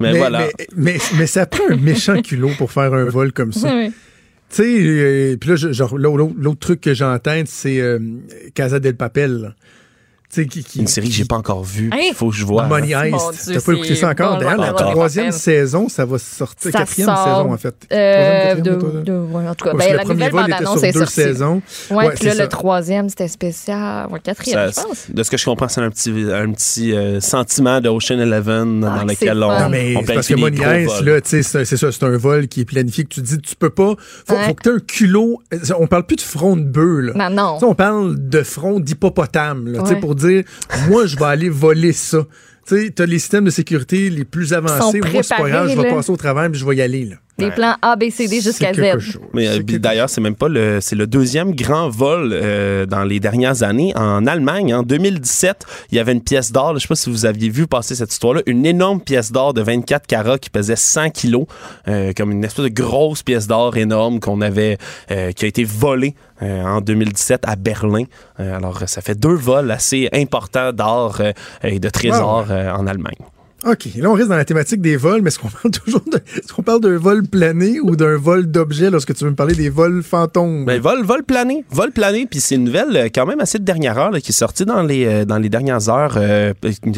Mais, voilà. Mais, mais, ça prend un méchant culot pour faire un vol comme ça. Tu sais, euh, puis là, genre, l'autre truc que tête, c'est euh, Casa del Papel. Une série que j'ai pas encore vue. Il faut que je vois. Money Heist. T'as pas écouté ça encore? D'ailleurs, la troisième saison, ça va sortir. quatrième saison, en fait. Euh, de, de, ouais, en tout cas, ben, la nouvelle bande-annonce est sortie. Saisons. Ouais, ouais puis là, le troisième, c'était spécial. Ouais, quatrième, je pense. De ce que je comprends, c'est un petit, un petit euh, sentiment de Ocean Eleven ah, dans lequel on, non, mais on Parce que Money Heist, là, c'est ça, c'est un vol qui est planifié, que tu dis, tu peux pas. Faut, faut que tu aies un culot. On parle plus de front de bœuf, là. Non, non. on parle de front d'hippopotame, là, pour dire moi, je vais aller voler ça. Tu sais, as les systèmes de sécurité les plus avancés. Moi, c'est pas grave, je vais passer au travail et je vais y aller. Là. Des plans A, B, C, D jusqu'à Z. Mais euh, d'ailleurs, c'est même pas le, c'est le deuxième grand vol euh, dans les dernières années. En Allemagne, en 2017, il y avait une pièce d'or. Je sais pas si vous aviez vu passer cette histoire-là. Une énorme pièce d'or de 24 carats qui pesait 100 kilos, euh, comme une espèce de grosse pièce d'or énorme qu'on avait, qui a été volée en 2017 à Berlin. alors, ça fait deux vols assez importants d'or et de trésors en Allemagne. OK. Là, on reste dans la thématique des vols, mais est-ce qu'on parle toujours de, est-ce qu'on parle d'un vol plané ou d'un vol d'objets lorsque tu veux me parler des vols fantômes? Ben, vol, vol plané. Vol plané, puis c'est une nouvelle euh, quand même assez de dernière heure là, qui est sortie dans les, euh, dans les dernières heures, euh,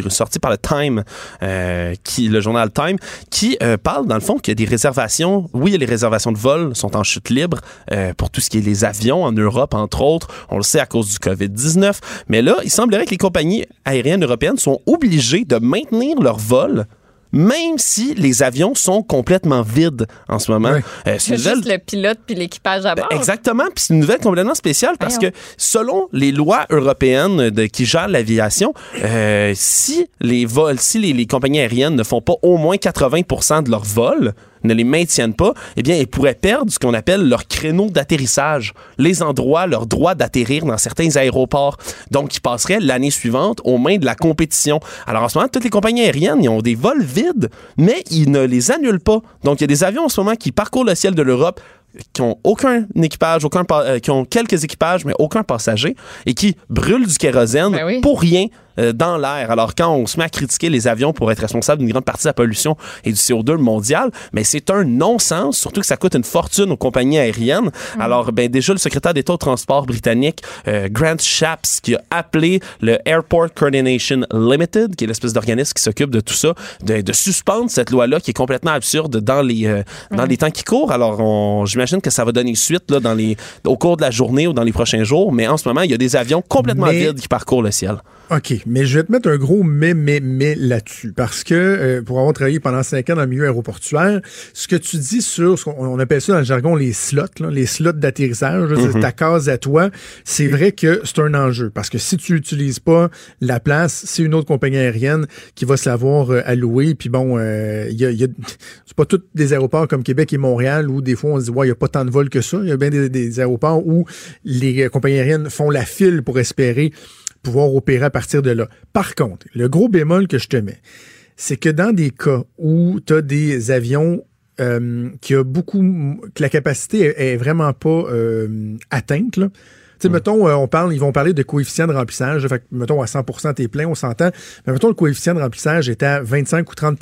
sortie par le Time, euh, qui, le journal Time, qui euh, parle dans le fond a des réservations. Oui, les réservations de vol sont en chute libre euh, pour tout ce qui est les avions en Europe, entre autres. On le sait à cause du COVID-19. Mais là, il semblerait que les compagnies aériennes européennes sont obligées de maintenir leur vol même si les avions sont complètement vides en ce moment. Euh, c'est juste le pilote puis l'équipage à bord. Ben, exactement, puis c'est une nouvelle complètement spéciale parce que selon les lois européennes de, qui gèrent l'aviation, euh, si les vols, si les, les compagnies aériennes ne font pas au moins 80% de leurs vols, ne les maintiennent pas, eh bien, ils pourraient perdre ce qu'on appelle leur créneau d'atterrissage, les endroits, leur droit d'atterrir dans certains aéroports. Donc, ils passeraient l'année suivante aux mains de la compétition. Alors, en ce moment, toutes les compagnies aériennes, ils ont des vols vides, mais ils ne les annulent pas. Donc, il y a des avions en ce moment qui parcourent le ciel de l'Europe qui ont aucun équipage, aucun euh, qui ont quelques équipages mais aucun passager et qui brûlent du kérosène Ben oui. pour rien euh, dans l'air. Alors quand on se met à critiquer les avions pour être responsable d'une grande partie de la pollution et du CO2 mondial, mais c'est un non-sens, surtout que ça coûte une fortune aux compagnies aériennes. Alors ben déjà le secrétaire d'État au transport britannique euh, Grant Shapps qui a appelé le Airport Coordination Limited, qui est l'espèce d'organisme qui s'occupe de tout ça, de, de suspendre cette loi-là qui est complètement absurde dans les euh, dans les temps qui courent. Alors j'imagine que ça va donner suite là dans les au cours de la journée ou dans les prochains jours, mais en ce moment il y a des avions complètement Mais- vides qui parcourent le ciel. OK, mais je vais te mettre un gros mais, mais, mais là-dessus. Parce que euh, pour avoir travaillé pendant cinq ans dans le milieu aéroportuaire, ce que tu dis sur, ce qu'on on appelle ça dans le jargon les slots, là, les slots d'atterrissage, c'est Mhm. ta case à toi, c'est vrai que c'est un enjeu. Parce que si tu n'utilises pas la place, c'est une autre compagnie aérienne qui va se l'avoir euh, allouée. Puis bon, euh, il y a, y a- c'est pas tous des aéroports comme Québec et Montréal où des fois on se dit, ouais, il n'y a pas tant de vols que ça. Il y a bien des, des aéroports où les euh, compagnies aériennes font la file pour espérer pouvoir opérer à partir de là. Par contre, le gros bémol que je te mets, c'est que dans des cas où tu as des avions euh, qui a beaucoup que la capacité est, vraiment pas euh, atteinte là. Tu sais, mettons, euh, on parle, ils vont parler de coefficient de remplissage. Fait que, mettons, à 100% t'es plein, on s'entend. Mais mettons, le coefficient de remplissage est à 25 ou 30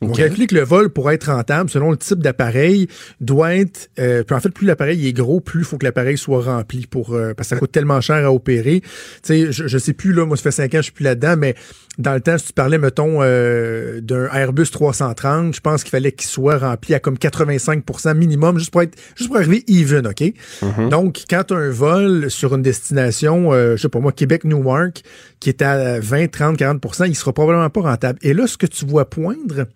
on Ok. calcule que le vol, pour être rentable, selon le type d'appareil, doit être. euh, puis en fait, plus l'appareil est gros, plus il faut que l'appareil soit rempli pour euh, parce que ça coûte tellement cher à opérer. Tu sais, je, je sais plus là, moi ça fait cinq ans, je suis plus là-dedans, mais dans le temps, si tu parlais, mettons, euh, d'un Airbus 330, je pense qu'il fallait qu'il soit rempli à comme 85% minimum, juste pour être juste pour arriver even, OK? Donc, quand tu as un vol sur une destination, euh, je sais pas moi, Québec-Newark, qui est à 20, 30, 40% il sera probablement pas rentable. Et là, ce que tu vois poindre,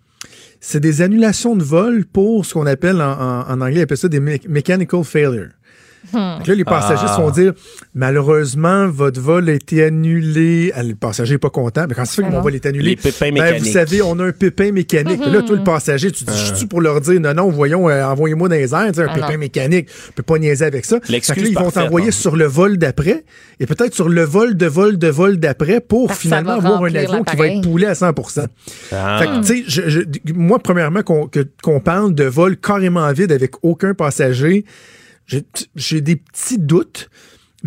c'est des annulations de vol pour ce qu'on appelle en, en- en anglais, ça des me- mechanical failure. Donc là, les passagers Ah. se font dire malheureusement, votre vol a été annulé. Ah, Le passager n'est pas content. Mais quand ça fait que mon vol est annulé, Les pépins ben, mécaniques. vous savez, on a un pépin mécanique. Puis Là, toi, le passager, tu te dis, Ah. je suis pour leur dire non, non, voyons, euh, envoyez-moi dans les airs, un Ah pépin non. mécanique. On peut pas niaiser avec ça. L'excuse Fait que là, ils vont t'envoyer hein. sur le vol d'après et peut-être sur le vol de vol de vol d'après pour Parce finalement avoir un avion qui va être poulé à 100 Ah. Fait que, tu sais, je- je- moi, premièrement, qu'on parle de vol carrément vide avec aucun passager, j'ai des petits doutes.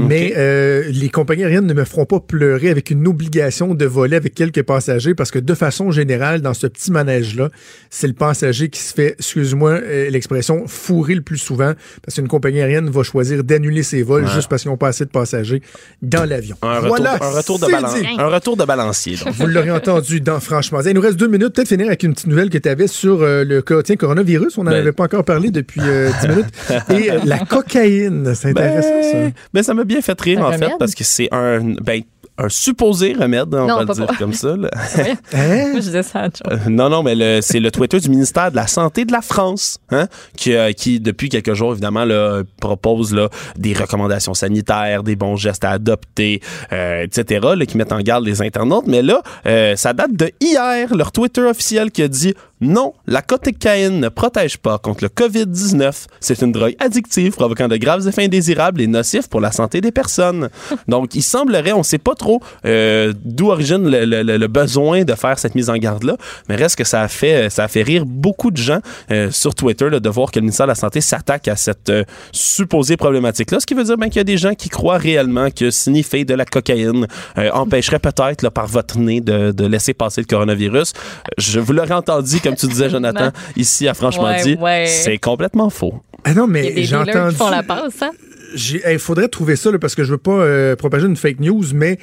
Mais euh, les compagnies aériennes ne me feront pas pleurer avec une obligation de voler avec quelques passagers parce que de façon générale, dans ce petit manège-là, c'est le passager qui se fait, excuse-moi euh, l'expression, fourrer le plus souvent parce qu'une compagnie aérienne va choisir d'annuler ses vols Ouais. juste parce qu'ils n'ont pas assez de passagers dans l'avion. Un retour, Voilà, un retour de balance, dit. un retour de balancier. donc. Vous l'aurez entendu dans Franchement. Il nous reste deux minutes. Peut-être finir avec une petite nouvelle que tu avais sur euh, le tiens, coronavirus. On n'en Ben- avait pas encore parlé depuis euh, dix minutes. Et la cocaïne. C'est intéressant, ça. Ben, ben, ça bien fait rire, Un en fait, parce que c'est un, ben, un supposé remède, on Non, va le dire pas. comme ça. là. Hein? Je disais ça. à Joe. Euh, non, non, mais le- c'est le Twitter du ministère de la Santé de la France, hein, qui, euh, qui depuis quelques jours, évidemment, là, propose là, des recommandations sanitaires, des bons gestes à adopter, euh, etc., là, qui mettent en garde les internautes. Mais là, euh, ça date de hier, leur Twitter officiel qui a dit Non, la cocaïne ne protège pas contre le COVID-19. C'est une drogue addictive provoquant de graves effets indésirables et nocifs pour la santé des personnes. Donc, il semblerait, on ne sait pas trop euh, d'où origine le, le, le, besoin de faire cette mise en garde-là, mais reste que ça a fait, ça a fait rire beaucoup de gens euh, sur Twitter là, de voir que le ministère de la Santé s'attaque à cette euh, supposée problématique-là, ce qui veut dire ben, qu'il y a des gens qui croient réellement que sniffer de la cocaïne euh, empêcherait peut-être par votre nez de, de, laisser passer le coronavirus. Je vous l'aurais entendu, comme tu disais, Jonathan, ici à Franchement dit, ouais, ouais. c'est complètement faux. Ah non, mais j'ai entendu... font la passe, hein? il hey, faudrait trouver ça là, parce que je veux pas euh, propager une fake news, mais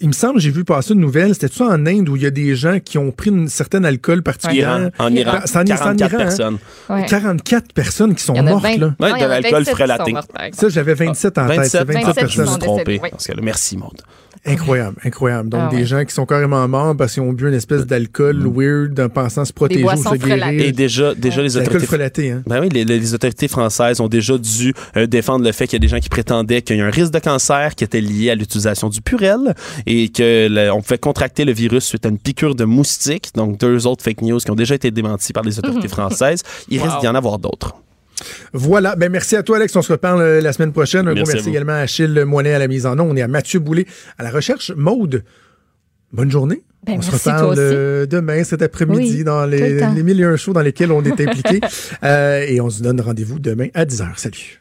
il me semble j'ai vu passer une nouvelle. C'était ça en Inde où il y a des gens qui ont pris une certaine alcool particulière. En Iran, c'est en, 44 Iran, personnes. Hein? Ouais. 44 personnes qui sont mortes 20, là. Ouais, de l'alcool frelaté. Ça, j'avais 27 en 27, tête. 27, 27 personnes. je me suis trompé. Oui. Parce que, merci, Maud. Incroyable, incroyable. Donc, Ah des ouais. gens qui sont carrément morts parce qu'ils ont bu une espèce d'alcool weird en pensant se protéger ou se guérir. Et déjà, déjà les autorités. frelaté, hein. Ben oui, les, les autorités françaises ont déjà dû euh, défendre le fait qu'il y a des gens qui prétendaient qu'il y a un risque de cancer qui était lié à l'utilisation du purel et que le- on pouvait contracter le virus suite à une piqûre de moustique. Donc deux autres fake news qui ont déjà été démenties par les autorités françaises. Il risque d'y en avoir d'autres. Voilà. Ben, merci à toi, Alex. On se reparle euh, la semaine prochaine. Un Merci gros merci également à Achille Moinet à la mise en onde et à Mathieu Boulay à la recherche. Maude, bonne journée. Ben, on se reparle euh, demain, cet après-midi, Oui, dans les, les mille et un shows dans lesquels on est impliqué. Euh, et on se donne rendez-vous demain à 10h. Salut.